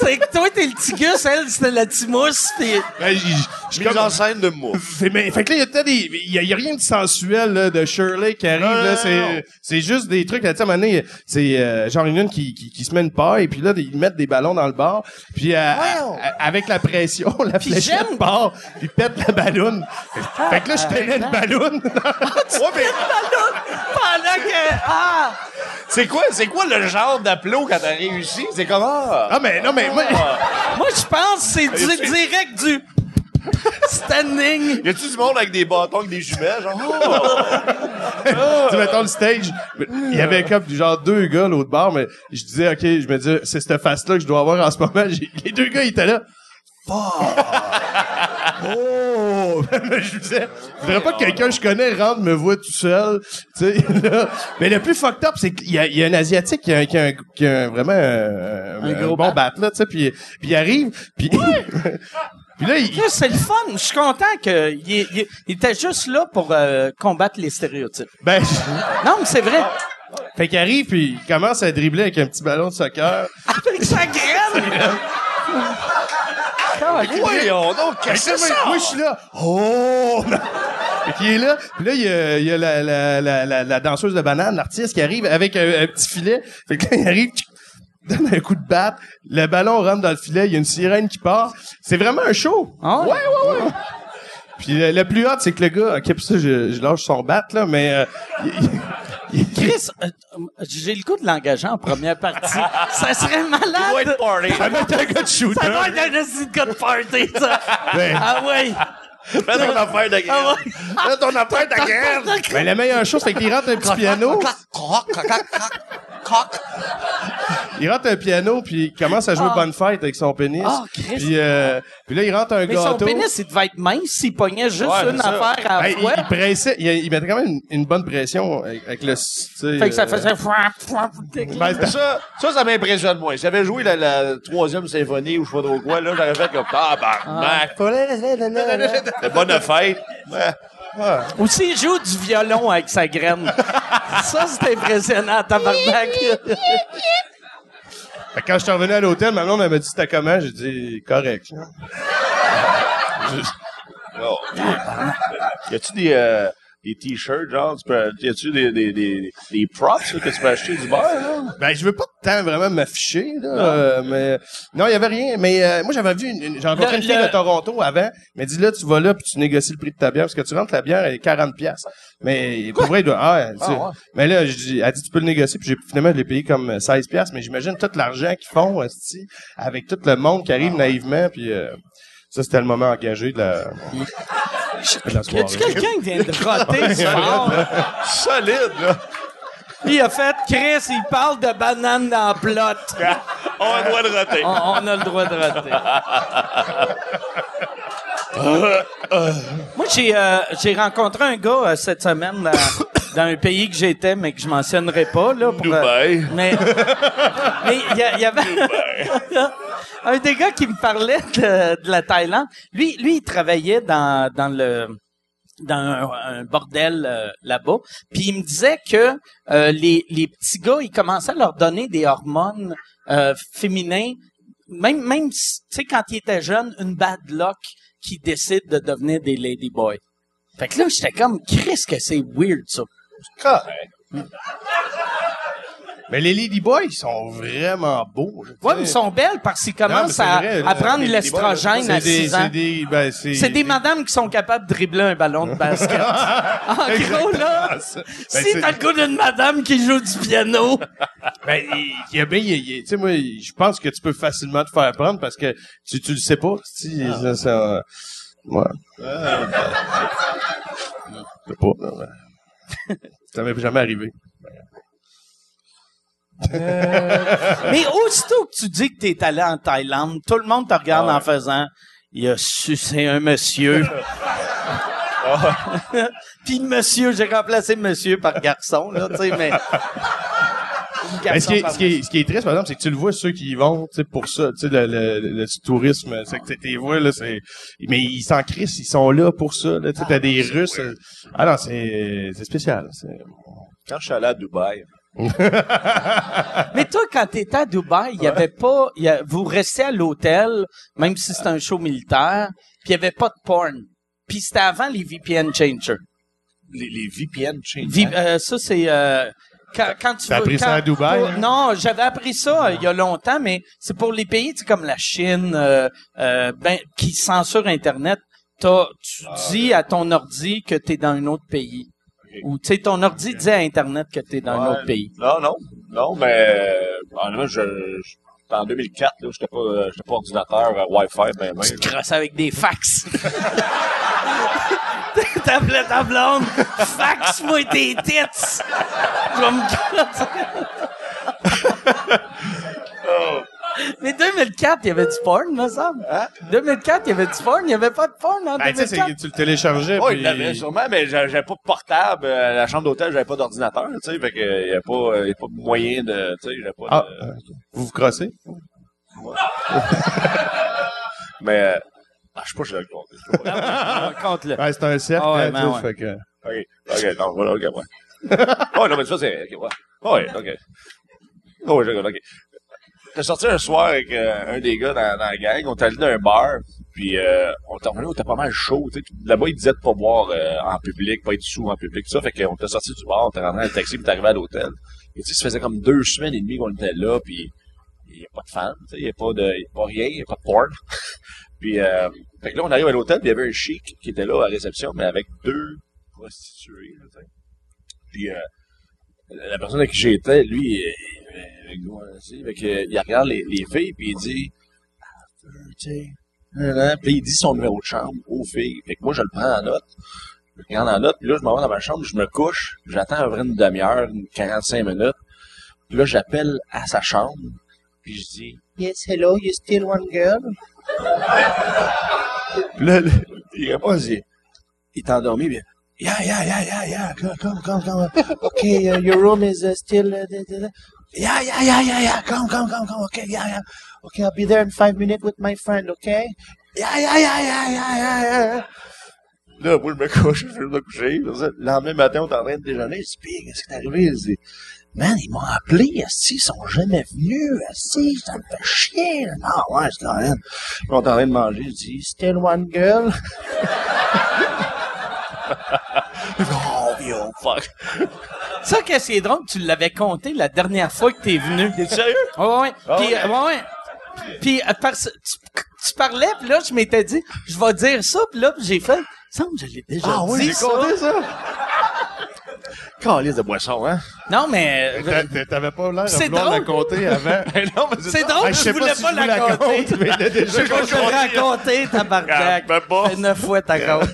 c'est que toi, t'es le petit gus, elle, c'était la timousse. T'es... Ben, j- j- je Mise en scène de mouffe. Fait, mais, fait que là, il y a peut-être des, il y a, il y a rien de sensuel, là, de Shirley qui arrive, Non, là. non, C'est, non. c'est juste des trucs, là, tu sais, à un moment donné, c'est, euh, genre une une qui, qui, qui se met une paille, puis là, ils mettent des ballons dans le bar, puis, euh, à- avec la pression, la fléchette j'aime- part, puis pète la ballonne. Fait que là, je tenais le ballon. Ouais, mais Pendant que... Ah! c'est quoi, c'est quoi le genre d'applaud quand t'as réussi? C'est comment? ah, mais, non, mais, moi, Moi, je pense que c'est du, direct du... Standing. Y a-tu du monde avec des bâtons, avec des jumelles? Genre, oh! tu mettons le stage, il y avait comme genre deux gars l'autre bar, mais je disais, ok, je me disais, c'est cette face-là que je dois avoir en ce moment. Les deux gars, ils étaient là. Fuck! Oh! je disais, je voudrais pas que quelqu'un que je connais rentre me voit tout seul. Tu sais, là. Mais le plus fucked up, c'est qu'il y a, il y a un Asiatique qui a, qui a, qui vraiment un, un gros bon bat, là, tu sais, puis, puis il arrive, puis... puis là, il, Là, C'est le fun. Je suis content qu'il il, était juste là pour euh, combattre les stéréotypes. ben, Non, mais c'est vrai. fait qu'il arrive, puis il commence à dribbler avec un petit ballon de soccer. Avec sa graine. Voyons donc, qu'est-ce que c'est moi, ça? moi, je suis là. Oh! Fait qu'il est là. Puis là, il y a, il y a la, la, la, la, la danseuse de banane, l'artiste qui arrive avec un, un petit filet. Fait que là, il arrive, donne un coup de batte. Le ballon rentre dans le filet. Il y a une sirène qui part. C'est vraiment un show. Ah ouais? ouais, ouais. Puis le, le plus hot, c'est que le gars, ok, pour ça, je, je lâche son bat, là, mais euh, il- Chris, euh, euh, j'ai le goût de l'engager en première partie. ça serait malade. White party. ça va être un gars de shooter. Ça doit être un gars de party, ça. Ben, Ah ouais. Fais ton affaire de Ah ouais. Fais ton affaire de graine. ben, la meilleure chose, c'est qu'il rentre un petit piano. il rentre un piano, puis il commence à jouer Ah. Bonne Fête avec son pénis. Ah. Puis, euh, puis là, il rentre un Mais son gâteau. pénis, il devait être mince s'il pognait juste Ouais, une affaire à la il, il pressait, il, il mettait quand même une, une bonne pression avec, avec le... Fait que ça euh, faisait... ben, Mais ça, ça, ça m'impressionne moins. J'avais joué la, la troisième symphonie ou je sais pas trop quoi, là, j'aurais fait comme, ah, barnac. De bonne fête. Ouais. Ou s'il joue du violon avec sa graine. ça, c'est impressionnant, tabarnak. Fait que quand je suis revenu à l'hôtel, ma blonde, elle m'a dit c'était comment? J'ai dit correct. Oh. Y a-tu des, euh, des t-shirts, genre, tu peux, y a-tu des, des, des, des props, là, que tu peux acheter du bar, là? Ben, je veux pas tant vraiment m'afficher, là, euh, mais non, il y avait rien. Mais euh, moi, j'avais vu, une, une- j'ai rencontré Le- une fille le- de Toronto avant. Elle m'a dit là, tu vas là puis tu négocies le prix de ta bière parce que tu rentres la bière elle est 40 pièces. Mais pour vrai, il doit, ah, tu sais. Ah, ouais. mais là, je dis, elle dit tu peux le négocier puis j'ai finalement je l'ai payé comme 16 pièces. Mais j'imagine tout l'argent qu'ils font, esti, avec tout le monde qui Ah, arrive naïvement puis. euh, ça, c'était le moment engagé de la, de la Y a-tu soirée. quelqu'un qui vient de roter ce? Solide, là. Il a fait, Chris, il parle de banane dans la plotte. On a le droit de roter. On, on a le droit de roter. Moi, j'ai euh, j'ai rencontré un gars euh, cette semaine dans, dans un pays que j'étais, mais que je mentionnerai pas. Là, pour, euh, Dubaï. mais mais il y, avait un des gars qui me parlait de, de la Thaïlande. Lui, lui, il travaillait dans, dans le dans un, un bordel euh, là-bas. Puis il me disait que euh, les, les petits gars, ils commençaient à leur donner des hormones euh, féminins, même même si- tu sais quand ils étaient jeunes, une bad luck qui décide de devenir des ladyboys. Fait que là, j'étais comme, Chris, que c'est weird, ça. Mais les Ladyboys, ils sont vraiment beaux. sais. mais ils sont belles parce qu'ils commencent à, vrai, à là, prendre les l'estrogène à des, 6 ans. c'est des, ben, des madames qui sont capables de dribbler un ballon de basket. en gros, là. Ben, si c'est- t'as le goût d'une madame qui joue du piano, Ben, il y a bien, tu sais, moi, je pense que tu peux facilement te faire prendre parce que tu, tu le sais pas, tu sais, ça, ça, ouais. Je sais pas, non, ben. Ça m'est jamais arrivé. Mais aussitôt que tu dis que t'es allé en Thaïlande, tout le monde te regarde Ah en faisant il a sucé un monsieur. Puis monsieur, j'ai remplacé monsieur par garçon, là, tu sais, mais. Ben, ce, qui est, Garçon ce, qui est, ce qui est triste, par exemple, c'est que tu le vois, ceux qui y vont, tu sais, pour ça, tu sais, le, le, le, le tourisme, c'est que tu les vois, là, c'est, mais ils s'en crissent, ils sont là pour ça, là, tu sais, t'as des Russes, euh, ah non, c'est, c'est spécial, c'est, Quand je suis allé à Dubaï, Mais toi, quand t'étais à Dubaï, il y avait pas, il y a- vous restiez à l'hôtel, même si c'était un show militaire, puis il y avait pas de porn. Puis c'était avant les VPN changers. les, les VPN change. Vi- euh, ça, c'est... euh, quand, quand tu veux- appris ça à Dubaï, pour- hein? Non, j'avais appris ça euh, il y a longtemps, mais c'est pour les pays comme la Chine, euh, euh, ben, qui censurent Internet. T'as- tu dis à ton ordi que tu es dans un autre pays. Ou tu sais, ton ordi dit à Internet que tu es dans un autre pays. Non, non. Non, mais, euh, honnêtement, je, je- en 2004, là, j'étais pas, j'étais pas ordinateur Wi-Fi, ben, ben. Tu te avec des fax. T'appelais ta blonde. Fax-moi tes tits. Je vais me crosser. Mais 2004, il y avait du porn, me semble. 2004, il y avait du porn. Il n'y avait pas de porn en ben, tu sais, 2004. c'est- tu le téléchargeais, Ouais, puis- il l'avait sûrement, mais j'a- j'avais pas de portable. euh, À la chambre d'hôtel, j'avais pas d'ordinateur, tu sais, fait que, euh, y avait pas, euh, y avait pas moyen de, tu sais, j'avais pas ah, de, euh, vous vous crossez? mais, euh, ah, je sais pas, je compté. je. On compte le. Ouais, c'est un cercle, Ah ouais, hein, ben tu sais, ouais. fait que... Ok, ok, non, voilà, ok, ouais. oh, non, mais ça, c'est, ok, ouais. Ouais, ok. Oh, ouais, ok, ok. T'es sorti un soir avec euh, un des gars dans, dans la gang, on est allé dans un bar, puis euh, on était revenu, on était pas mal chaud, tu sais. Là-bas, ils disaient de pas boire euh, en public, pas être sous en public, tout ça. Fait qu'on était sorti du bar, on était rentré dans le taxi, puis on est arrivé à l'hôtel. Et tu sais, ça faisait comme deux semaines et demie qu'on était là, puis il y a pas de fans, tu sais, il y a pas de, il y a pas rien, il y a pas de porn. Puis, euh, fait que là, on arrive à l'hôtel, puis il y avait un chic qui était là à la réception, mais avec deux prostituées, là. Puis, euh, la personne avec qui j'étais, lui, que, il regarde les, les filles, puis il dit, Ah, nan, nan. puis il dit son numéro de chambre aux filles. Fait que moi, je le prends en note. Je le regarde en note, puis là, je m'en vais dans ma chambre, je me couche, j'attends à peu près une demi-heure, une 45 minutes. Puis là, j'appelle à sa chambre. Puis je dis, Yes, hello, you still one girl? Puis là, là, il répond, il dit, il est endormi, bien. Yeah, yeah, yeah, yeah, yeah, come, come, come, come. Okay, uh, your room is uh, still... Uh, da- da- da. Yeah, yeah, yeah, yeah, yeah, come, come, come, come, okay, yeah, yeah. Okay, I'll be there in five minutes with my friend, okay? Yeah, yeah, yeah, yeah, yeah, yeah, yeah. Là, moi, je me couche, je vais me coucher. Le lendemain matin, on est en train de déjeuner. Je dis, qu'est-ce qui est arrivé? Man, ils m'ont appelé, esti, ils sont jamais venus, esti, ça me fait chier. Non, ouais, c'est quand même. On est en train de manger. Je dis, Still one girl? oh, yo, fuck. Ça, qu'est-ce qui est drôle, tu l'avais compté la dernière fois que t'es venu. T'es sérieux? Ouais, ouais. Ah Puis, ouais. ouais, ouais. Puis, euh, parce- tu, tu parlais, puis là, je m'étais dit, je vais dire ça, puis là, j'ai fait, il me je l'ai déjà Ah oui, dit, j'ai ça. compté ça. Calice de boisson, hein? Non, mais... T'a- t'a- T'avais pas l'air de C'est vouloir la compter avant. non, mais C'est drôle, Ah, je, je voulais pas si la compter. Je vais raconter, tabarnak. Pas. Ça fait neuf fois ta compte.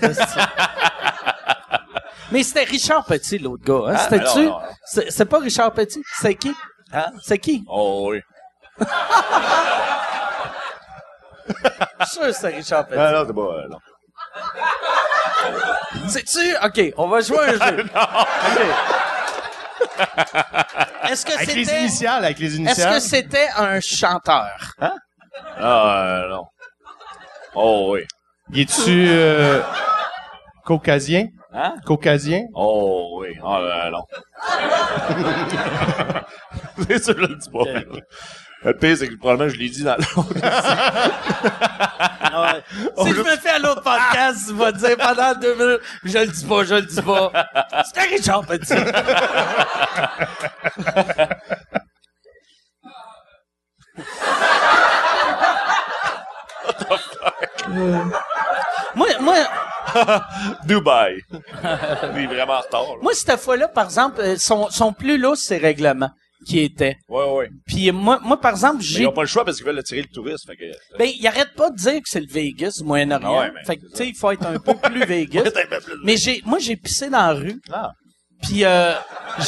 Mais c'était Richard Petit, l'autre gars. Hein? Ah, C'était-tu? C'est c'est pas Richard Petit? C'est qui? Hein? C'est qui? Oh, oui. Je suis sûr que c'est Richard Petit. Ah, non, c'est pas, euh, non. C'est-tu? OK, on va jouer un jeu. OK. Est-ce que Avec les c'était... initiales, avec les Est-ce initiales. que c'était un chanteur? Ah, euh, non. Oh, oui. Es-tu euh, caucasien? Hein? Caucasien? Oh, oui. Ah, euh, non. c'est sûr, je le dis pas. Le pire, c'est que probablement, je l'ai dit dans l'autre. Si je me fais à l'autre podcast, tu vas dire pendant deux minutes, je le dis pas, je le dis pas. C'était Richard Petit. moi, moi, Dubaï. Il est vraiment en retard. là. moi, cette fois-là, par exemple, euh, sont plus lourds ces règlements qui étaient. Ouais, ouais. Puis moi, moi, par exemple, Mais ils j'ai n'ont pas le choix parce qu'ils veulent attirer le touriste. Fait que, Ben, il arrête pas de dire que c'est le Vegas Moyen-Orient. Ah ouais, mais fait que, tu sais, il faut être un peu plus Vegas. Mais j'ai, moi, j'ai pissé dans la rue. Ah. Puis euh,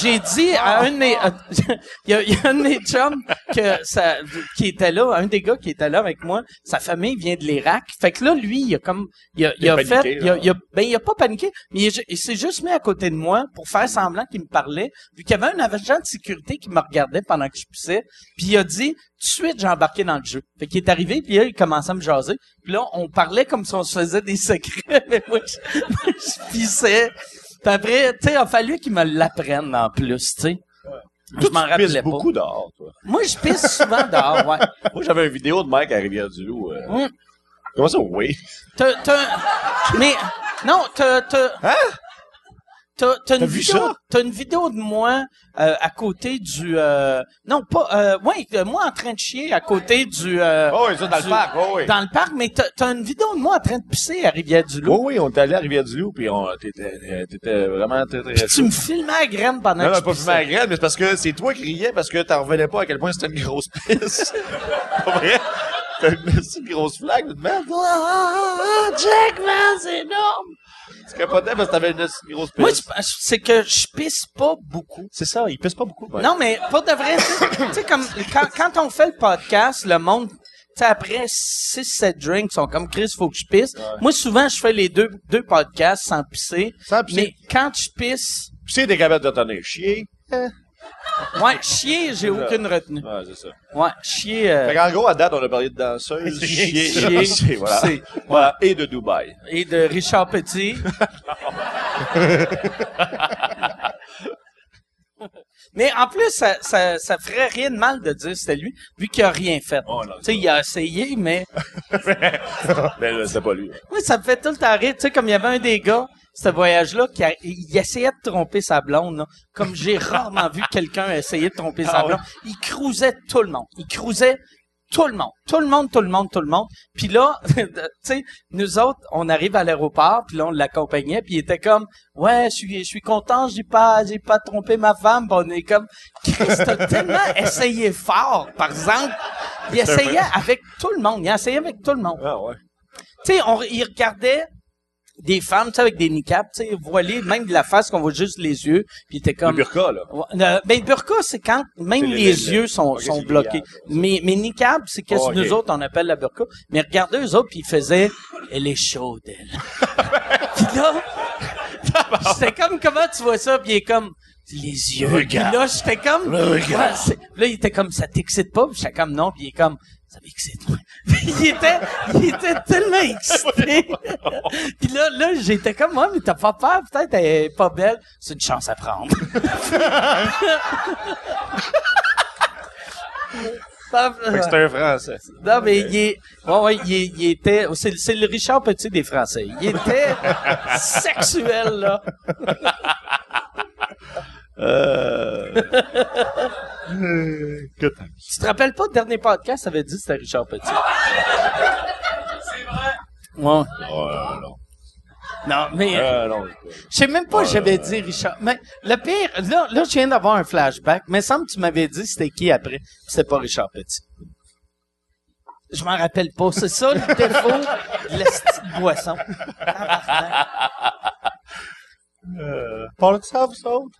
j'ai dit à un de mes... euh, Il y, y a un de mes chums que ça, qui était là, un des gars qui était là avec moi, sa famille vient de l'Irak. Fait que là, lui, il a comme... Il a, il Il a paniqué, fait... Il a, là. il a- ben, il a pas paniqué, mais il, s'est juste mis à côté de moi pour faire semblant qu'il me parlait, vu qu'il y avait un agent de sécurité qui me regardait pendant que je pissais. Puis il a dit, tout de suite, j'ai embarqué dans le jeu. Fait qu'il est arrivé, puis là, il commençait à me jaser. Puis là, on parlait comme si on se faisait des secrets, mais moi, je, moi, je pissais. Puis après, tu sais, il a fallu qu'il me l'apprenne en plus, tu sais. Je m'en rappelais pas. beaucoup dehors, toi. Moi, je pisse souvent dehors, ouais. Moi, j'avais une vidéo de Mike à Rivière-du-Loup. euh. Hum. Comment ça, oui? T'as, t'as, mais, non, t'as, t'as, Hein? T'as, t'as une T'as vu vidéo, ça? t'as une vidéo de moi, euh, à côté du, euh, non, pas, euh, ouais, de moi en train de chier à côté du, euh, Oh, oui, ça, dans le parc. Oh, oui. dans le parc, mais t'as, t'as une vidéo de moi en train de pisser à Rivière-du-Loup. Oh, oui, on est allé à Rivière-du-Loup, puis on, t'étais, euh, t'étais vraiment très, très... Puis tu me filmais à graine pendant Non, que non, pas fumé à la graine, mais c'est parce que c'est toi qui riais parce que t'en revenais pas à quel point c'était une grosse pisse. Pas vrai? T'as une petite grosse flaque de merde. Ah, ah, ah, Jack, man, c'est énorme! Tu capotais parce que t'avais une grosse pisse. Moi, c'est- que je pisse pas beaucoup. c'est ça, il pisse pas beaucoup. ouais. Non, mais pour de vrai, tu sais- comme quand, quand on fait le podcast, le monde, tu sais, après 6-7 drinks, sont comme Chris, faut que je pisse. Moi, souvent, je fais les deux, deux podcasts sans pisser. Sans pisser. Mais quand je pisse, Puis c'est des cabanes de tonner. Chier. Ouais, chier, j'ai aucune retenue. Ouais, c'est ça. Ouais, chier, euh, Fait qu'en gros, à date, on a parlé de danseuse, chier, Chier. chier, voilà. Et de Dubaï. et de Richard Petit. Mais en plus, ça, ça, ça ferait rien de mal de dire que c'était lui, vu qu'il a rien fait. Oh, tu sais, il a essayé, mais Mais là, c'était pas lui. Oui, ça me fait tout le temps rire. Tu sais, comme il y avait un des gars, ce voyage-là, qui a- il essayait de tromper sa blonde, là. Comme j'ai rarement vu quelqu'un essayer de tromper sa Ah ouais? blonde. Il cruisait tout le monde. Il cruisait tout le monde. Tout le monde, tout le monde, tout le monde. Puis là, tu sais, nous autres, on arrive à l'aéroport, puis là, on l'accompagnait, puis il était comme, ouais, je suis, je suis content, j'ai pas, j'ai pas trompé ma femme. Puis on est comme, Chris, t'as tellement essayé fort, par exemple. Il essayait avec tout le monde. Il a essayé avec tout le monde. Ah, ouais. Tu sais, il regardait, des femmes, tu sais, avec des niqabs, tu sais, voilées, même de la face qu'on voit juste les yeux, puis t'es Le comme... burqa, là. Euh, ben, burqa, c'est quand même C'est le- les le- yeux sont, sont c'est bloqués. Mais, mais niqab, c'est qu'est-ce Oh, que nous autres, on appelle la burqa? Mais regardez eux autres, puis ils faisaient, elle est chaude, elle. puis là, c'était comme, comment tu vois ça, puis il est comme, les yeux. Puis là, j'étais comme, Ouais, c'est- là, il était comme, ça t'excite pas? Puis j'étais comme, non, puis il est comme, ça m'excite, il était, il était tellement excité. puis là, là, j'étais comme, moi, mais t'as pas peur, peut-être, elle est pas belle. C'est une chance à prendre. C'est un français. Non, mais il est, ouais, ouais, il, est- il était, c'est, c'est le Richard Petit des Français. Il était sexuel, là. Euh... Tu te rappelles pas, le dernier podcast, ça avait dit que c'était Richard Petit? C'est vrai. Ouais. oh, non. Non, mais, Euh, non. je sais même pas, j'avais dit Richard. Mais le pire, là, là, je viens d'avoir un flashback. Mais il semble que tu m'avais dit c'était qui après. C'était pas Richard Petit. Je m'en rappelle pas. C'est ça le défaut de la petite boisson. Euh, parle de ça, vous autres?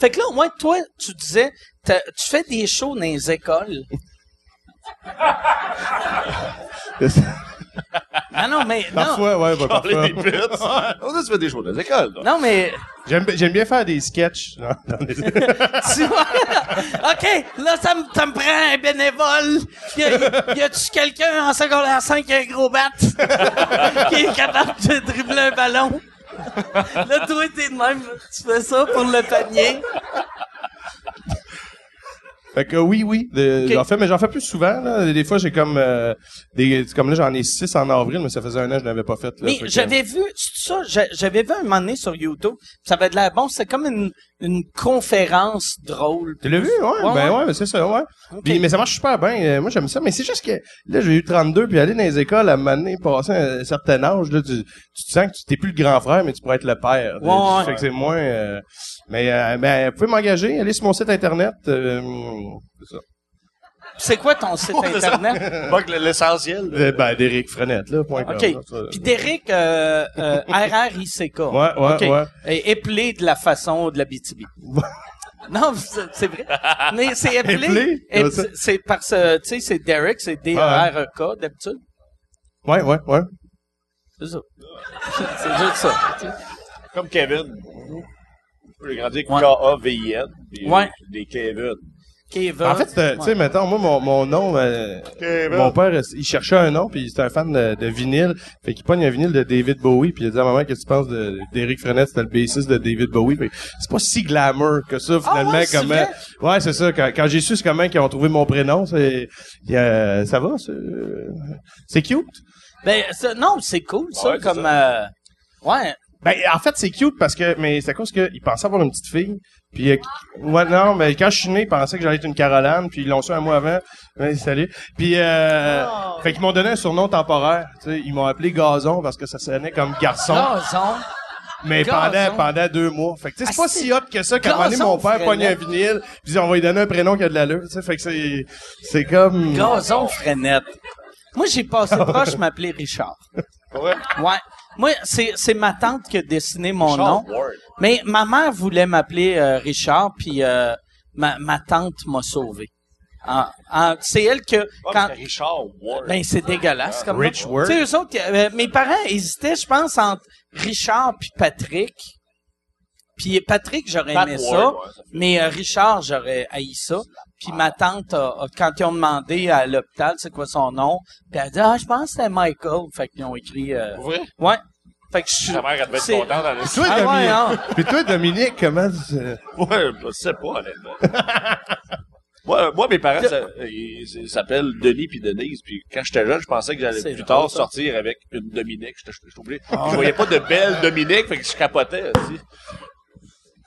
Fait que là, au moins, toi, tu disais, tu fais des shows dans les écoles. Ah non, mais non, Parfois, ouais, bah, Parler parfois. des putes. On a fait des choses dans les écoles, là. non, mais J'aime, j'aime bien faire des sketchs. dans- dans les- tu vois, ok, là ça me ça me prend un bénévole. Y, a, y a-tu quelqu'un en secondaire 5 qui a un gros bat? Qui est capable de dribbler un ballon? Là, toi, t'es de même, tu fais ça pour le panier. Fait que oui, oui, de- j'en fais, mais j'en fais plus souvent. Là. Des fois, j'ai comme euh, des, comme là, j'en ai six en avril, mais ça faisait un an que je n'avais pas fait. Là, Mais j'avais vu c'est ça, j'a- j'avais vu un moment donné sur YouTube. Ça avait de l'air bon. C'était comme une, une conférence drôle. Tu l'as vu, ouais, Ouais, ben ouais. ouais, mais c'est ça, ouais. Ok. Puis, mais ça marche super bien. Euh, moi, j'aime ça. Mais c'est juste que là, j'ai eu 32, puis aller dans les écoles à m'amener, passer un certain âge, là, tu, tu te sens que tu t'es plus le grand frère, mais tu pourrais être le père. Ouais, ouais. Fait que c'est moins. euh, mais euh, ben, vous pouvez m'engager, allez sur mon site internet. euh, c'est ça. C'est quoi ton site internet? Pas que l'essentiel. Euh, ben, Derek Frenette, là. point com, OK. là. Puis Derek, euh, euh, R-R-I-C-K. Ouais, ouais. Et épelé de la façon de la BTB. non, c'est vrai. Mais c'est épelé. Épelé? ép- Comme ça? c'est parce que, tu sais, c'est Derek, c'est D-E-R-E-K d'habitude. Ouais, ouais, ouais. C'est ça. c'est juste ça. Comme Kevin. J'ai grandi avec. K-A-V-I-N. Ouais. Des Kevin. Kevin. En fait, euh, tu sais, mettons, moi, mon, mon nom, euh, mon père, euh, il cherchait un nom, puis c'était un fan de, de vinyle. Fait qu'il pogne un vinyle de David Bowie, puis il a dit à maman, qu'est-ce que tu penses de- d'Eric Frenette, c'était le bassiste de David Bowie. Fait que c'est pas si glamour que ça, finalement, Ah ouais, c'est comment... vrai? Ouais, c'est ça. Quand, quand j'ai su c'est comment qu'ils ont trouvé mon prénom, c'est... il y a- ça va, c'est... C'est cute. Ben, ça- non, c'est cool, ça, Ouais, c'est comme, euh, ouais. Ben, en fait, c'est cute parce que, mais c'est à cause qu'il pensait avoir une petite fille. Puis, euh, ouais, non, mais quand je suis né, il pensait que j'allais être une Caroline, puis ils l'ont su un mois avant. Ouais, salut. Puis, euh, Oh. fait qu'ils m'ont donné un surnom temporaire. Tu sais, ils m'ont appelé Gazon parce que ça sonnait comme garçon. Gazon? mais pendant, pendant deux mois. Fait que, tu sais, c'est Ah, pas si hot que ça qu'à un moment donné, Gazon mon père pogne un vinyle, puis on va lui donner un prénom qui a de l'allure. Tu sais, fait que c'est, c'est comme... Gazon Frenette. Moi, j'ai passé proche de m'appeler Richard. Ouais. Ouais. Moi, c'est, ma tante qui a dessiné mon nom. Ward. Mais ma mère voulait m'appeler euh, Richard, puis euh, ma, ma tante m'a sauvé. En- en- c'est elle que Ah, quand c'est Richard Ward. ben c'est dégueulasse comme Rich nom. Word. Tu sais autres, euh, mes parents hésitaient, je pense entre Richard puis Patrick. Puis Patrick, j'aurais Pat aimé Ward, ça, ouais, ça fait- mais euh, Richard, j'aurais haï ça. Puis ma tante, a- a- quand ils ont demandé à l'hôpital c'est quoi son nom, puis elle a dit ah je pense que c'était Michael, fait qu'ils ont écrit euh, vrai? ouais. Fait que je suis Ta mère, elle devait être contente dans le Toi, Ah ouais, Dominique, hein. puis toi, Dominique, comment... tu- Ouais, je sais pas, honnêtement. moi, moi, mes parents ça- ils ils s'appellent Denis puis Denise. Puis quand j'étais jeune, je pensais que j'allais C'est plus drôle, tard ça. sortir avec une Dominique. J'étais j'étais obligé. Je voyais pas de belle Dominique, fait que je capotais. aussi.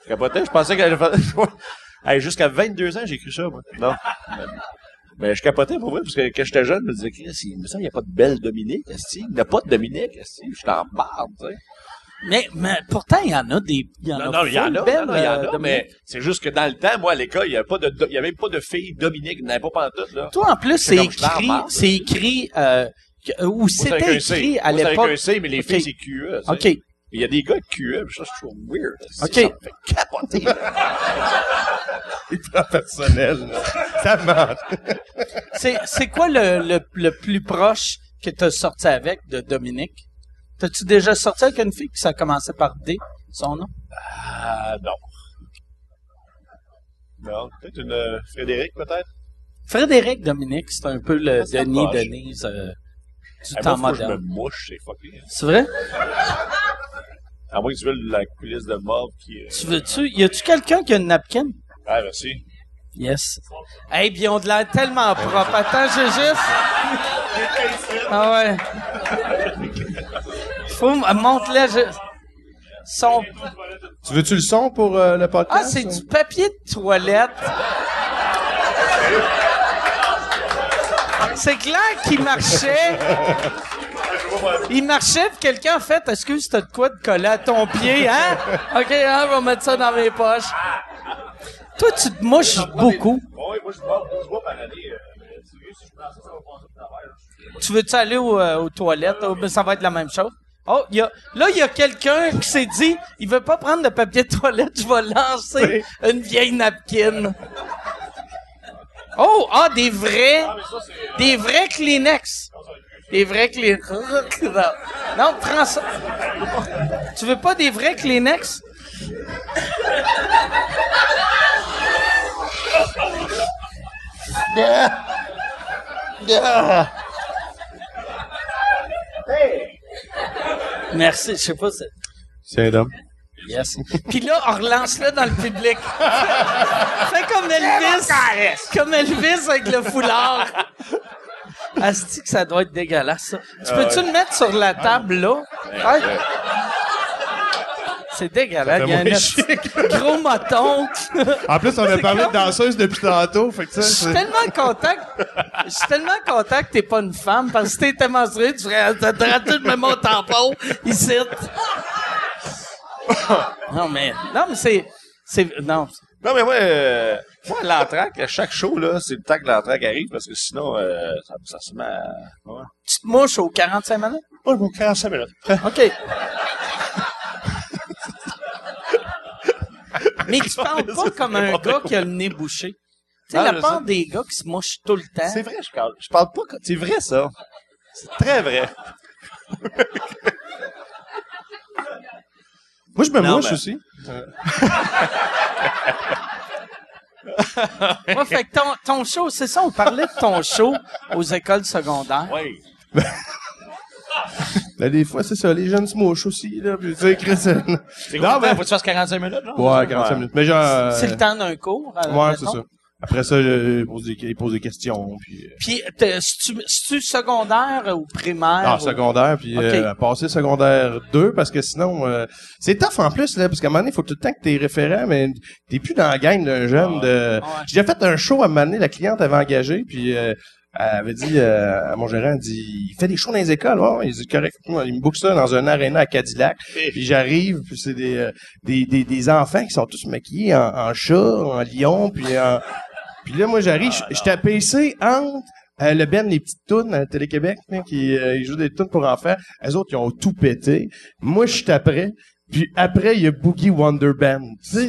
Je capotais. Je pensais que j'allais faire... Hey, Jusqu'à 22 ans, j'ai cru ça, moi. Non. Mais je capotais pour vrai, parce que quand j'étais jeune, je me disais, Chris, il me semble qu'il n'y a pas de belle Dominique, esti. Il n'y a pas de Dominique, esti. Je suis en barbe, tu sais. Mais, mais pourtant il y en a des il y en Non, a non, il y en a, belles, non, il y en euh, a, Dominique. mais c'est juste que dans le temps, moi, à l'école, il y avait pas de, il y avait même pas de fille Dominique, il n'y en avait pas pantoute, là. Toi, en plus, c'est écrit, marde. c'est écrit, euh, c'est avec c'était écrit à c'est l'époque. un C, mais les filles, c'est QE. OK. Il y a des gars de QE, ça, je trouve weird. Ok. Ça me fait capoter. Ça ment. C'est, c'est quoi le, le, le plus proche que tu as sorti avec de Dominique? T'as-tu déjà sorti avec une fille qui ça commençait par D, son nom? Ah, non. Non, peut-être une euh, Frédéric, peut-être? Frédéric Dominique, c'est un peu le Denis. Denise euh, du temps moi, que je me moderne. mouche, c'est fucké. C'est vrai? À moins que tu veux la coulisse de mort qui... euh, Tu veux-tu, y a-tu quelqu'un qui a une napkin? Ah, merci. Yes. Hey, puis ils ont de l'air tellement propre. Attends, j'ai juste. Ah ouais. Faut, montre-le. Je... Son... Tu veux-tu le son pour euh, le podcast? Ah, c'est du papier de toilette. C'est clair qu'il marchait. Il marchait, puis quelqu'un a fait Excuse, t'as de quoi de coller à ton pied, hein? Ok, hein, on va mettre ça dans mes poches. Toi, tu te mouches beaucoup. Oui, moi, je bois, je bois par année. euh, mais tu veux, si je prends ça, ça va passer. Tu veux-tu aller euh, aux toilettes? Oh, ben, ça va être la même chose. Oh, y a, là, il y a quelqu'un qui s'est dit, il veut pas prendre de papier de toilette, je vais lancer une vieille napkin. Oh, ah, des vrais, des vrais Kleenex. Des vrais Kleenex. Non, prends ça. Tu veux pas des vrais Kleenex? Merci, je sais pas, c'est... C'est un homme. Yes. Puis là, on relance-le dans le public. Fais comme Elvis. Comme Elvis avec le foulard. Asti que ça doit être dégueulasse, ça. Tu peux-tu le mettre sur la table, là? Ouais. C'est dégueulasse. Il y a un gros moton. En plus, on a parlé comme- de danseuse depuis tantôt. Fait que ça, Je suis tellement content que, je suis tellement content que t'es pas une femme, parce que si t'étais menstruée, tu ferais, t'aurais raté de mon tampon, ici? Non, mais, non, mais c'est, c'est, non. Non, mais moi, euh, moi, l'entraque, à chaque show, là, c'est le temps que l'entraque arrive, parce que sinon, euh, ça, ça se met à... Ouais. Tu te mouches aux 45 minutes? Moi, me 45 minutes. OK. Mais tu parles pas comme un gars qui a le nez bouché. Tu sais, la part sais. des gars qui se mouchent tout le temps. C'est vrai, je parle, je parle pas... comme- C'est vrai, ça. C'est très vrai. Moi, je me Non, mouche aussi. Ouais, fait que ton, ton show, c'est ça, on parlait de ton show aux écoles secondaires. Oui. Ben, des fois, c'est ça. Les jeunes se mouchent aussi, là. Puis, tu sais, Chris... C'est Non, mais- Faut que tu fasses 45 minutes, là? Ouais, 45 minutes. Mais genre... C'est le temps d'un cours. Ouais, c'est ça. Après ça, euh, il pose des, il pose des questions, puis... euh, Puis, c'est-tu secondaire ou primaire? Ah, ou- secondaire, puis Ok. euh, passer secondaire 2, parce que sinon, euh, c'est tough en plus, là, parce qu'à un moment donné, il faut tout le temps que t'es référent, mais t'es plus dans la gang d'un jeune de... Ouais. J'ai déjà fait un show à un moment donné, la cliente avait engagé, puis euh, elle avait dit euh, à mon gérant, elle dit, il fait des shows dans les écoles, ouais, il dit, correct, il me book ça dans un aréna à Cadillac, puis j'arrive, puis c'est des, euh, des, des, des enfants qui sont tous maquillés en, en chat, en lion, puis en... Puis là, moi, j'arrive, je j'étais PC entre euh, le Ben, les petites tounes à Télé-Québec, là, qui euh, ils jouent des tounes pour enfants. Elles autres, ils ont tout pété. Moi, je suis après. Puis après, il y a Boogie Wonder Band. Tu sais,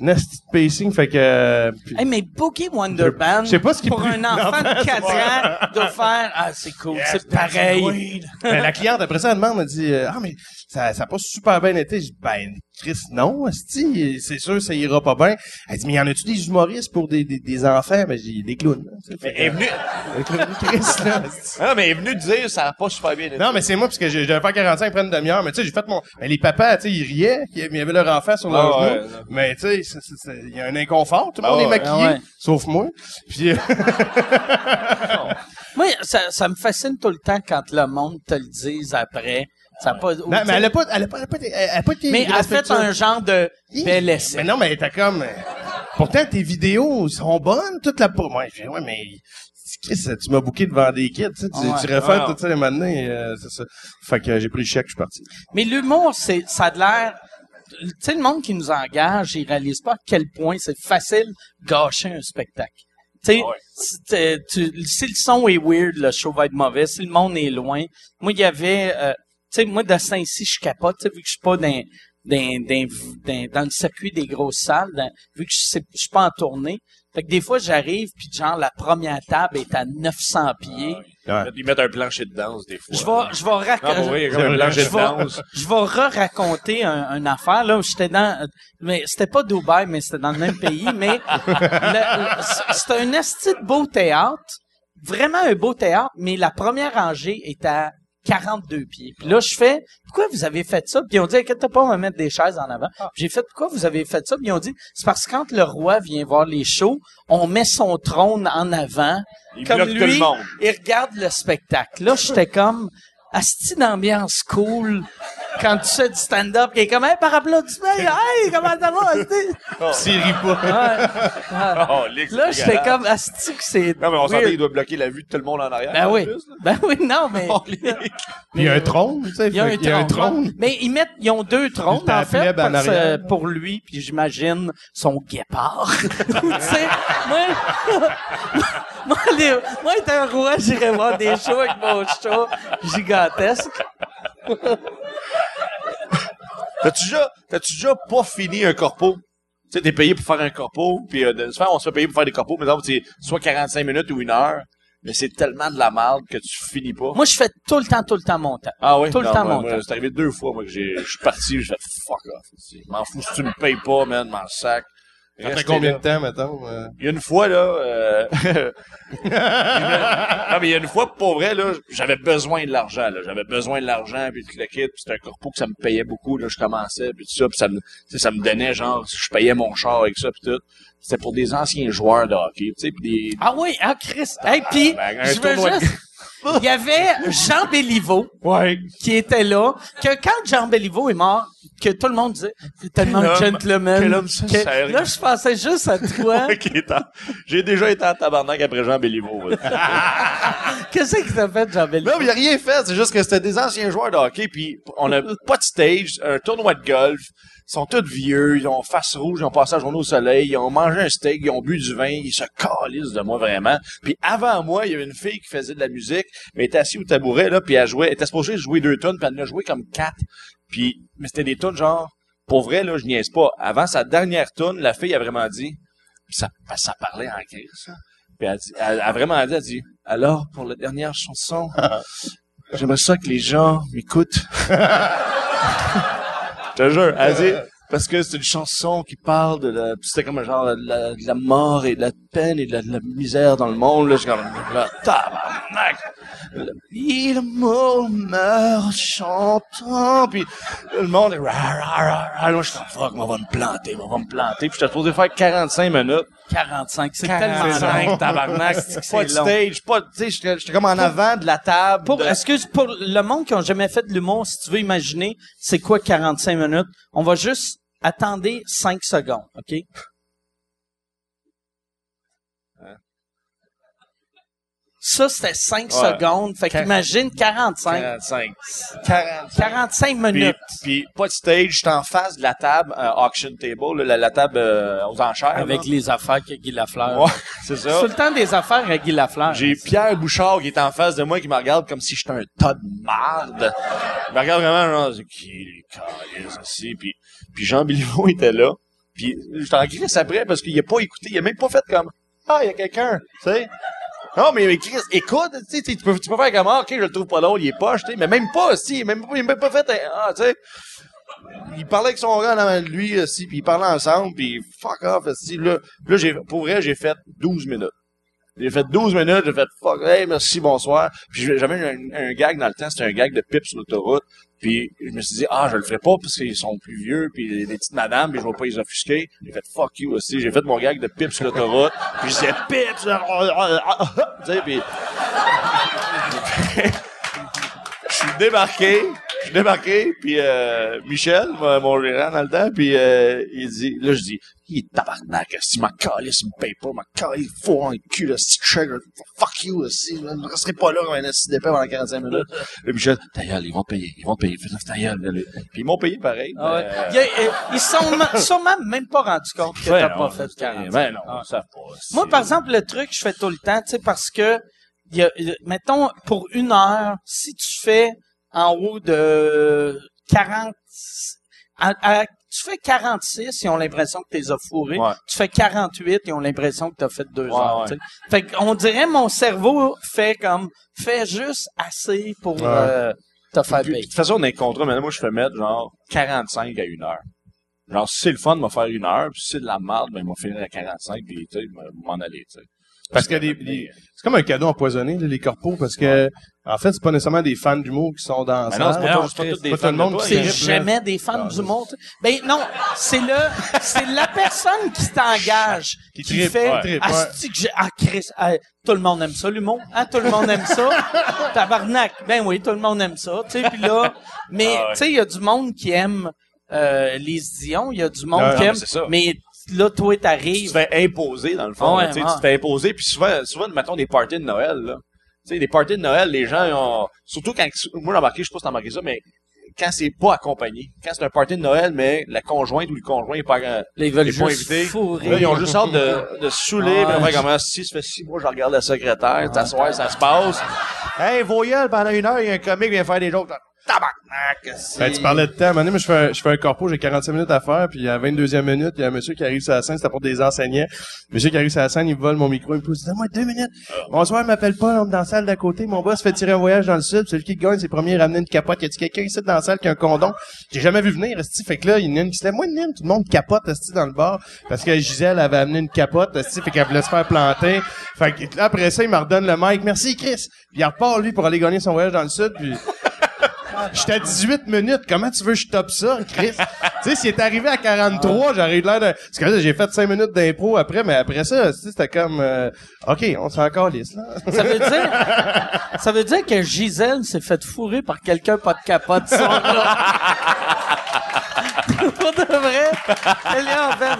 nasty pacing, fait que... euh, puis- Hey, mais Boogie Wonder Band, Je sais pas ce pour plus- un enfant de 4 ans, doit faire, ah, c'est cool, c'est pareil. Ben, la cliente, après ça, elle demande, elle dit, euh, ah, mais ça, ça a pas super bien été. Je dis, ben, Chris, non, c'est sûr, ça ira pas bien. Elle dit, mais y en a-tu des humoristes pour des, des, des enfants? Ben, j'ai des clowns, là, tu sais, fait Elle est venue... Chris, là. Non, mais elle est venue dire ça n'a pas super bien été. Non, mais c'est moi, parce que j'ai- j'avais fait 45, ils prennent une demi-heure, mais tu sais, j'ai fait mon... Ben, les papas, tu sais, ils riaient, ils avaient leur enfant sur leur Ah, genou, ouais, non. mais tu sais, il y a un inconfort, tout le Ah, monde est ouais. maquillé, Ah, ouais. sauf moi. Puis, euh, Moi, ça, ça me fascine tout le temps quand le monde te le dise après. Ça a pas, ou, non, tu mais elle a pas, elle a pas, elle a pas, été- elle a pas été mais elle a fait un genre de bel Mais essai. non, mais t'as comme... Pourtant, tes vidéos sont bonnes, toute la... Moi, je fais, ouais, mais... Chris, tu m'as bouqué devant des kids, tu sais, tu, Ouais. tu refais Ouais. tout ça les matinées, euh, c'est ça. Fait que euh, j'ai pris le chèque, je suis parti. Mais l'humour, c'est, ça a de l'air, tu sais, le monde qui nous engage, il réalise pas à quel point c'est facile de gâcher un spectacle. Tu sais, Ouais. si, t'es- tu- si le son est weird, le show va être mauvais. Si le monde est loin. Moi, il y avait, euh, sais, moi, de Saint-Cy, je capote, tu sais, vu que je suis pas dans, dans, dans, dans, dans le circuit des grosses salles, dans- vu que je suis pas en tournée. Fait que des fois, j'arrive, puis genre, la première table est à 900 pieds. Ouais. Ils mettent un plancher de danse, des fois. Je vais, je vais rac- Non, pour vrai, il y a comme un plancher je de vais, danse. je vais re-raconter un, une affaire là où j'étais dans mais c'était pas Dubaï mais c'était dans le même pays mais c'était un esti de beau théâtre vraiment un beau théâtre mais la première rangée est à 42 pieds. Puis là, je fais, pourquoi vous avez fait ça? Puis ils ont dit, inquiète pas, on va mettre des chaises en avant. Puis J'ai fait, pourquoi vous avez fait ça? Puis ils ont dit, c'est parce que quand le roi vient voir les shows, on met son trône en avant. Il comme lui, tout le monde. il regarde le spectacle. Là, j'étais comme, asti d'ambiance cool. Quand tu fais du stand-up, qui est comme, hey, par applaudissement, hey, comment ça va, asti? S'il rit pas. Ouais. Oh, Là, c'est j'étais comme, asti que c'est Non, mais on weird. s'entend, il doit bloquer la vue de tout le monde en arrière. Ben en oui. plus. Ben oui, non, mais. Puis il y a un trône, tu sais. Il y a un qu'il trône. trône. Mais ils mettent, ils ont deux trônes, en fait, plèbe en parce, arrière. euh, pour lui, puis j'imagine son guépard. tu sais, moi, moi, les, moi, être un roi, j'irais voir des shows avec mon chat gigantesque. T'as-tu déjà, t'as-tu déjà pas fini un corpo? Tu sais, t'es payé pour faire un corpo, puis euh, de- souvent, on se fait payer pour faire des corpos, mais exemple, c'est soit 45 minutes ou une heure, mais c'est tellement de la merde que tu finis pas. Moi, je fais tout le temps, tout le temps mon temps. ah oui? tout le Non, temps moi, mon moi, temps. C'est arrivé deux fois, moi, que j'ai, je suis parti, j'ai fait fuck off. Je m'en fous si tu me payes pas, man, m'en sac. Après Restez combien là. de temps, mettons? euh? Il y a une fois, là, euh... non, mais il y a une fois, pour vrai, là, j'avais besoin de l'argent, là. J'avais besoin de l'argent, puis le kit, puis c'était un corpo que ça me payait beaucoup, là, je commençais, puis tout ça, puis ça me, tu sais, ça me donnait, genre, je payais mon char avec ça, puis tout. C'était pour des anciens joueurs de hockey, tu sais, puis des... Ah oui, ah, Chris? Hey, puis, Ben, un je veux juste... Il y avait Jean Béliveau qui était là, que quand Jean Béliveau est mort, que tout le monde disait, c'est tellement homme- gentleman. quel homme que- là, je pensais juste à toi. J'ai déjà été en tabarnak après Jean Béliveau. Qu'est-ce que t'as fait, Jean Béliveau? Non, il a rien fait. C'est juste que c'était des anciens joueurs de hockey, puis on a pas de stage, un tournoi de golf. Ils sont tous vieux, ils ont face rouge, ils ont passé la journée au soleil, ils ont mangé un steak, ils ont bu du vin, ils se calissent de moi vraiment. Puis avant moi, il y avait une fille qui faisait de la musique, mais elle était assise au tabouret, là, puis elle jouait, elle était supposée jouer deux tonnes, puis elle en a joué comme quatre. Puis, mais c'était des tonnes genre, pour vrai, là, je niaise pas. Avant sa dernière tonne, la fille a vraiment dit, ça, ça parlait en caisse, ça. Puis elle, dit- elle a vraiment dit, elle dit, alors, pour la dernière chanson, j'aimerais ça que les gens m'écoutent. Te jure, elle dit, parce que c'est une chanson qui parle de la, c'était comme genre de la, de la mort et de la peine et de la, de la misère dans le monde, là, je suis comme, là, tabarnak! L'amour meurt chantant, puis le monde est ra, ra, ra, ra. Là, je suis fuck, on va me planter, on va me planter, puis j'étais supposé faire 45 minutes. 45, c'est tellement long. 45, tabarnak, C'est pas de long. stage, pas de, tu sais, j'étais comme en avant de la table. Pour, de- excuse, pour le monde qui ont jamais fait de l'humour, si tu veux imaginer, c'est quoi 45 minutes? On va juste attendre 5 secondes, OK? Ça, c'était 5 Ouais. secondes. Fait qu'imagine 45. 45. 45. 45 Puis, minutes. puis pas de stage, j'étais en face de la table, euh, auction table, la, la table euh, aux enchères. Avec là. les affaires que Guy Lafleur. Ouais, c'est ça. tout le temps des affaires avec Guy Lafleur. J'ai Pierre Bouchard qui est en face de moi qui me regarde comme si j'étais un tas de marde. Il me regarde vraiment genre c'est qui les calices aussi puis puis Jean Béliveau était là. Puis je t'en crisse après parce qu'il a pas écouté, il a même pas fait comme ah, il y a quelqu'un, tu sais. Non, mais écoute, tu tu peux, tu peux faire comme, ah, ok, je le trouve pas drôle, il est poche, mais même pas, si, même, il même pas fait un, ah, tu sais. Il parlait avec son gars dans lui, aussi, puis ils parlaient ensemble, puis fuck off, si, là, là, j'ai, pour vrai, j'ai fait 12 minutes. J'ai fait 12 minutes, j'ai fait fuck, hey, merci, bonsoir. Puis j'avais un, un gag dans le temps, c'était un gag de pipe sur l'autoroute. Puis je me suis dit, ah, je le ferai pas parce qu'ils sont plus vieux, puis les, les petites madames, puis je vais pas les offusquer. J'ai fait fuck you aussi. J'ai fait mon gag de pipe sur l'autoroute. Puis je disais pipe sur Tu je suis débarqué. je suis débarqué, puis euh, Michel, mon gérant dans le temps, puis euh, il dit, là, je dis, il est tabarnak, si ma calice me paye pas, ma calice, faut un cul, si trigger, fuck you, si, je ne resterai pas là comme un assis d'épée pendant 45 minutes. Là, Michel, ta gueule, ils vont payer, ils vont payer, fais ta gueule. Puis ils m'ont payé pareil. Ah ouais. mais, euh, Il y a- euh, ils sont sûrement même pas rendus compte que t'as non, pas fait 40. Ben non, Ah. ça pas. Moi, par exemple, le truc que je fais tout le temps, tu sais, parce que, y a- mettons, pour une heure, si tu fais en haut de 40, à- à- tu fais 46, ils ont l'impression que tu les as fourrés. Ouais. Tu fais 48, ils ont l'impression que tu as fait deux Ouais, heures. ouais. Fait qu'on dirait mon cerveau fait comme, fait juste assez pour euh, te faire Puis, de payer. toute façon, dans les contrats, maintenant, moi, je fais mettre genre 45 à une heure. Genre, si c'est le fun de me faire une heure, puis si c'est de la merde, ben, il m'a finir à 45, puis, tu sais, m'en aller, tu sais. Parce que des- des- c'est comme un cadeau empoisonné, là, les corpos, parce que, en fait, c'est pas nécessairement des fans d'humour qui sont dans Ben ça. non, c'est pas, non, tous des pas tout le monde de C'est jamais des fans du monde. Ben non, c'est le, c'est la personne qui t'engage qui, Qui fait. ouais. Ah, que j'ai- ah, Chris, ah, tout le monde aime ça l'humour. Hein, tout le monde aime ça. Tabarnak. Ben oui, tout le monde aime ça. Tu sais, puis là, mais Ah ouais. tu sais, il y a du monde qui aime euh, les Dion, il y a du monde Ah, qui non, aime. mais c'est ça. Mais là, toi, tu t'arrives. te fais imposer, dans le fond. Ouais, là, tu ouais. Tu te fais imposer, puis souvent, souvent, mettons, des parties de Noël, là. Tu sais, des parties de Noël, les gens, ils ont, surtout quand, moi, j'ai remarqué, je sais pas si t'as remarqué ça, mais quand c'est pas accompagné, quand c'est un party de Noël, mais la conjointe ou le conjoint est pas, euh, Là, ils veulent est pas juste invité. fourrer. Là, ils ont juste hâte de, de se saouler, Ouais. puis après, comment, si, ça fait six mois, je regarde la secrétaire, t'asseoir, ça se passe. Hey, voyelle, pendant une heure, il y a un comique qui vient faire des jokes. Tabarnak. Ben, tu parlais de temps. Maintenant, moi, je fais un, je fais un corpo, j'ai 45 minutes à faire, puis à la 22e minute, il y a un monsieur qui arrive sur la scène, c'est pour des enseignants. Le monsieur qui arrive sur la scène, il me vole mon micro, il me pousse, donne-moi deux minutes. Bonsoir, il m'appelle pas, on est dans la salle d'à côté. Mon boss fait tirer un voyage dans le sud, celui qui gagne, c'est le premier à ramener une capote. Y a-tu quelqu'un ici dans la salle qui a un condom? J'ai jamais vu venir, esti. Fait que là, il y en a une qui se lève, moi, une tout le monde capote, esti, dans le bar. Parce que Gisèle avait amené une capote, esti, fait qu'elle voulait se faire planter. Fait que là, après ça, il me redonne le mic. Merci, Chris. Puis il repart, lui, pour aller gagner son voyage dans le sud, puis J'étais à 18 minutes. Comment tu veux que je toppe ça, Chris? tu sais, s'il est arrivé à 43, j'aurais eu l'air de... Parce j'ai fait 5 minutes d'impro après, mais après ça, c'était comme... euh, OK, on s'en calisse, là. Ça veut dire, ça veut dire que Gisèle s'est fait fourrer par quelqu'un pas de capote. Pour de vrai, elle est en fait,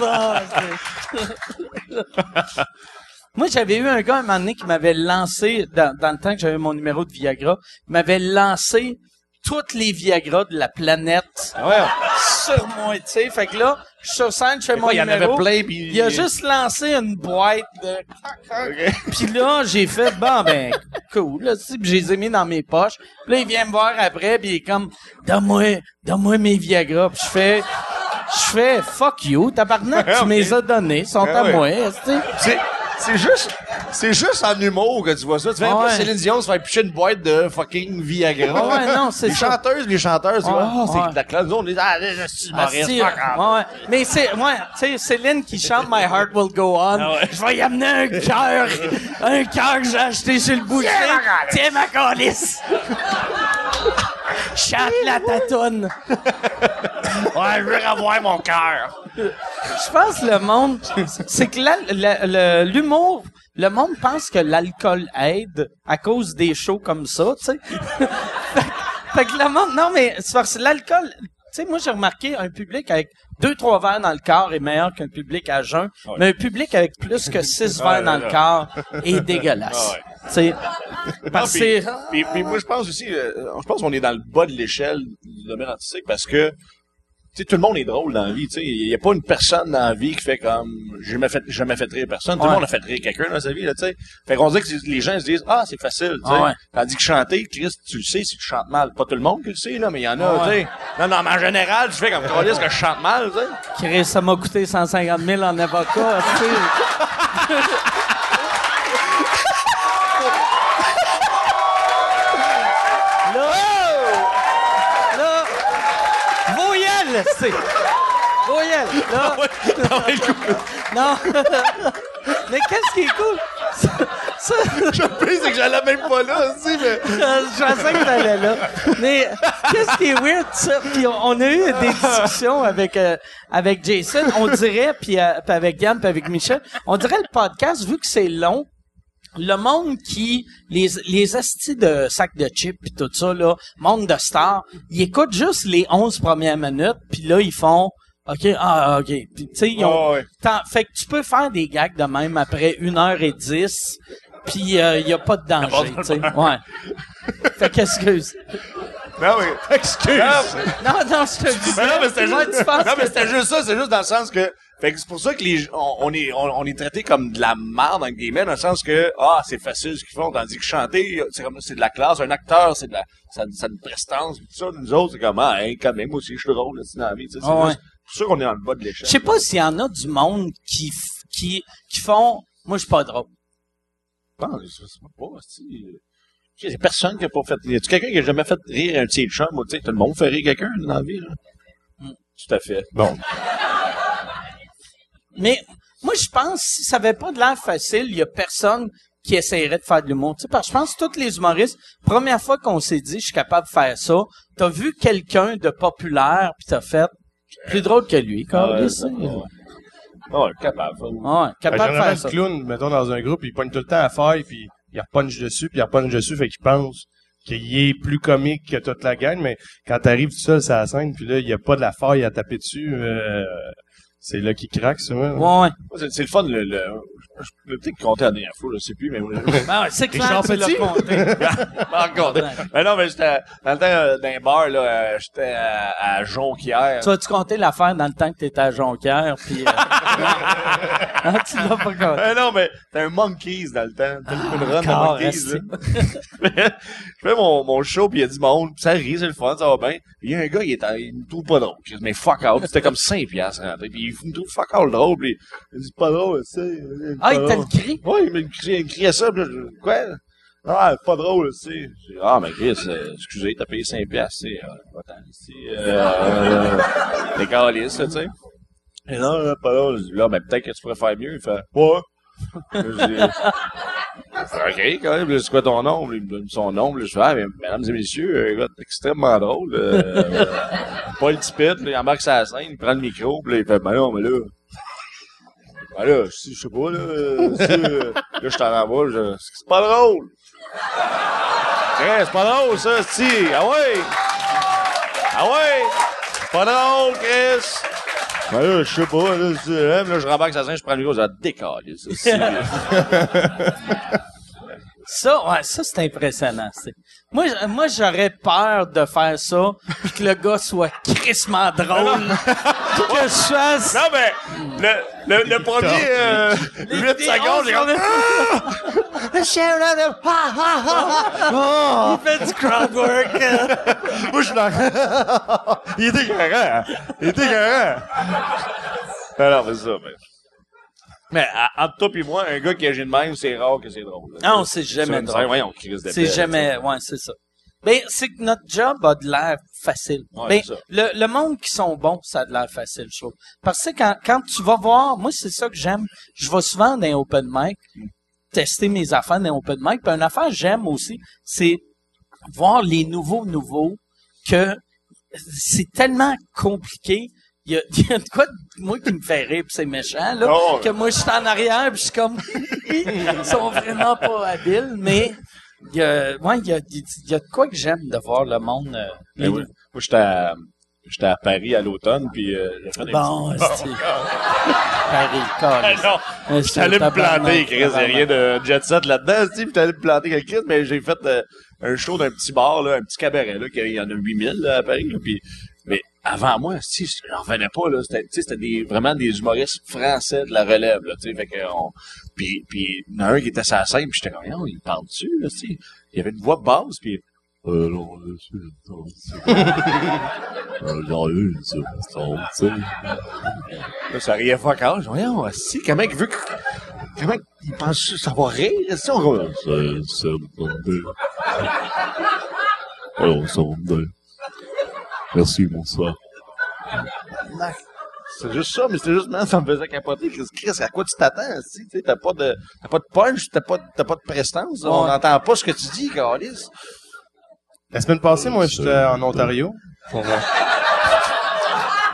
Moi, j'avais eu un gars un moment donné qui m'avait lancé, dans, dans le temps que j'avais mon numéro de Viagra, il m'avait lancé toutes les Viagra de la planète sur moi, tu sais. Fait que là, je suis sur scène, je fais mon il y en numéro. avait plein, puis- Il a juste lancé une boîte de... Puis là, j'ai fait, bon, ben, cool, là, puis je les ai mis dans mes poches. Puis là, il vient me voir après, puis il est comme, donne-moi, donne-moi mes Viagra. Puis je fais, je fais, fuck you, tabarnak, tu me les as donnés, ils sont Ah à ouais. moi, tu sais. C'est, juste, c'est juste en humour que tu vois ça. Tu fais Ah pas ouais. Céline Dion se faire picher une boîte de fucking Viagra. Ah ouais, non, c'est les ça. chanteuses, les chanteuses, tu vois, Ah, ah, c'est la classe. Nous, on est, ah, je suis humoriste, ouais. Mais c'est, ouais, tu sais, Céline qui chante My Heart Will Go On. Ah ouais. Je vais y amener un cœur, un cœur que j'ai acheté sur le boucher. Tiens ma calice. Chante la tatoune. Ouais, je veux avoir mon cœur. Je pense que le monde, c'est que la- le- l'humour, le monde pense que l'alcool aide à cause des shows comme ça, tu sais. fait, fait que le monde, non mais c'est parce que l'alcool, tu sais, moi j'ai remarqué un public avec deux trois verres dans le corps est meilleur qu'un public à jeun, mais un public avec plus que six verres dans le corps est dégueulasse. Sais, parce que puis, c'est moi, je pense aussi, euh, je pense qu'on est dans le bas de l'échelle du domaine artistique parce que, sais, tout le monde est drôle dans la vie, tu sais. Il y a pas une personne dans la vie qui fait comme, j'ai jamais fait, jamais fait rire personne. Tout Ouais. le monde a fait rire quelqu'un dans sa vie, là, tu sais. Fait qu'on dit que les gens se disent, ah, c'est facile, tu sais. Ah ouais. Tandis que chanter, Chris, tu le sais si tu chantes mal. Pas tout le monde qui le sait, là, mais il y en a, tu ouais. sais. Non, non, mais en général, tu fais comme, tu dis que je chante mal, tu sais. Chris, ça m'a coûté 150 000 en avocat, tu sais. Là, là, voyelle, c'est. Voyelle, là. Non. Mais qu'est-ce qui est cool? Ça, pire, c'est que j'allais même pas là, aussi, mais. je pensais que t'allais là. Mais qu'est-ce qui est weird, ça? Puis on, on a eu des discussions avec euh, avec Jason, on dirait, puis euh, puis avec Yann, puis avec Michel, on dirait le podcast, vu que c'est long, le monde qui les les astis de sacs de chips puis tout ça là, monde de stars, ils écoutent juste les 11 premières minutes puis là ils font OK, ah, OK. Puis, tu sais, ils ont, ouais. Fait que tu peux faire des gags de même après une heure et dix, puis il y a pas de danger, tu sais. Ouais. fait qu'excuse. Non, mais, excuse. Non, non, je te dis. Mais non, mais c'était juste, non, mais c'était? juste ça, c'est juste dans le sens que, fait que c'est pour ça que les, on, on est, on, on est traité comme de la merde, entre guillemets, dans le sens que, ah, c'est facile ce qu'ils font, tandis que chanter, c'est comme, c'est de la classe, un acteur, c'est de la, ça, ça a une prestance, tout ça, nous autres, c'est comme, ah, hein, quand même, aussi, je suis drôle, là, dans la vie, c'est ouais. juste pour ça qu'on est le bas de l'échelle. Je sais pas s'il y en a du monde qui, qui, qui font, moi, je suis pas drôle. Je pense, je sais pas, si, il y a personne qui a pas fait, y a-tu quelqu'un qui a jamais fait rire un petit chum, tu sais, tout le monde fait rire quelqu'un dans la vie, là? Hmm. Tout à fait. Bon. Mais, moi, je pense, si ça avait pas de l'air facile, il y a personne qui essayerait de faire de l'humour. Tu sais, parce que je pense que tous les humoristes, première fois qu'on s'est dit, je suis capable de faire ça, t'as vu quelqu'un de populaire, puis t'as fait, plus drôle que lui, Ah, quoi. ouais, ouais. Ah ouais, capable. Ouais, Ben, capable de faire ça. clown, mettons, dans un groupe, il pogne tout le temps à faire, puis il repunch dessus, puis il repunch dessus, fait qu'il pense qu'il est plus comique que toute la gang, mais quand t'arrives tout seul sur la scène, puis là, il y a pas de la faille à taper dessus, euh, c'est là qu'il craque, ça. Ouais, ouais. Moi, C'est c'est le fun, le, le, je peut-être compter la dernière fois, je sais plus, mais Ben ouais, c'est clair, tu l'as compté. encore. Mais non, mais j'étais, dans le temps, euh, dans un bar, là, euh, j'étais à, à Jonquière. Tu vas-tu compter l'affaire dans le temps que t'étais à Jonquière, puis... Euh... non, tu l'as pas compté. Euh, non, mais c'était un Monkeys dans le temps. T'as une run de encore, Monkeys, là. je fais mon, mon show, puis il y a du monde, puis ça rit, c'est le fun, ça va bien. Puis il y a un gars, il, est, il me trouve pas drôle. Je dis, mais fuck out. C'était comme 5 piastres rentré. Puis il me trouve fuck out drôle, puis il dit, pas drôle, tu sais. Ah, il t'a le cri? Ouais, il me criait, criait ça, puis là, je- quoi? Ah, pas drôle, tu sais. J'ai dit, Ah, mais Chris, euh, excusez, t'as payé 5 piastres, tu sais. Euh, attends, tu sais, euh, euh, les calices, là, tu sais. Et non, là, pas drôle. Je dis, là, ben, peut-être que tu pourrais faire mieux. Il fait, ouais. Là, je dis, OK, quand même, c'est quoi ton nom? Il me donne son nom. Là, je fais, ah, mais, mesdames et messieurs, un gars extrêmement drôle. Euh, euh, Paul Tippett, là, il embarque la scène, il prend le micro, puis là, il fait, ben non, mais là, ben là, si, je sais pas, là, euh, là, je t'en renvoie, je, c'est pas drôle. Hey, c'est pas drôle, ça, si. Ah ouais! Ah ouais! C'est pas drôle, Chris! Ben là, je sais pas, là, hein, là, je rembarque la scène, je prends le micro, je décolle, ça. Ça, ouais, ça, c'est impressionnant. c'est- Moi, j- moi, j'aurais peur de faire ça, puis que le gars soit crissement drôle, puis que je fasse... Non, mais, le, le, le premier, euh, 8 des secondes, j'ai comme, Il fait du crowd work. euh. Moi, je suis dans... Il était écœurant. hein. Il était écœurant. Non, mais c'est ça, mais... Mais, à- entre toi et moi, un gars qui agit de même, c'est rare que c'est drôle. là. Non, c'est jamais drôle. Voyons, C'est jamais... Ouais, c'est ça. Ben, c'est que notre job a de l'air facile. Ouais, ben, le monde qui sont bons, ça a de l'air facile, je trouve. Parce que quand, quand tu vas voir, moi, c'est ça que j'aime. Je vais souvent dans un open mic, tester mes affaires dans un open mic. Puis une affaire que j'aime aussi, c'est voir les nouveaux nouveaux que c'est tellement compliqué. Il y a, il y a de quoi de moi qui me fait rire, puis c'est méchant, là, Oh, que moi, je suis en arrière, puis je suis comme... Ils sont vraiment pas habiles, mais il y a, ouais, il y a, il y a de quoi que j'aime de voir le monde... euh, Ben oui. Moi, j'étais à, j'étais à Paris à l'automne, puis euh, j'ai fait des Bon. Paris, Ah câlisse. non, Euh, j'étais allé me planter, Chris. Il rien de jet set là-dedans, tu j'étais allé me planter quelque chose, mais j'ai fait euh, un show d'un petit bar, là, un petit cabaret, là, qu'il y en a 8000, là, à Paris, là, puis, mais avant moi, si, j'en revenais pas, là, c'était, c'était des, vraiment des humoristes français de la relève, là, tu sais, fait que, on, puis, puis, il y en a un qui était la scène, puis j'étais comme, non, il parle dessus, là, tu. Il y avait une voix basse, puis, euh, non, non, c'est- euh, j'en ai une, ça, ça, tu sais. Là, ça riait fuck all. Je voyons, si, comment il veut que, comment il pense ça va rire, si on C'est, c'est va bien. Merci, bonsoir. C'est juste ça, mais c'est juste, man, ça me faisait capoter. Chris, Chris, à quoi tu t'attends, si, tu sais, t'as pas de, t'as pas de punch, t'as pas, de- t'as pas de prestance, on n'entend pas ce que tu dis, Carlis. La semaine passée, moi, j'étais en Ontario. Pour, euh,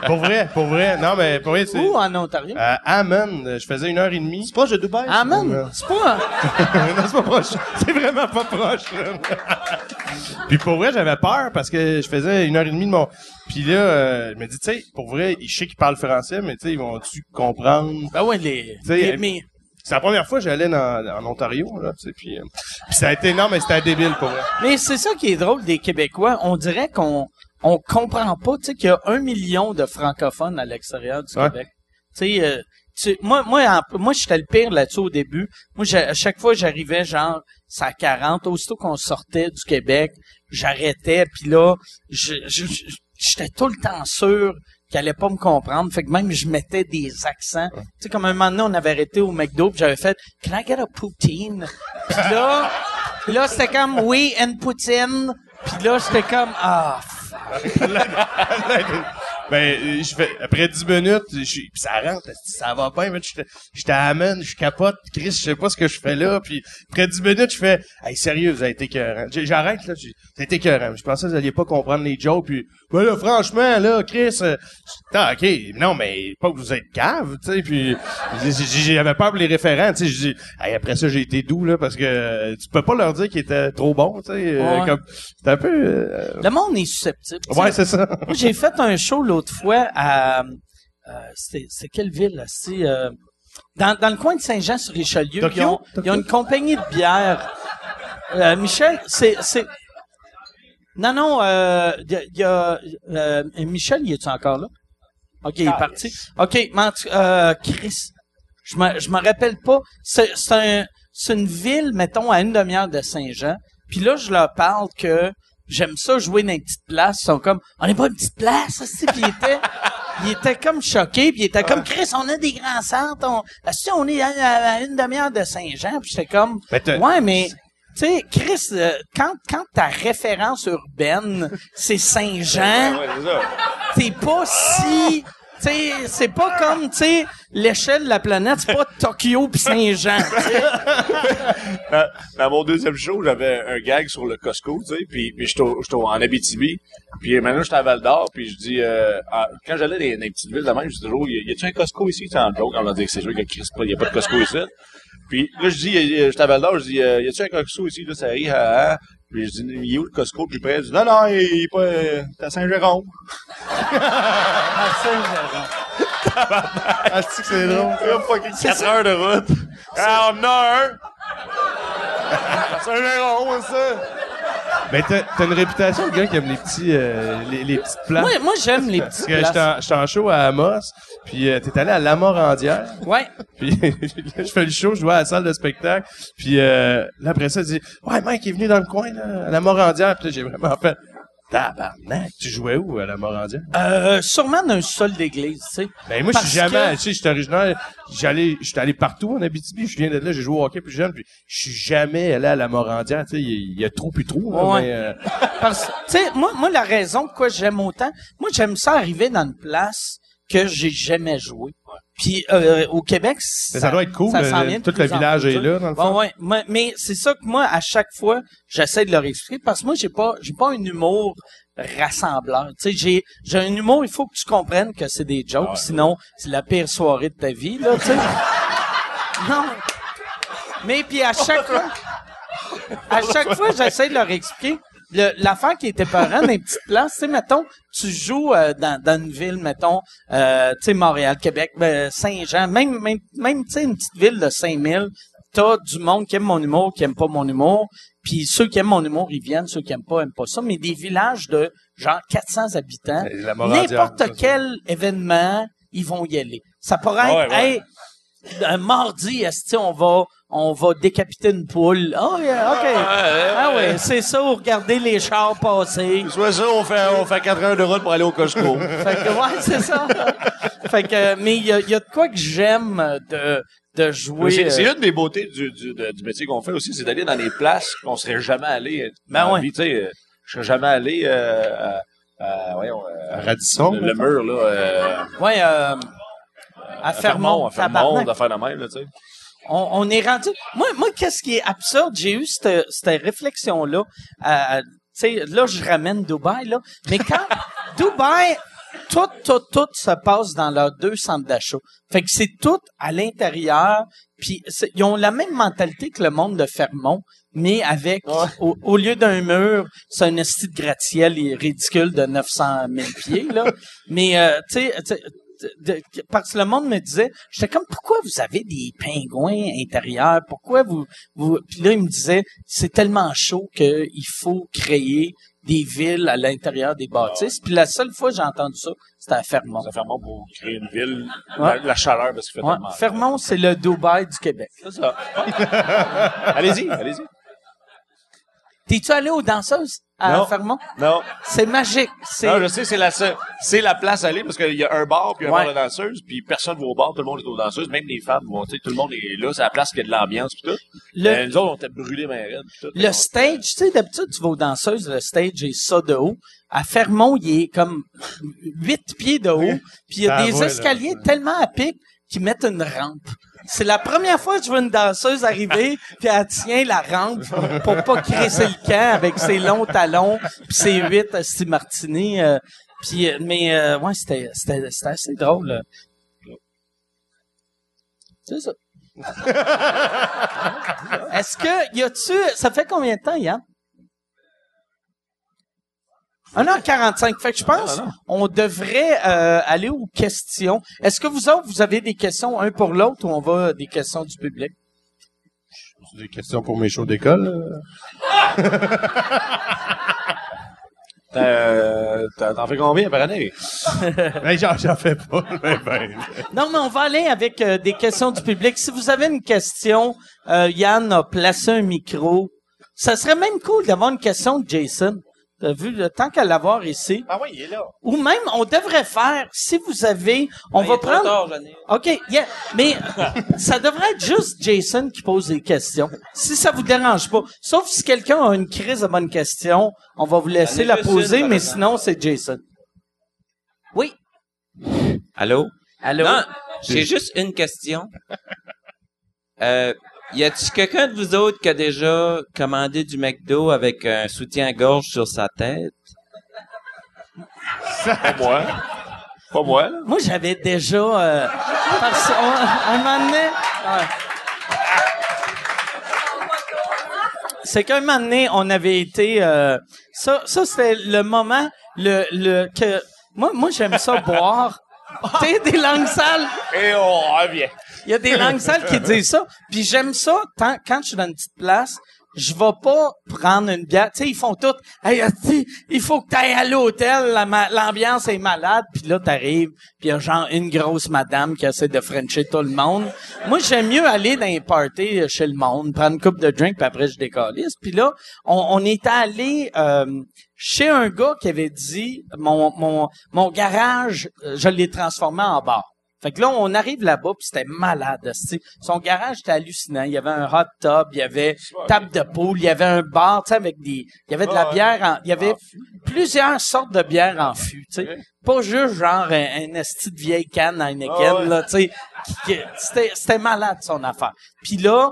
Pour vrai, pour vrai. Non, mais pour vrai, c'est... Où en Ontario? À Hammond, je faisais une heure et demie. C'est proche de Dubaï. Ah, man, c'est pas... non, c'est pas proche. C'est vraiment pas proche. là. Puis pour vrai, j'avais peur parce que je faisais une heure et demie de mon... Puis là, euh, je me dis, tu sais, pour vrai, je sais qu'ils parlent français, mais tu sais, ils vont-tu comprendre? Ben ouais, les... les- euh, mais, C'est la première fois que j'allais en Ontario, là, puis, euh, puis ça a été énorme, mais c'était débile pour vrai. mais c'est ça qui est drôle des Québécois. On dirait qu'on on comprend pas, tu sais, qu'il y a un million de francophones à l'extérieur du Ouais. Québec. Tu sais, euh, tu- moi, moi, en- moi, j'étais le pire là-dessus au début. Moi, à chaque fois, j'arrivais genre, à 40, aussitôt qu'on sortait du Québec, j'arrêtais, puis là, je- je- je- j'étais tout le temps sûr qu'il allait pas me comprendre. Fait que même, je mettais des accents. Tu sais, comme un moment donné, on avait arrêté au McDo, puis j'avais fait « Can I get a poutine? » Puis là, là, c'était comme « Oui, and poutine. » Puis là, j'étais comme « Ah, Unleaded. Unleaded. Ben, euh, je fais, après 10 minutes, je puis ça rentre, ça va bien, mais j'étais, à je capote, Chris, je sais pas ce que je fais là, puis après 10 minutes, je fais, hey, sérieux, vous avez été écœurant. J'arrête, là, vous avez été écœurant. Je pensais que vous alliez pas comprendre les jokes, puis, ben là, franchement, là, Chris, euh, ah, ok, non, mais pas que vous êtes cave, tu sais, puis j'avais peur pour les référents, tu sais, je dis, hey, après ça, j'ai été doux, là, parce que euh, tu peux pas leur dire qu'ils étaient trop bons, tu sais, euh, Ouais. comme, c'est un peu, euh, le monde est susceptible. ouais, c'est ça. Moi, j'ai fait un show l'autre fois à... euh, c'est quelle ville, là? C'est... euh, dans, dans le coin de Saint-Jean-sur-Richelieu, Tokyo? ils ont, ils ont une compagnie de bière. Euh, Michel, c'est... c'est non, non, euh, il y a... il y a, euh, Michel, il est-tu encore là? OK, il est parti. OK, mais en tout- euh, Chris, je me, je me rappelle pas. C'est c'est un, c'est une ville, mettons, à une demi-heure de Saint-Jean. Puis là, je leur parle que j'aime ça jouer dans une petite place. Ils sont comme, on n'est pas une petite place, aussi. Puis il était, il était comme choqué. Puis il était comme, Chris, on a des grands centres. On, si on est à, une demi-heure de Saint-Jean. Puis j'étais comme, ouais, mais... Tu sais, Chris, euh, quand, quand ta référence urbaine, c'est Saint-Jean, Ouais, c'est t'es pas si... Sais, c'est pas comme, tu sais, l'échelle de la planète, c'est pas Tokyo pis Saint-Jean. sais. dans, mon deuxième show, j'avais un gag sur le Costco, tu sais, puis, puis j'étais en Abitibi, puis maintenant j'étais à Val d'Or, puis je dis, euh, ah, quand j'allais dans, les petites villes de même, je dis toujours, y, a-tu un Costco ici? Sais, en joke, on leur dit que c'est sûr qu'il n'y a pas de Costco ici. Puis là, je dis, j'étais à Val d'Or, je dis, euh, y a-tu un Costco ici? Là, ça rit, ah, ah. Puis je dis, il est où le Costco plus près? Il dit, non, non, il est pas, euh, c'est à Saint-Jérôme. Ah, Saint-Jérôme. Ah, c'est que c'est drôle. Il y a fucking 4 heures de route. Ah, on en a un! À Saint-Jérôme, ça! Ben, t'as, t'as une réputation de gars qui aime les petits, euh, les, les petites places. Moi, moi j'aime les Parce petites que j'étais places. en, j'étais en show à Amos, puis euh, t'es allé à Lamorandière, Ouais. puis là, je fais le show, je vois à la salle de spectacle, puis euh, là, après ça, il dit « Ouais, Mike est venu dans le coin, là, à Lamorandière. » Puis là, j'ai vraiment fait « Tabarnak, tu jouais où à Lamorandière? Euh, sûrement d'un sol d'église, tu sais. » Ben moi, je suis Parce jamais, tu sais, je suis originaire, j'allais, j'étais allé partout en Abitibi, je viens de là, j'ai joué au hockey plus jeune, puis je suis jamais allé à Lamorandière, tu sais, il y, a- il y a trop puis trop, là, Ouais. mais, euh, Parce tu sais, moi, moi, la raison pourquoi j'aime autant, moi, j'aime ça arriver dans une place que j'ai jamais joué. Puis euh, au Québec, Mais ça doit être cool, ça le- vient de tout le village est sais. là, dans le fond. Ouais, ouais. Mais, mais c'est ça que moi, à chaque fois, j'essaie de leur expliquer parce que moi, j'ai pas, j'ai pas un humour rassembleur. Tu sais, j'ai, j'ai un humour, il faut que tu comprennes que c'est des jokes, sinon c'est la pire soirée de ta vie, là, tu sais. non. Mais puis à chaque fois, à chaque fois, j'essaie de leur expliquer. L'affaire qui était parent dans les petites places, tu sais, mettons, tu joues euh, dans, dans une ville, mettons, euh, tu sais, Montréal, Québec, ben, Saint-Jean, même, même, même tu sais, une petite ville de 5000, t'as du monde qui aime mon humour, qui aime pas mon humour, puis ceux qui aiment mon humour, ils viennent, ceux qui aiment pas, aiment pas ça, mais des villages de genre 400 habitants, C'est n'importe quel événement, ils vont y aller. Ça pourrait Ouais, être, ouais. hey, un mardi, esti, on va, on va décapiter une poule? Ah, yeah, OK. Ah ouais, c'est ça, ou regarder les chars passer. Soit ça, on fait, on fait 4 heures de route pour aller au Costco. Fait que, ouais, c'est ça. fait que, mais il y a, il y a de quoi que j'aime de, de jouer. C'est euh, une des beautés du, du, de- du métier qu'on fait aussi, c'est d'aller dans des places qu'on serait jamais allé euh, Ben ouais. vie. Tu sais, euh, je serais jamais allé euh, à, à- voyons, euh, À Radisson, le, mur, là, euh, ouais, euh, à à Fermont, à Fermont, à faire la même, là, tu sais. on, on est rendu. Moi, moi, qu'est-ce qui est absurde, j'ai eu cette, cette réflexion-là. à- Tu sais, là, je ramène Dubaï, là. Mais quand Dubaï, tout, tout, tout se passe dans leurs deux centres d'achat. Fait que c'est tout à l'intérieur. Puis ils ont la même mentalité que le monde de Fermont, mais avec au, au lieu d'un mur, c'est un esti de gratte-ciel ridicule de 900 000 pieds là. mais euh, tu sais, de- parce que le monde me disait, j'étais comme pourquoi vous avez des pingouins intérieurs? Pourquoi vous vous Puis là il me disait c'est tellement chaud que il faut créer des villes à l'intérieur des bâtisses. Puis la seule fois que j'ai entendu ça, c'était à Fermont. Ça fait vraiment pour créer une ville, Ouais. la, la chaleur, parce qu'il fait Ouais, tellement... Fermont, c'est le Dubaï du Québec. C'est ça. allez-y, allez-y. T'es-tu allé aux danseuses à Non. Fermont? Non. C'est magique. C'est Non, je sais, c'est la seule- c'est la place à aller parce qu'il y a un bar puis un Ouais. bar de danseuses puis personne va au bar, tout le monde est aux danseuses, même les femmes vont, tu sais, tout le monde est là, c'est la place qui a de l'ambiance puis tout. le, Mais nous autres, on était brûlés mais tout. le stage, tu sais, d'habitude, tu vas aux danseuses, le stage est ça de haut. À Fermont, il est comme huit pieds de haut, puis il y a Ça des là. escaliers tellement à pic qu'ils mettent une rampe. C'est la première fois que je vois une danseuse arriver, puis elle tient la rampe pour pas crisser le camp avec ses longs talons, puis ses huit esti martini. euh, puis, euh, mais euh, ouais, c'était, c'était, c'était assez drôle. là. C'est ça. Est-ce que y a-tu ça fait combien de temps Yann? 1h45. Fait que je pense on devrait euh, aller aux questions. Est-ce que vous autres, vous avez des questions un pour l'autre ou on va des questions du public? Des questions pour mes shows d'école? euh? T'en fais combien par année? Ben, j'en, j'en fais pas. Ben, ben. Non, mais on va aller avec euh, des questions du public. Si vous avez une question, euh, Yann a placé un micro. Ça serait même cool d'avoir une question de Jason. T'as vu, le tant qu'à l'avoir ici. Ah oui, il est là. Ou même, on devrait faire, si vous avez, on Ben, il va trop prendre... tard, ai. OK, yeah, mais ça devrait être juste Jason qui pose des questions. Si ça vous dérange pas. Sauf si quelqu'un a une crise de bonne question, on va vous laisser la poser, mais sinon, c'est Jason. Oui. Allô? Allô? Non, j'ai juste une question. Euh, y a-tu quelqu'un de vous autres qui a déjà commandé du McDo avec un soutien-gorge sur sa tête? Pas moi. Pas moi, là. Moi, j'avais déjà... Euh, parce, on- un moment donné... C'est qu'un moment donné, on avait été... euh, ça, ça c'était le moment le, le que... Moi, moi j'aime ça boire. Tu sais, des langues sales. Et on revient. Il y a des langues sales qui disent ça. Puis j'aime ça tant, quand je suis dans une petite place, je vais pas prendre une bière. Tu sais, ils font tout. Hey, il faut que tu ailles à l'hôtel. L'ambiance est malade. Puis là, t'arrives. Puis il y a genre une grosse madame qui essaie de frencher tout le monde. Moi, j'aime mieux aller dans les parties euh, chez le monde, prendre une coupe de drink, puis après, je décalisse. Puis là, on, on était allé euh, chez un gars qui avait dit, mon, mon, mon garage, euh, je l'ai transformé en bar. Fait que là, on arrive là-bas, puis c'était malade. esti. Son garage était hallucinant. Il y avait un hot tub, il y avait table de poule, il y avait un bar, tu sais, avec des... Il y avait de la bière en... Il y avait plusieurs sortes de bières en fût, tu sais. Pas juste genre un, un esti de vieille canne Heineken, Ah ouais. là, tu sais. c'était malade, son affaire. Puis là,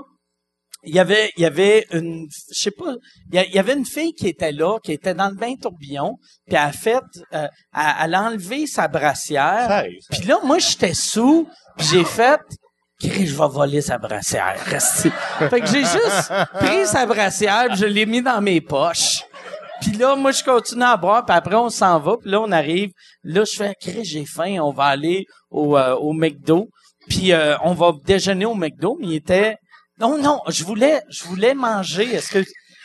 il y avait il y avait une je sais pas il y, avait une fille qui était là qui était dans le bain tourbillon puis elle a fait euh, elle, elle a enlevé sa brassière puis là moi j'étais sous puis j'ai fait Chris, je vais voler sa brassière. Fait que j'ai juste pris sa brassière, puis je l'ai mis dans mes poches. Puis là, moi, je continue à boire, puis après, on s'en va. Puis là, on arrive. Là, je fais, Chris, j'ai faim, on va aller au, euh, au McDo. Puis euh, on va déjeuner au McDo, mais il était... Non, non, je voulais, je voulais manger. Est-ce que...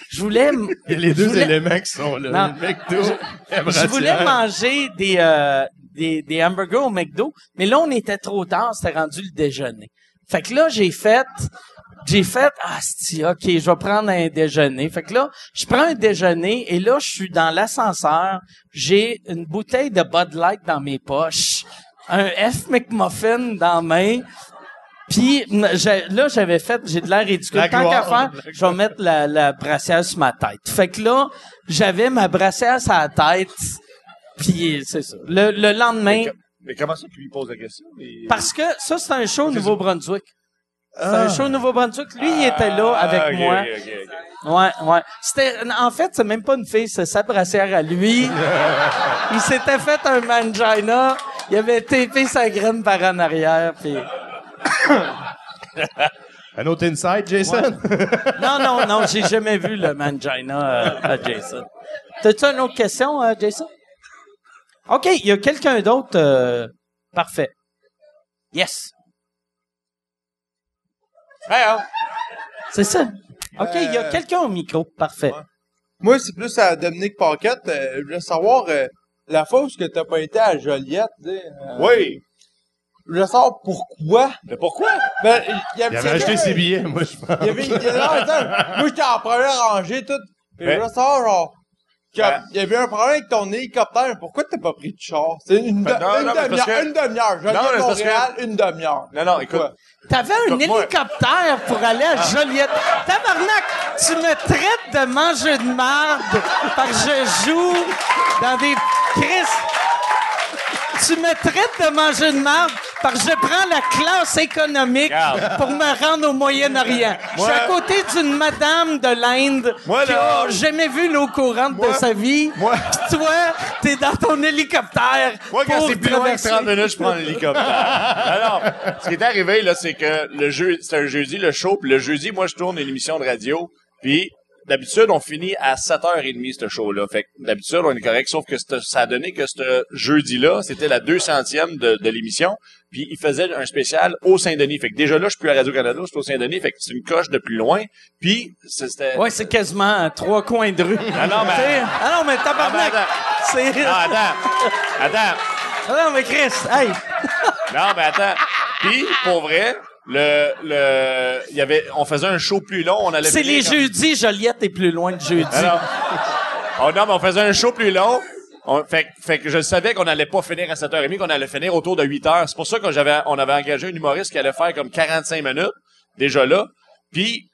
Je voulais... Il y a les deux voulais- éléments qui sont là. Non. Le McDo, je voulais manger des, euh, des, des hamburgers au McDo, mais là, on était trop tard, c'était rendu le déjeuner. Fait que là, j'ai fait, j'ai fait, ah, si, ok, je vais prendre un déjeuner. Fait que là, je prends un déjeuner et là, je suis dans l'ascenseur, j'ai une bouteille de Bud Light dans mes poches, un F McMuffin dans la main, puis là, j'avais fait, j'ai de l'air ridicule. La Tant qu'à faire, je vais mettre la, la brassière sur ma tête. Fait que là, j'avais ma brassière sur la tête, puis c'est ça. Le, le lendemain, Mais comment ça qu'il lui pose la question? Parce que ça, c'est un show au Nouveau-Brunswick. C'est un show au Nouveau-Brunswick. Lui, il était là avec Ah, ok, moi. Ouais, ouais. C'était, en fait, c'est même pas une fille, c'est sa brassière à lui. il s'était fait un mangina. Il avait tapé sa graine par en arrière, puis... Un autre inside, Jason? Non, non, non, j'ai jamais vu le mangina euh, à Jason. T'as-tu une autre question, euh, Jason? OK, il y a quelqu'un d'autre. euh, parfait. Yes. C'est ça. OK, il y a Euh, quelqu'un au micro. Parfait. Moi, c'est plus à Dominique Paquette. Euh, je voulais savoir euh, la fois où que t'as pas été à Joliette. tu euh, Oui. Je savoir pourquoi? Mais pourquoi? Ben, il y Il avait acheté ses billets, moi, je pense. Il y avait, il y avait- moi, j'étais en première rangée, tout. Puis Ben- je savoir, genre, que- Ben- il y avait un problème avec ton hélicoptère. Pourquoi t'as pas pris de char? C'est une, de- Ben non, une non, mais demi-heure. que- Une demi-heure. Joliette, parce que- Montréal, une demi-heure. Non, non, écoute. Pourquoi? T'avais un Écoute, moi- hélicoptère pour aller à Joliette. Tabarnak, tu me traites de manger de marde parce que je joue dans des crises. Tu me traites de manger de marde parce que je prends la classe économique Regarde. pour me rendre au Moyen-Orient. Je suis à côté d'une madame de l'Inde Moi, qui là- a jamais vu l'eau courante de sa vie. Moi- Pis toi, t'es dans ton hélicoptère Moi, quand pour c'est plus loin que traverser. 30 minutes, je prends l'hélicoptère. Alors, ce qui est arrivé, là, c'est que le jeu, c'est un jeudi, le show, puis le jeudi, moi, je tourne une émission de radio, puis d'habitude, on finit à 7h30, ce show-là. Fait que d'habitude, on est correct, sauf que ça a donné que ce jeudi-là, c'était la 200e de, de l'émission, puis il faisait un spécial au Saint-Denis. Fait que déjà là, je suis plus à Radio-Canada, je suis au Saint-Denis, fait que c'est une coche de plus loin, puis c'était... Ouais, c'est quasiment trois coins de rue. Ah non, mais- Ah non, mais Ah, tabarnak! ben, attends. Non, attends. Attends. Ah non, mais Chris, hey! Non, mais attends. Puis, pour vrai, le, le, il y avait, on faisait un show plus long, on allait C'est les jeudis, Joliette est plus loin de jeudi. Non. Oh non, mais on faisait un show plus long. On- fait, que- fait que je savais qu'on allait pas finir à 7h30, qu'on allait finir autour de 8h. C'est pour ça que j'avais, on avait engagé un humoriste qui allait faire comme 45 minutes, déjà là. Puis,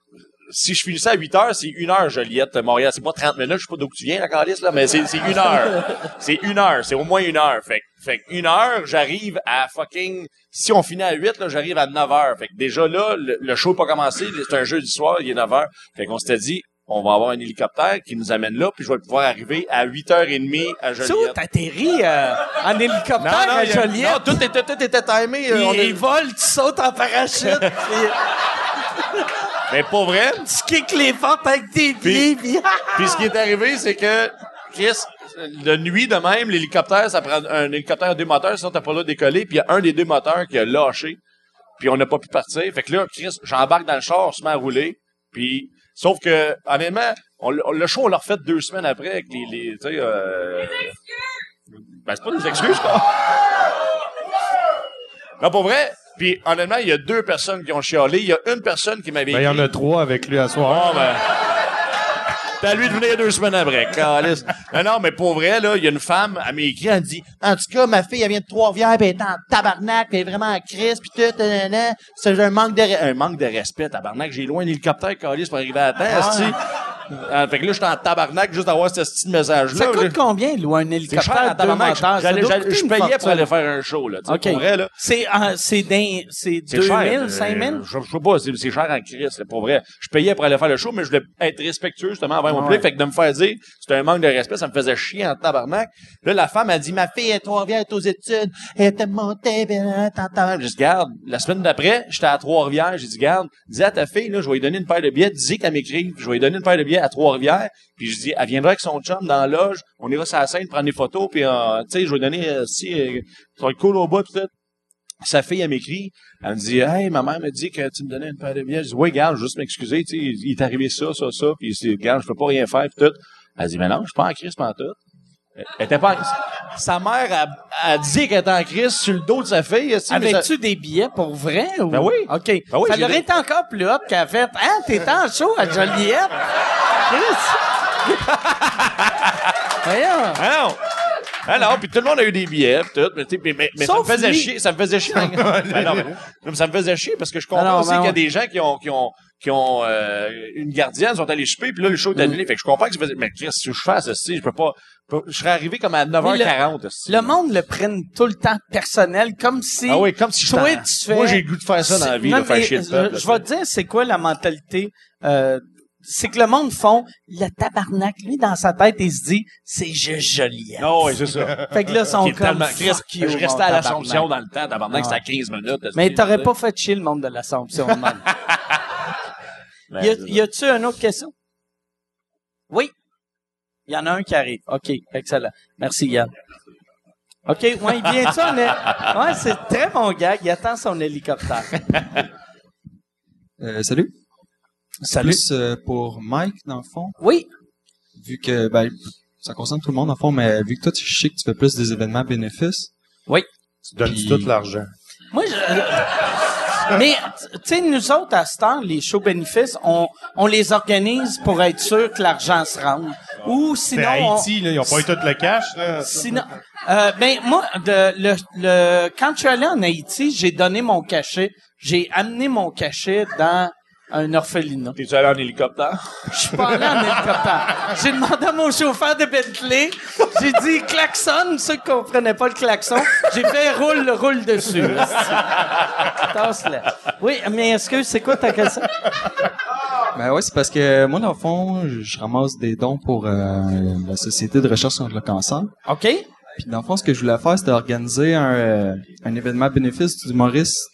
si je finissais à 8 heures, c'est une heure, Joliette, Montréal. C'est pas 30 minutes, je sais pas d'où tu viens, la calice, là, mais c'est, c'est une heure. C'est une heure, c'est au moins une heure. Fait, que- fait une heure, j'arrive à fucking, si on finit à 8, là, j'arrive à 9 heures. Fait que déjà là, le, le show n'est pas commencé, c'est un jeudi soir, il est 9 heures. Fait qu'on s'était dit, on va avoir un hélicoptère qui nous amène là, puis je vais pouvoir arriver à 8h30 à Tu Joliette. t'atterris euh, en hélicoptère à a- Joliette? non, tout était, tout était timé. euh, il, on est- il vole, tu sautes en parachute, puis Mais pas vrai. tu kicks les portes avec tes pieds, puis... Puis ce qui est arrivé, c'est que Chris, de nuit de même, l'hélicoptère, ça prend un hélicoptère à deux moteurs, sinon t'as pas de décoller, puis il y a un des deux moteurs qui a lâché, puis on n'a pas pu partir. Fait que là, Chris, j'embarque dans le char, on se met à rouler, puis sauf que honnêtement, on, le show on l'a refait deux semaines après avec les, les tu sais, euh, ben c'est pas des excuses quoi. Non, pour vrai. Puis honnêtement, il y a deux personnes qui ont chialé. Il y a une personne qui m'avait Ben, il y en a trois avec lui à soir. Bon, ben. T'as lui de venir deux semaines après. Calice. Non, non, mais pour vrai, là, il y a une femme, écrit, elle dit, En tout cas, ma fille, elle vient de Trois-Rivières, pis elle est en tabarnak, pis elle est vraiment en crise, pis tout, nanana. c'est un manque de... re- un manque de respect, tabarnak. J'ai loin un hélicoptère, Calice, pour arriver à temps, esti. Euh, fait que là, j'étais en tabarnak juste d'avoir ce petit message-là. Ça coûte Là, combien, louer un hélicoptère deux tabarnak. Je payais pour aller faire un show, là. tu sais, OK. Pour vrai, là. C'est, euh, c'est d'un, c'est C'est 2 cher. 000, euh, 5 000? Je, je sais pas, c'est, c'est cher en crise, là, pour vrai. Je payais pour aller faire le show, mais je voulais être respectueux, justement, envers mon public. Fait que de me faire dire, c'était un manque de respect, ça me faisait chier en tabarnak. Là, la femme a dit, ma fille elle est aux études, elle était montée, ben, tant, tant. J'ai dit, garde, la semaine d'après, j'étais à Trois-Rivières, j'ai dit, garde, dis à ta fille, là, je vais lui donner une paire de billets, dis qu'elle m'écrive, je vais lui donner une paire de billets à Trois-Rivières, puis je dis, elle viendra avec son chum dans la loge, on ira sur la scène prendre des photos, puis, euh, tu sais, je vais donner, euh, si, euh, ça va être cool au bout, tout. Sa fille, elle m'écrit, elle me dit, hey, ma mère me dit que tu me donnais une paire de billets. Je dis, oui, je veux juste m'excuser, tu sais, il est arrivé ça, ça, ça, puis c'est, garde, je peux pas rien faire, pis tout. Elle dit, mais non, je suis pas en crise pantoute. Elle elle était pas en... Sa mère a, a dit qu'elle était en crise sur le dos de sa fille. ça- Avais-tu des billets pour vrai? Ou... Ben oui. OK. Ben oui, ça aurait été encore plus hot qu'elle a fait, hein, t'es en show à Joliette? Voyons. Ah non! Ah non, puis tout le monde a eu des billets, pis tout, mais, tu sais, mais, mais- mais ça me faisait lui. chier, ça me faisait chier. Ben non, mais, ça me faisait chier parce que je comprends Ah non, aussi ben qu'il y a des gens qui ont, qui ont, qui ont euh, une gardienne, sont allés souper, puis là, le show est annulé. Fait que je comprends que je faisais, mais qu'est-ce que je fais, ça, je peux pas, je serais arrivé comme à 9h40, esti. Le monde le prenne tout le temps personnel, comme si... Ah oui, comme si je Toi, tu fais- Moi, j'ai le goût de faire ça dans la vie, Non, de faire chier le je- peuple. Je vais te dire, c'est quoi la mentalité... euh, c'est que le monde font le tabarnak. Lui, dans sa tête, il se dit, c'est juste joli. Ah oui, c'est ça. Fait que là, ils est comme, Chris, je restais à l'Assomption dans le temps, tabarnak, c'était à 15 minutes. esti, Mais t'aurais pas fait chier le monde de l'Assomption, man. sais. y, a-tu une autre question? Oui. Il y en a un qui arrive. OK, excellent. Merci, Yann. OK, ouais, il vient ça, mais... Ouais, c'est très bon gag. Il attend son hélicoptère. Euh, salut. Salut. Plus euh, pour Mike, dans le fond, Oui. vu que ben, ça concerne tout le monde, dans le fond, mais vu que toi, tu sais que tu fais plus des événements bénéfices. Tu donnes Puis- tout l'argent? Moi, je... Mais, tu sais, nous autres, à cette heure, les shows bénéfices, on, on les organise pour être sûr que l'argent se rende. Ou C'est sinon... on- Haïti, là, ils ont pas eu tout le cash, là. Sinon, euh, ben moi, de, le, le, quand je suis allé en Haïti, j'ai donné mon cachet. J'ai amené mon cachet dans un orphelinat. T'es-tu allé en hélicoptère? Je suis pas allé en hélicoptère. J'ai demandé à mon chauffeur de Bentley. J'ai dit klaxon. Ceux qui comprenaient pas le klaxon, j'ai fait roule, roule dessus. Tasse-le. Oui, mais est-ce que c'est quoi ta question? Ben ouais, c'est parce que moi, dans le fond, je ramasse des dons pour euh, la Société de recherche contre le cancer. OK. Puis dans le fond, ce que je voulais faire, c'était organiser un, euh, un événement bénéfice d'humoristes.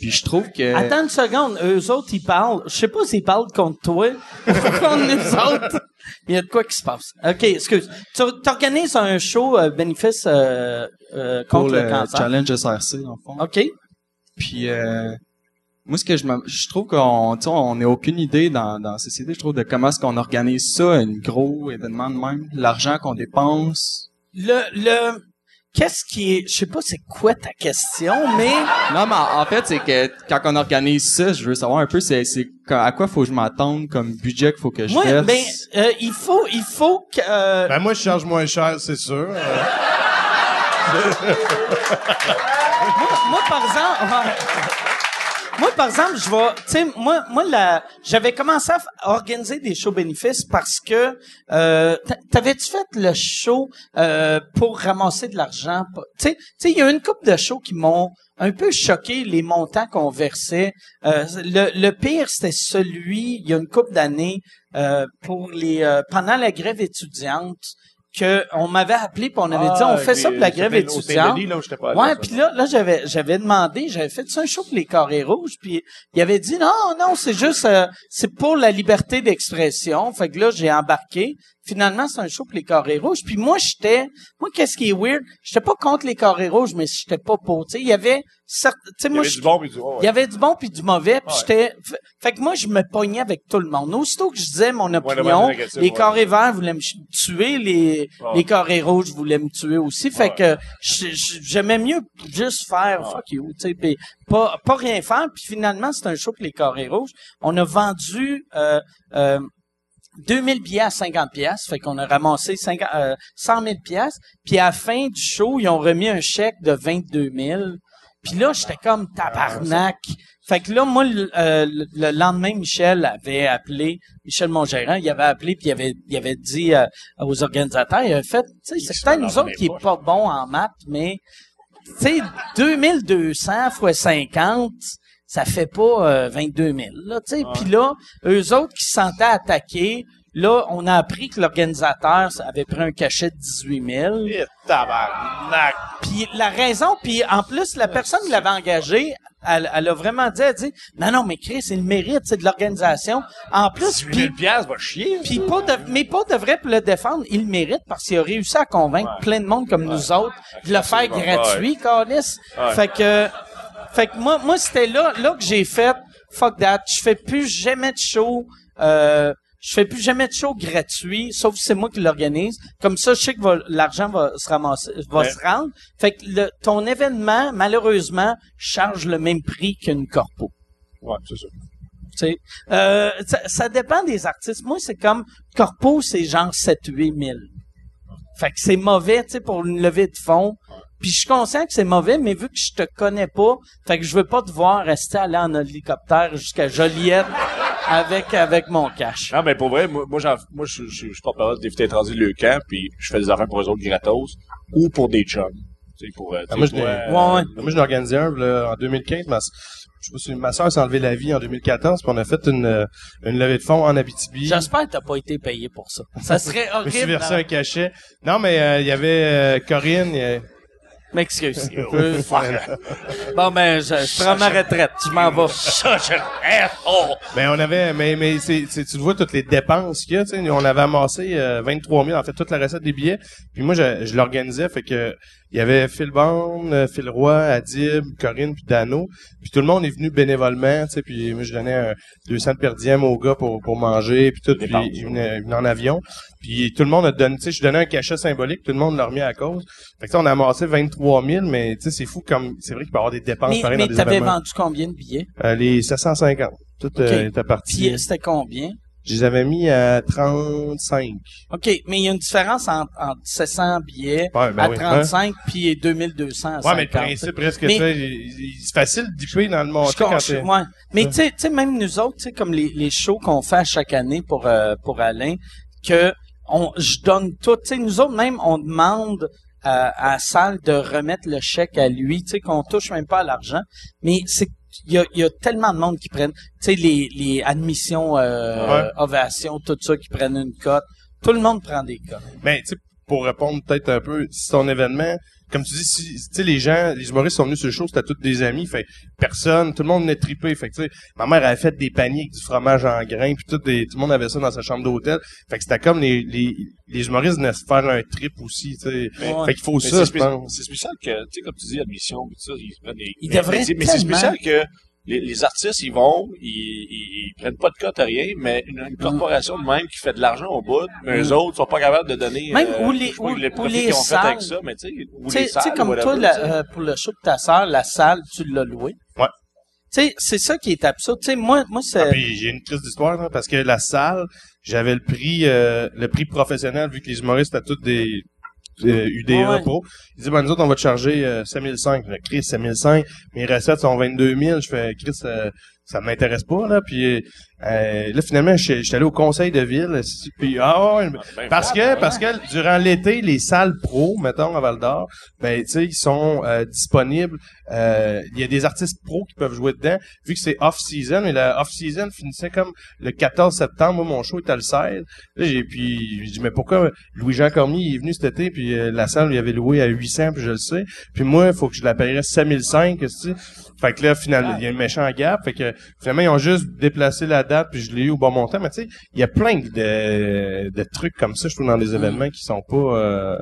Puis je trouve que... Attends une seconde. Eux autres, ils parlent. Je sais pas s'ils parlent contre toi ou contre nous autres. Il y a de quoi qui se passe. OK, excuse. Tu organises un show euh, bénéfice euh, euh, pour contre le, le, cancer. challenge SRC, dans le fond. OK. Puis euh, moi, ce que je, me- je trouve qu'on on n'a aucune idée dans, dans la société, je trouve, de comment est-ce qu'on organise ça, un gros événement de même, l'argent qu'on dépense. Le, le, qu'est-ce qui est, je sais pas c'est quoi ta question, mais Non, mais en fait, c'est que quand on organise ça, je veux savoir un peu, c'est, à quoi faut que je m'attendre comme budget qu'il faut que je moi, verse? ben, euh, il faut, il faut que, euh, Ben, moi, je charge moins cher, c'est sûr. Euh, moi, par exemple. Moi, par exemple, je vais, tu sais, moi, moi, la, j'avais commencé à organiser des shows bénéfices parce que, euh, t'a- t'avais-tu fait le show euh, pour ramasser de l'argent? Tu sais, tu sais, il y a une couple de shows qui m'ont un peu choqué les montants qu'on versait. Euh, le, le pire, c'était celui, il y a une couple d'années, euh, pour les, euh, pendant la grève étudiante, que on m'avait appelé puis on avait dit on fait ça pour la grève étudiante. Ouais, puis là, là j'avais j'avais demandé, j'avais fait ça un show pour les carrés rouges, puis il avait dit non, non, c'est juste euh, c'est pour la liberté d'expression. Fait que là, j'ai embarqué. Finalement, c'est un show pour les carrés rouges. Puis moi, j'étais, moi, qu'est-ce qui est weird, j'étais pas contre les carrés rouges, mais j'étais pas pour. Tu sais, il y avait certes, tu sais, Il y moi, avait du bon puis du ouais. il y avait du bon puis du mauvais, puis j'étais fait, que moi je me pognais avec tout le monde. Aussitôt que je disais mon opinion, les carrés verts voulaient me tuer, les les carrés rouges voulaient me tuer aussi. Fait que j'aimais mieux juste faire fuck you, tu sais, puis pas pas rien faire. Puis finalement c'est un show pour les carrés rouges. On a vendu euh, euh, 2000 billets à 50 pièces, fait qu'on a ramassé 50, euh, 100 000 pièces. Puis à la fin du show, ils ont remis un chèque de 22 000. Puis là, j'étais comme tabarnak. Fait que là, moi, le, euh, le- le lendemain, Michel avait appelé, Michel, mon gérant, il avait appelé puis il avait, il avait dit euh, aux organisateurs, il avait fait, tu sais, c'est peut-être nous autres qui est pas bon en maths, mais tu sais, 2200 fois 50, ça fait pas euh, 22 000. Là, tu sais. Puis là, eux autres qui se sentaient attaqués, là, on a appris que l'organisateur avait pris un cachet de 18 000. Eh, tabarnak. Puis la raison, puis en plus, la personne qui l'avait engagé, elle, elle a vraiment dit, elle dit, non, non, mais Chris, c'est le mérite, c'est de l'organisation. En plus, 18 puis 000 piastres, va chier. puis pas de, mais pas de vrai pour le défendre, il le mérite parce qu'il a réussi à convaincre plein de monde comme nous autres de le faire gratuit, Carlis. Fait que, fait que moi, moi c'était là, là que j'ai fait fuck that. Je fais plus jamais de show. Euh, je fais plus jamais de show gratuit, sauf si c'est moi qui l'organise. Comme ça, je sais que l'argent va se ramasser, va Ouais. se rendre. Fait que le, ton événement, malheureusement, charge le même prix qu'une corpo. Ouais, c'est ça. Tu sais, euh, ça, ça dépend des artistes. Moi, c'est comme Corpo, c'est genre 7-8 000. Fait que c'est mauvais, tu sais, pour une levée de fonds. Puis je suis conscient que c'est mauvais, mais vu que je te connais pas, fait que je veux pas te voir rester aller en hélicoptère jusqu'à Joliette avec avec mon cash. Non, mais pour vrai, moi, moi, j'en- moi je, je, je porte-parole d'éviter étranger le camp, puis je fais des affaires pour eux autres gratos, ou pour des chums. Tu sais, pour, euh, tu Ah, sais, moi, je pour, l'ai- euh, Ouais, ouais. Moi, j'en ai organisé un là, en 2015. Ma, je sais pas si ma soeur s'est enlevé la vie en 2014, puis on a fait une, euh, une levée de fonds en Abitibi. J'espère que t'as pas été payé pour ça. Ça serait Je me suis horrible. versé un cachet. Non, mais euh, il y avait euh, Corinne. Euh, M'excuse. Euh, bon ben, je, je prends ma retraite. Je m'en vais. Ben on avait, mais mais c'est, tu vois toutes les dépenses qu'il y a. Tu sais, on avait amassé euh, 23 000 en fait toute la recette des billets. Puis moi je, je l'organisais, fait que il y avait Phil Bond, euh, Phil Roy, Adib, Corinne puis Dano. Puis tout le monde est venu bénévolement. Tu sais, puis moi je donnais un 200 de per diem aux gars pour pour manger puis tout. Puis venaient en avion. Puis tout le monde a donné, tu sais, je donnais un cachet symbolique, tout le monde l'a remis à cause. Fait que sais, on a amassé 23 000, mais tu sais, c'est fou comme, c'est vrai qu'il peut y avoir des dépenses Mais, pareilles mais dans des t'avais vendu combien de billets? Euh, les 750. Tout euh, Ok. était parti. Puis euh, c'était combien? Je les avais mis à 35. OK, mais il y a une différence entre, entre 700 billets Ouais, ben à oui. 35 puis 2200 à Ouais, 50. mais le principe reste que c'est facile d'y dans le t'es- ouais. Mais tu sais, tu sais, même nous autres, tu sais, comme les, les shows qu'on fait à chaque année pour euh, pour Alain, que on, je donne tout. Tu sais, nous autres même, on demande euh, à la salle de remettre le chèque à lui. Tu sais, qu'on touche même pas à l'argent. Mais c'est il y a, il y a tellement de monde qui prennent, tu sais, les, les admissions, euh, Ouais. ovations, tout ça, qui prennent une cote. Tout le monde prend des cotes. Mais tu sais, pour répondre peut-être un peu, si ton événement, comme tu dis, si, tu sais, les gens, les humoristes sont venus sur le show, c'était tous des amis, fait personne, tout le monde venait triper, fait que tu sais, ma mère avait fait des paniers avec du fromage en grains, puis tout, des- tout le monde avait ça dans sa chambre d'hôtel, fait que c'était comme les, les, les humoristes venaient se faire un trip aussi, tu sais. Mais- Fait qu'il faut ça, c'est je pense. C'est spécial que, tu sais, comme tu dis, admission, pis tout ça, ils se prennent des- Ils mais- devraient mais c'est- Mais c'est spécial que les, les artistes, ils vont, ils, ils, prennent pas de cote à rien, mais une, Mm. une corporation de même qui fait de l'argent au bout, mais eux autres sont pas capables de donner, Même euh, où les- où- les où ont fait avec ça, mais tu sais, Tu sais- comme whatever, toi, la- euh, pour le show de ta sœur, la salle, tu l'as loué. Ouais. Tu sais, c'est ça qui est absurde. Tu sais, moi, moi, c'est... Ah, puis j'ai une triste histoire, là, parce que la salle, j'avais le prix, euh, le prix professionnel, vu que les humoristes étaient tous des euh, UDA Ouais. pro. Ils disaient, ben, nous autres, on va te charger euh, 5005. Je fais, Chris, 5005. Mes recettes sont 22 000. Je fais, Chris, euh, ça m'intéresse pas, là. Puis euh, là, finalement, je suis allé au conseil de ville. Puis, ah, ouais, Ben, parce que, parce que durant l'été, les salles pro, mettons, à Val d'Or, ben, tu sais, ils sont euh, disponibles. Euh, Il y a des artistes pros qui peuvent jouer dedans, vu que c'est off-season. Et la off-season finissait comme le 14 septembre. Moi, mon show était le 16. Là, j'ai, puis, j'ai dit, mais pourquoi Louis-Jean Cormier est venu cet été, puis euh, la salle lui avait loué à 800, puis je le sais. Puis moi, il faut que je la payerais 5005, tu. Fait que là, finalement, il y a un méchant gap. Fait que, finalement, ils ont juste déplacé la date, puis je l'ai eu au bon montant. Mais tu sais, il y a plein de, de trucs comme ça, je trouve, dans des événements qui sont pas... euh,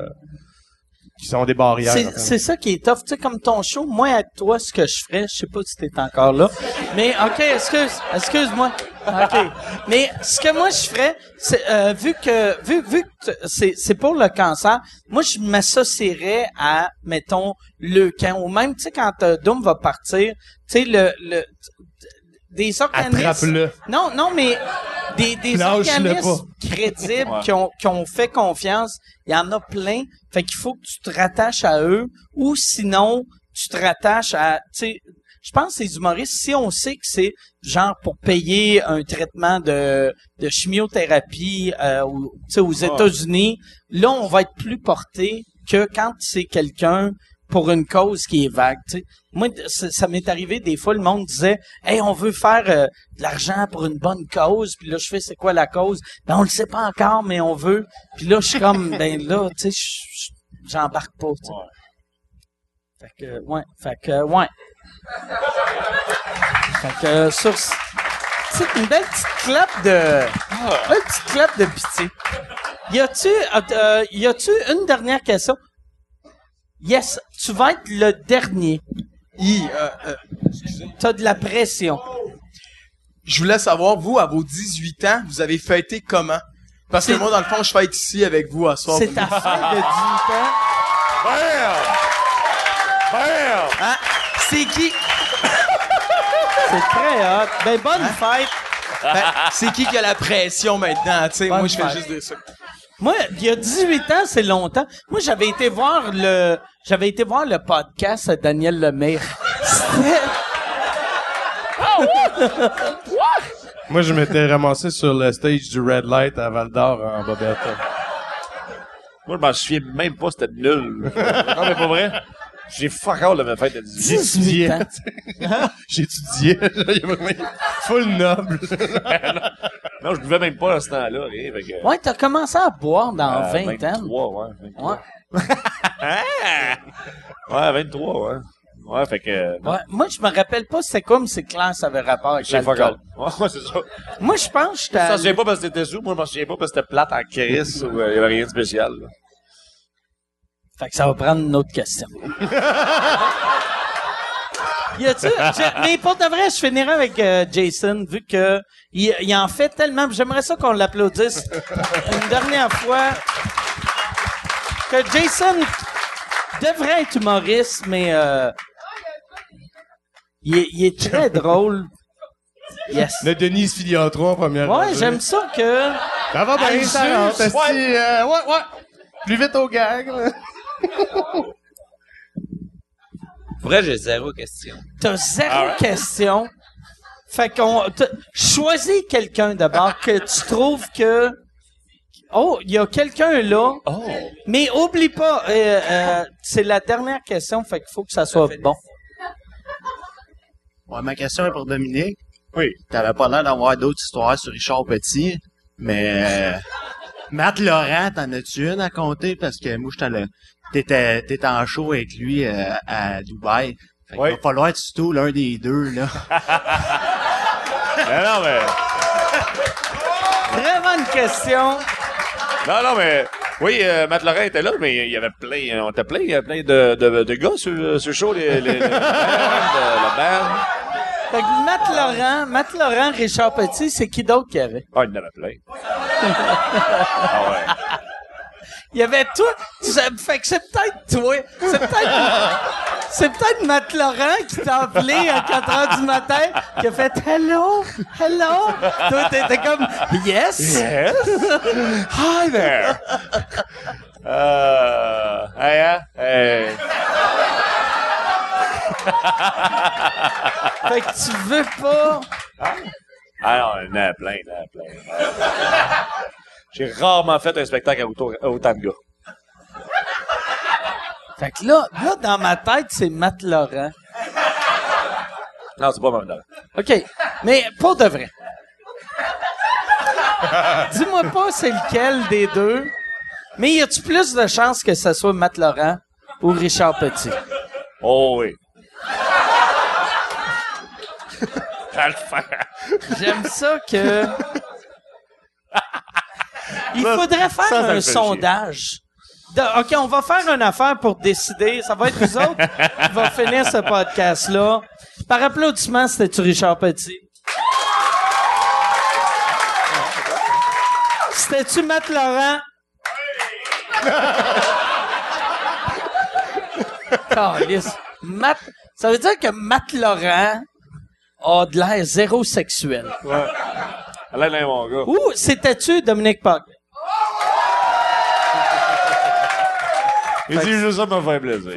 qui sont des barrières. C'est, ça qui est tough. Tu sais, comme ton show, moi, avec toi, ce que je ferais, je sais pas si t'es encore là, mais OK, excuse, excuse-moi. OK. Mais ce que moi, je ferais, c'est, euh, vu que, vu, vu que c'est, c'est pour le cancer, moi, je m'associerais à, mettons, le camp, ou même, tu sais, quand euh, Doom va partir, tu sais, le, le, des organismes... Attrape-le. Non, non, mais des, des organismes crédibles qui, ont, qui ont fait confiance, il y en a plein. Fait qu'il faut que tu te rattaches à eux ou sinon, tu te rattaches à, tu sais, je pense que les humoristes, si on sait que c'est genre pour payer un traitement de, de chimiothérapie euh, sais, aux États-Unis, là, on va être plus porté que quand c'est quelqu'un pour une cause qui est vague. tu sais. Moi, ça, m'est arrivé des fois, le monde disait Hey, on veut faire euh, de l'argent pour une bonne cause, puis là, je fais c'est quoi la cause? Ben, on le sait pas encore, mais on veut. Puis là, je suis comme ben là, tu sais, je- je- j'embarque pas. tu sais. Fait que ouais, fait que ouais. Fait que sur une belle petite clap de une petite clap de pitié. Y a-tu euh, euh, y a-tu une dernière question? Yes, tu vas être le dernier. Hi, euh, euh, T'as de la pression. je voulais savoir, vous, à vos 18 ans, vous avez fêté comment? Parce que moi, dans le fond, je fête ici avec vous à soir. C'est ta fête de 18 ans. Hein? C'est qui? C'est très hot. Ben, bonne fête. Ben, c'est qui qui a la pression maintenant, tu sais? Moi, je fais juste des ça. Moi, il y a 18 ans, c'est longtemps. Moi, j'avais été voir le, j'avais été voir le podcast Daniel Lemire. C'était- Moi, je m'étais ramassé sur le stage du Red Light à Val d'Or en Bobette. Moi, je m'en souviens même pas, c'était nul. non, mais pas vrai? J'ai fuck all de ma fête de 18. 18 ans. J'étudiais. A vraiment full noble. Non, je buvais même pas à ce temps-là, rien. Fait que, Ouais, t'as commencé à boire dans euh, 20 ans. 23, ouais. 23. Ouais. Ouais, 23, ouais. Ouais, fait que... Ouais, moi, je me rappelle pas c'est comme ces classes avaient rapport avec l'alcool. Ouais, c'est ça. Moi, je pense que j'étais Je allé- souviens pas parce que t'étais sous, moi je m'en souviens pas parce que c'était plate en crise ou euh, il y avait rien de spécial. là. Fait que ça va prendre une autre question. y a-tu, mais pour de vrai, je finirai avec euh, Jason, vu que il, il en fait tellement. J'aimerais ça qu'on l'applaudisse une dernière fois. Que Jason devrait être humoriste, mais euh, il, est, il est très drôle. Yes. Le Denise Filiatro en première Ouais, j'aime ça que. Ça va bien, ça rentre, euh, ouais, ouais. Plus vite au gag, là. Pour vrai, j'ai zéro question. T'as zéro question? Fait qu'on choisis quelqu'un d'abord que tu trouves que oh il y a quelqu'un là. Mais oublie pas euh, euh, c'est la dernière question fait qu'il faut que ça soit bon. Ouais, ma question est pour Dominique. Oui. T'avais pas l'air d'avoir d'autres histoires sur Richard Petit, mais euh, Matt Laurent, t'en as-tu une à compter? Parce que moi, j'étais là. T'étais, t'étais en show avec lui euh, à Dubaï. Fait Oui. va falloir être surtout l'un des deux, là. Mais non, mais... Très bonne question. Non, non, mais... Oui, euh, Matt Laurent était là, mais il y avait plein... On était plein, il y avait plein de, de, de gars sur, sur le show, les, les, les, euh, band. Fait que Matt Laurent, Matt Laurent, Richard Petit, c'est qui d'autre qu'il y avait? Ah, il y en avait plein. ah ouais. Il y avait toi. ça- Fait que c'est peut-être toi. C'est peut-être. C'est peut-être Matt Laurent qui t'a appelé à 4 heures du matin, qui a fait Hello, hello? Toi, t'étais comme Yes? Yes? Hi there! Euh... Hey, hein? Hey. Fait que tu veux pas? Ah non, il y en a plein, il y en a plein. J'ai rarement fait un spectacle à auto- à autant de gars. Fait que là, là, dans ma tête, c'est Matt Laurent. Non, c'est pas Matt Laurent. OK. Mais pas de vrai. Dis-moi pas c'est lequel des deux. Mais y a-tu plus de chances que ce soit Matt Laurent ou Richard Petit? Oh oui. J'aime ça que. Il faudrait faire ça, ça me un sondage. De- OK, on va faire une affaire pour décider. Ça va être nous autres qui va finir ce podcast-là. Par applaudissement, c'était-tu Richard Petit? C'était-tu Matt Laurent? Matt, ça veut dire que Matt Laurent a de l'air zéro sexuel. Là, mon gars. Ou c'était-tu Dominique Pac? Il dit juste ça me faire plaisir.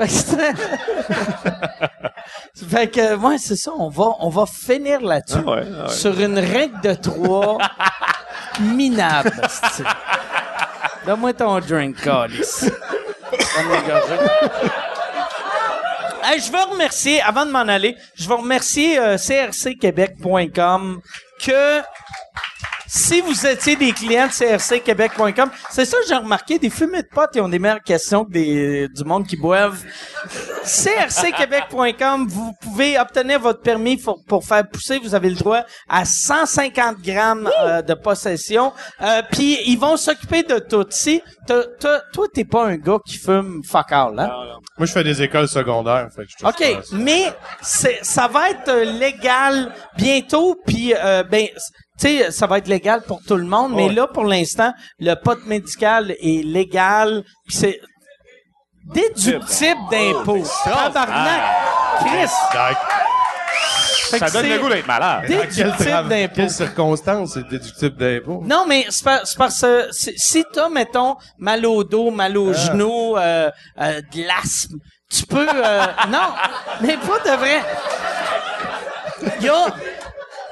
Fait que ouais, c'est ça, on va, on va finir là-dessus. Ah ouais, ah ouais. Sur une règle de trois minable. Donne-moi ton drink, Calis. Hey, je veux remercier, avant de m'en aller, je veux remercier euh, crcquebec.com que si vous étiez des clients de crcquebec.com, c'est ça que j'ai remarqué, des fumées de potes, ils ont des meilleures questions que des, du monde qui boivent. crcquebec.com, vous pouvez obtenir votre permis pour, pour faire pousser, vous avez le droit à 150 grammes euh, de possession, euh, puis ils vont s'occuper de tout. Si t'as- t'as- toi, t'es pas un gars qui fume fuck all, hein? Moi, je fais des écoles secondaires, fait que je OK, mais c'est ça va être euh, légal bientôt puis euh, ben sais ça va être légal pour tout le monde mais là pour l'instant le pot médical est légal puis c'est déductible d'impôts. Tabarnak. Chris, Ça donne le goût d'être malade. Déductible d'impôt. quelles circonstances c'est déductible d'impôt? Non, mais c'est par- c'est parce que si- t'as, mettons, mal au dos, mal au genou, euh, euh, de l'asthme, tu peux... euh, non, mais pas de vrai. Il y a...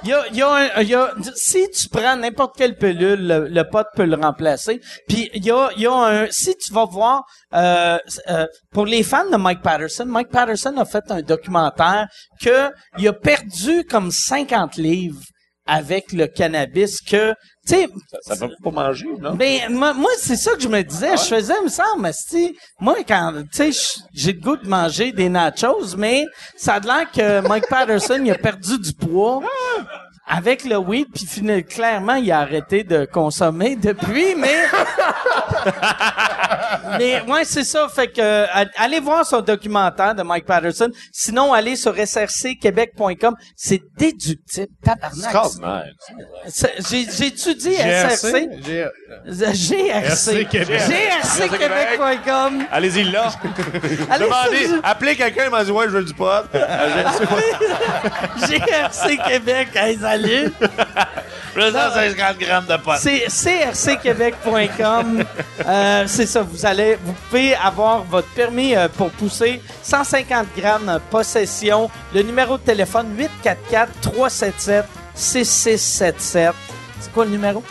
Y a, y a un- y a- si tu prends n'importe quelle pilule, le, le pot peut le remplacer. Puis il y a, y a un, si tu vas voir, euh, euh, pour les fans de Mike Patterson, Mike Patterson a fait un documentaire que il a perdu comme 50 livres avec le cannabis que, tu sais, Ça peut pas manger, non? ben, moi, moi, c'est ça que je me disais. Je faisais, me semble, si, moi, quand, tu sais, j'ai le goût de manger des nachos, mais ça a l'air que Mike Patterson, il a perdu du poids avec le weed, puis fina- clairement, il a arrêté de consommer depuis, mais... mais, ouais, c'est ça. Fait que, euh, allez voir son documentaire de Mike Patterson. Sinon, allez sur srcquebec.com. C'est déductible. Tabarnak. Extraordinaire. C'est- J'ai, j'ai-tu dit SRC? GRC. GRCquebec.com. Allez-y là. Allez Demandez, appelez quelqu'un, il m'a dit, ouais, je veux du pot. GRC Québec. Hey, salut. Je veux 150 grammes de pot. C'est crcquebec.com. Euh, c'est ça. Vous allez, vous pouvez avoir votre permis euh, pour pousser 150 grammes euh, possession. Le numéro de téléphone 844 377 6677. C'est quoi le numéro?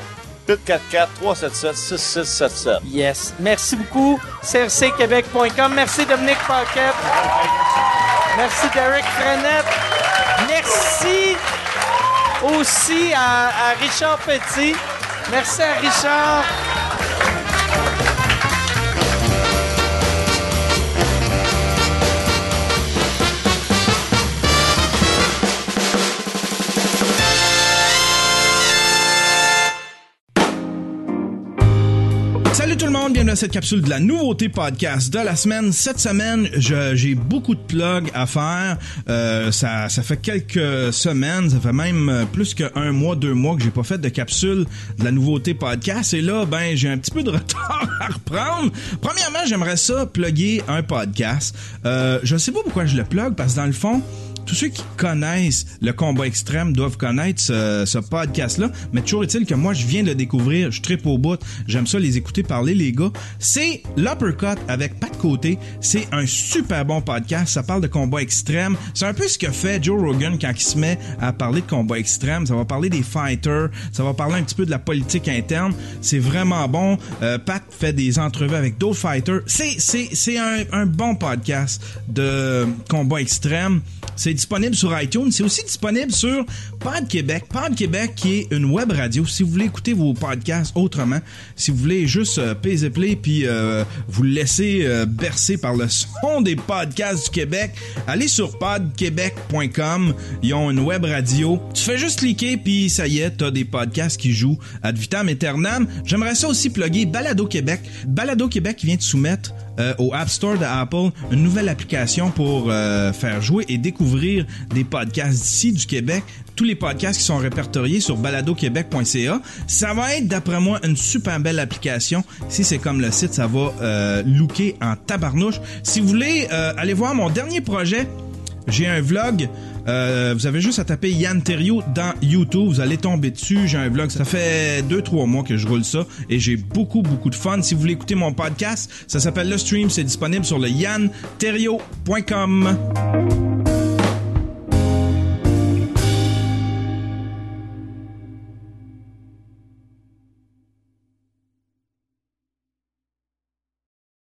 844-377-6677. Yes. Merci beaucoup. crcquebec.com. Merci Dominique Paquette. Merci Derek Frenette. Merci aussi à, Richard Petit. Merci à Richard. Tout le monde, bienvenue à cette capsule de la nouveauté podcast de la semaine. Cette semaine, j'ai beaucoup de plugs à faire. Euh, ça, ça fait quelques semaines, ça fait même euh, plus qu'un mois, deux mois que j'ai pas fait de capsule de la nouveauté podcast. Et là, ben, j'ai un petit peu de retard à reprendre. Premièrement, j'aimerais ça plugger un podcast. Euh, je sais pas pourquoi je le plug parce que dans le fond, tous ceux qui connaissent le combat extrême doivent connaître ce, podcast-là, mais toujours est-il que moi, je viens de le découvrir, je tripe au bout, j'aime ça les écouter parler, les gars. C'est l'Uppercut avec Pat Côté. C'est un super bon podcast, ça parle de combat extrême. C'est un peu ce que fait Joe Rogan quand il se met à parler de combat extrême. Ça va parler des fighters, ça va parler un petit peu de la politique interne. C'est vraiment bon. Euh, Pat fait des entrevues avec d'autres fighters. C'est, c'est, c'est un, un bon podcast de combat extrême. C'est disponible sur iTunes. C'est aussi disponible sur Pod Québec. Pod Québec qui est une web radio. Si vous voulez écouter vos podcasts autrement, si vous voulez juste euh, payer play puis euh, vous laisser euh, bercer par le son des podcasts du Québec, allez sur podquebec.com. Ils ont une web radio. Tu fais juste cliquer puis ça y est, t'as des podcasts qui jouent ad vitam aeternam. J'aimerais ça aussi plugger Balado Québec. Balado Québec vient de soumettre euh, au App Store de Apple une nouvelle application pour euh, faire jouer et découvrir des podcasts d'ici du Québec. Tous les podcasts qui sont répertoriés sur baladoquebec.ca. Ça va être, d'après moi, une super belle application. Si c'est comme le site, ça va euh, looker en tabarnouche. Si vous voulez euh, aller voir mon dernier projet, j'ai un vlog. Euh, vous avez juste à taper Yann Terrio dans YouTube. Vous allez tomber dessus. J'ai un vlog. Ça fait deux, trois mois que je roule ça et j'ai beaucoup, beaucoup de fun. Si vous voulez écouter mon podcast, ça s'appelle Le Stream. C'est disponible sur le yannterrio.com.